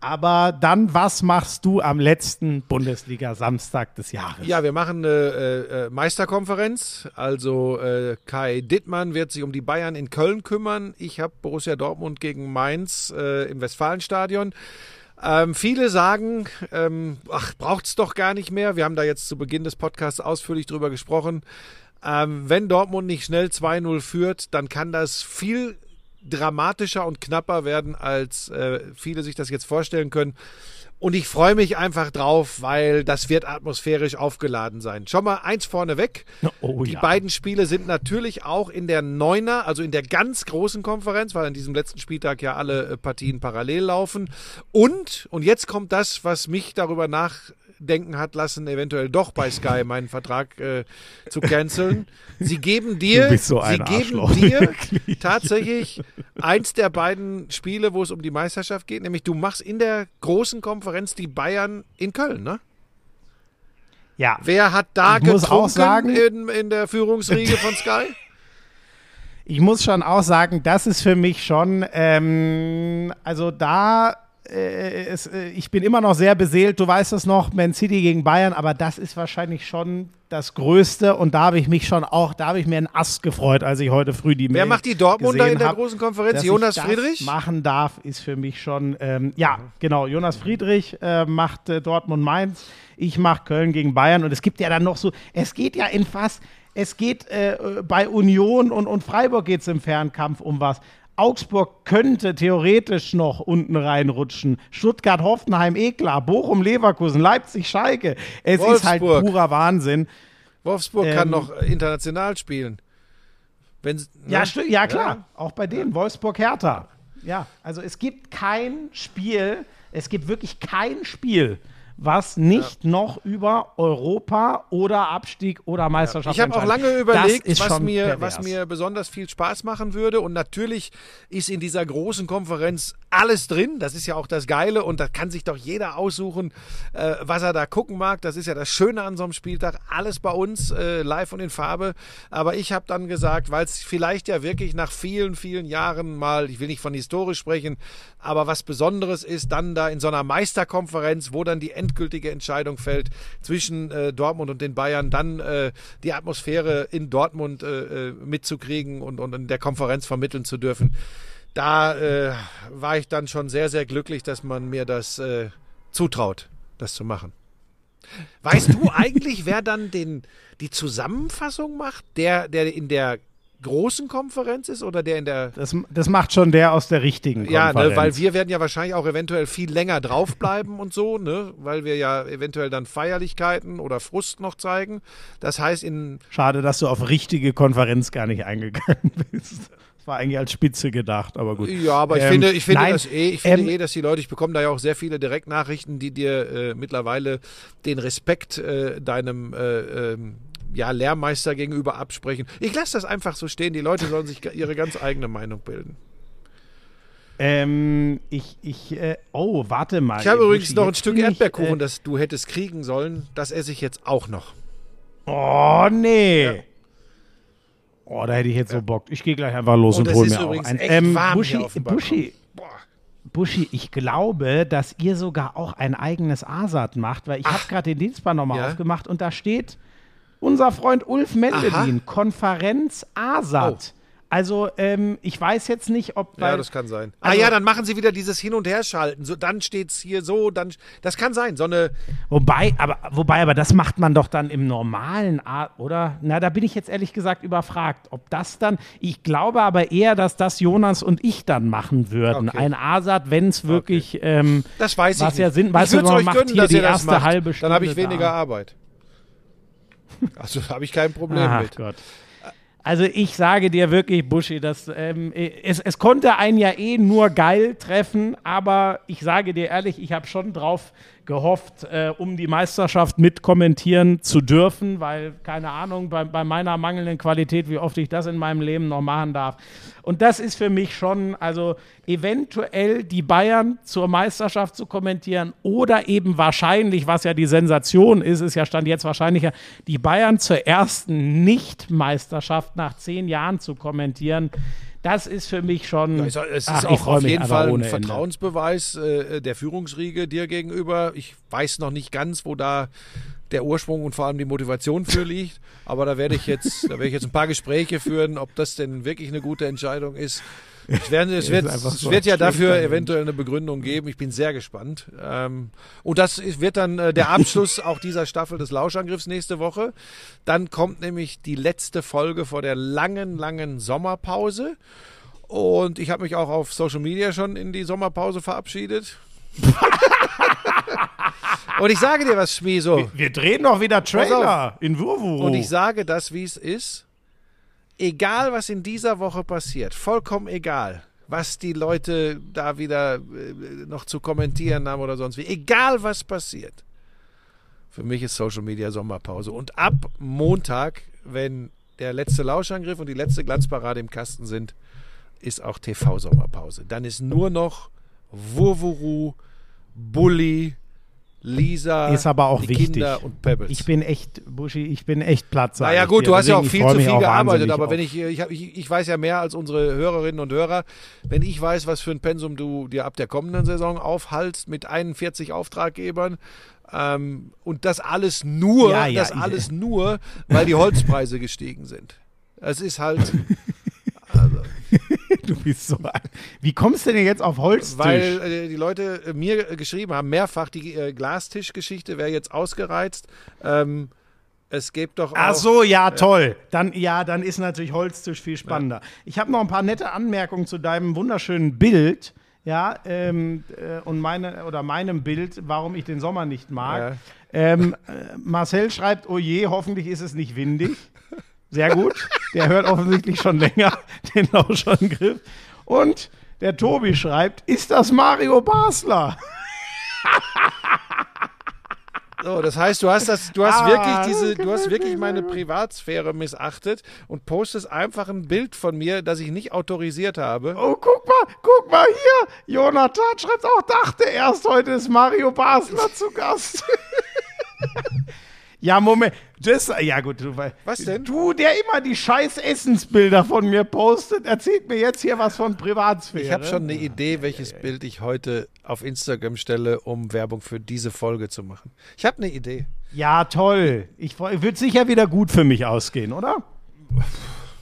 aber dann, was machst du am letzten Bundesliga-Samstag des Jahres?
Ja, wir machen eine äh, äh, Meisterkonferenz. Also äh, Kai Dittmann wird sich um die Bayern in Köln kümmern. Ich habe Borussia Dortmund gegen Mainz äh, im Westfalenstadion. Ähm, viele sagen, ähm, ach, braucht's doch gar nicht mehr. Wir haben da jetzt zu Beginn des Podcasts ausführlich drüber gesprochen. Ähm, wenn Dortmund nicht schnell 2-0 führt, dann kann das viel dramatischer und knapper werden, als äh, viele sich das jetzt vorstellen können. Und ich freue mich einfach drauf, weil das wird atmosphärisch aufgeladen sein. Schon mal eins vorneweg.
Oh
Die
ja.
beiden Spiele sind natürlich auch in der Neuner, also in der ganz großen Konferenz, weil an diesem letzten Spieltag ja alle äh, Partien parallel laufen. Und, und jetzt kommt das, was mich darüber nachdenken hat lassen, eventuell doch bei Sky meinen Vertrag äh, zu canceln. Sie geben dir,
so
sie geben dir (laughs) tatsächlich eins der beiden Spiele, wo es um die Meisterschaft geht, nämlich du machst in der großen Konferenz die Bayern in Köln, ne?
ja.
Wer hat da
Ich muss
getrunken
auch sagen-
in, in der Führungsriege von Sky?
ich muss schon auch sagen, das ist für mich schon, ähm, also da, äh, es, äh, ich bin immer noch sehr beseelt, du weißt es noch, Man City gegen Bayern, aber das ist wahrscheinlich schon das Größte und da habe ich mich schon auch, da habe ich mir einen Ast gefreut, als ich heute früh die
Wer
Mail
macht die Dortmunder in der
hab.
großen Konferenz? Jonas Friedrich?
machen darf, ist für mich schon, ähm, ja, genau, Jonas Friedrich äh, macht äh, Dortmund Mainz, ich mache Köln gegen Bayern und es gibt ja dann noch so, es geht ja in fast, es geht äh, bei Union und, und Freiburg geht es im Fernkampf um was. Augsburg könnte theoretisch noch unten reinrutschen. Stuttgart, Hoffenheim, eh klar. Bochum, Leverkusen, Leipzig, Schalke. Es ist halt
Wolfsburg.
purer Wahnsinn.
Wolfsburg kann
Ähm,
noch äh, international spielen. Wenn,
Ja,
ne?
stu- ja klar, auch bei denen, Wolfsburg Hertha. Ja, also es gibt kein Spiel, es gibt wirklich kein Spiel, was nicht noch über Europa oder Abstieg oder Meisterschaft
Ich habe auch lange überlegt, was mir,
pervers.
was mir besonders viel Spaß machen würde. Und natürlich ist in dieser großen Konferenz alles drin. Das ist ja auch das Geile. Und da kann sich doch jeder aussuchen, äh, was er da gucken mag. Das ist ja das Schöne an so einem Spieltag. Alles bei uns, äh, live und in Farbe. Aber ich habe dann gesagt, weil es vielleicht ja wirklich nach vielen, vielen Jahren mal, ich will nicht von historisch sprechen, aber was Besonderes ist, dann da in so einer Meisterkonferenz, wo dann die endgültige Entscheidung fällt zwischen äh, Dortmund und den Bayern, dann äh, die Atmosphäre in Dortmund äh, äh, mitzukriegen und, und in der Konferenz vermitteln zu dürfen. Da äh, war ich dann schon sehr, sehr glücklich, dass man mir das äh, zutraut, das zu machen. Weißt du (laughs) eigentlich, wer dann den, die Zusammenfassung macht? Der, der in der großen Konferenz ist oder der in der
Das, das macht schon der aus der richtigen
ja,
Konferenz.
ne, weil wir werden ja wahrscheinlich auch eventuell viel länger draufbleiben (laughs) und so, ne, weil wir ja eventuell dann Feierlichkeiten oder Frust noch zeigen. Das heißt, in
Schade, dass du auf richtige Konferenz gar nicht eingegangen (laughs) bist. Das war eigentlich als Spitze gedacht, aber gut.
ja, aber ich
Ähm,
finde, ich finde
nein,
das eh, ich finde
ähm,
eh, dass die Leute, ich bekomme da ja auch sehr viele Direktnachrichten, die dir äh, mittlerweile den Respekt äh, deinem äh, ähm, ja, Lehrmeister gegenüber absprechen. Ich lasse das einfach so stehen. Die Leute sollen sich ihre ganz eigene Meinung bilden.
Ähm, ich, ich, äh, oh, warte mal.
Ich habe übrigens noch ein Stück
bin ich,
Erdbeerkuchen,
Äh,
das du hättest kriegen sollen. Das esse ich jetzt auch noch.
oh, nee. Oh, da hätte ich jetzt so Bock. Ich gehe gleich einfach los
Und
und,
es
hol
ist
mir auch ein. Ähm, Buschi. Buschi, Buschi, ich glaube, dass ihr sogar auch ein eigenes ASAT macht, weil ich habe gerade den Dienstplan nochmal
Ja.
aufgemacht und da steht unser Freund Ulf Mendelin, Konferenz ASAT. Also, ähm, ich weiß jetzt nicht, ob.
Ja,
weil-
das kann sein.
also-
ah ja, dann machen sie wieder dieses Hin- und Herschalten. So, dann steht's hier so, dann. Das kann sein. So eine.
Wobei, aber, wobei, aber das macht man doch dann im normalen Art, oder? Na, da bin ich jetzt ehrlich gesagt überfragt, ob das dann, ich glaube aber eher, dass das Jonas und ich dann machen würden.
Okay.
Ein ASAT, wenn es wirklich, ähm,
Das weiß ich
Was
nicht.
ja Sinn- weißt
ich würd's
man
euch
macht
gönnen,
hier
dass
die
ihr das
erste
macht. Dann habe ich weniger
da.
Arbeit. (laughs) Also habe ich kein Problem
ach
mit.
Gott. Also ich sage dir wirklich, Buschi, dass, ähm, es, es konnte einen ja eh nur geil treffen, aber ich sage dir ehrlich, ich habe schon drauf gehofft, äh, um die Meisterschaft mitkommentieren zu dürfen, weil, keine Ahnung, bei, bei meiner mangelnden Qualität, wie oft ich das in meinem Leben noch machen darf. Und das ist für mich schon, also eventuell die Bayern zur Meisterschaft zu kommentieren oder eben wahrscheinlich, was ja die Sensation ist, ist ja Stand jetzt wahrscheinlicher, die Bayern zur ersten Nicht-Meisterschaft nach zehn Jahren zu kommentieren. Das ist für mich schon.
Es ist
Ach,
auch auf jeden Fall ein. Vertrauensbeweis äh, der Führungsriege dir gegenüber. Ich weiß noch nicht ganz, wo da der Ursprung und vor allem die Motivation für (laughs) liegt. Aber da werde ich jetzt, da werde ich jetzt ein paar Gespräche führen, ob das denn wirklich eine gute Entscheidung ist. Es, werden, es, wird, es
so
wird ja dafür eventuell eine Begründung geben. Ich bin sehr gespannt. Ähm, und das wird dann äh, der Abschluss (laughs) auch dieser Staffel des Lauschangriffs nächste Woche. Dann kommt nämlich die letzte Folge vor der langen, langen Sommerpause. Und ich habe mich auch auf Social Media schon in die Sommerpause verabschiedet. (laughs) und ich sage dir was, Schmieso.
Wir drehen doch wieder Trailer in Wurwuru.
Und ich sage das, wie es ist. Egal, was in dieser Woche passiert, vollkommen egal, was die Leute da wieder äh, noch zu kommentieren haben oder sonst wie. Egal, was passiert. Für mich ist Social Media Sommerpause. Und ab Montag, wenn der letzte Lauschangriff und die letzte Glanzparade im Kasten sind, ist auch TV-Sommerpause. Dann ist nur noch Wurwuru, Bulli, Lisa,
Ist aber auch
die
wichtig.
Kinder und Pebbles.
Ich bin echt, Buschi, ich bin echt platt.
naja
ich
gut,
dir.
du hast ja auch
ich
viel zu viel gearbeitet, aber
auf-
wenn ich, ich, hab, ich, ich weiß ja mehr als unsere Hörerinnen und Hörer, wenn ich weiß, was für ein Pensum du dir ab der kommenden Saison aufhalst mit 41 Auftraggebern ähm, und das alles nur,
Ja, ja,
das
ich-
alles nur, weil die Holzpreise gestiegen sind. Es ist halt, (laughs)
Du bist so. Wie kommst du denn jetzt auf Holztisch?
weil äh, die Leute äh, mir äh, geschrieben haben, mehrfach die äh, Glastischgeschichte wäre jetzt ausgereizt. Ähm, es gibt doch auch.
Ach so, ja, toll. Dann, ja, dann ist natürlich Holztisch viel spannender. Ich habe noch ein paar nette Anmerkungen zu deinem wunderschönen Bild. Ja, ähm, äh, und meine, oder meinem Bild, warum ich den Sommer nicht mag.
Ja.
Ähm, äh, Marcel schreibt, oh je, hoffentlich ist es nicht windig. (laughs) Sehr gut. Der hört offensichtlich schon länger (laughs) den Lauschangriff. Und der Tobi schreibt, ist das Mario Basler? (laughs)
So, das heißt, du hast das, du hast
Ah,
wirklich diese, du hast wirklich meine. Privatsphäre missachtet und postest einfach ein Bild von mir, das ich nicht autorisiert habe.
Oh, guck mal, guck mal hier. Jonathan schreibt auch, dachte erst, heute ist Mario Basler zu Gast. (laughs) ja, Moment. Das, ja gut, du,
Was denn?
Du, der immer die scheiß Essensbilder von mir postet, erzählt mir jetzt hier was von Privatsphäre.
Ich habe schon eine Idee, welches Bild ich heute auf Instagram stelle, um Werbung für diese Folge zu machen. Ich habe eine Idee.
Ja, toll. Ich wird sicher wieder gut für mich ausgehen, oder?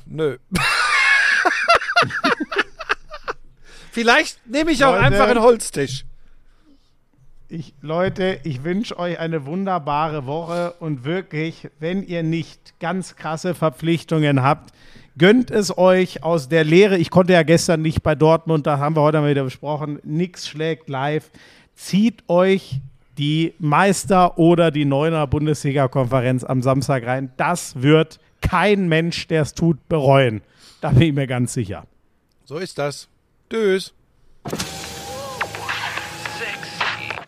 Nö. (laughs) Vielleicht nehme ich auch
Leute.
einfach einen Holztisch.
Ich, Leute, ich wünsche euch eine wunderbare Woche und wirklich, wenn ihr nicht ganz krasse Verpflichtungen habt, gönnt es euch aus der Lehre. Ich konnte ja gestern nicht bei Dortmund, da haben wir heute mal wieder besprochen, nix schlägt live. Zieht euch die Meister- oder die Neuner Bundesliga-Konferenz am Samstag rein. Das wird kein Mensch, der es tut, bereuen. Da bin ich mir ganz sicher.
So ist das. Tschüss.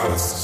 house.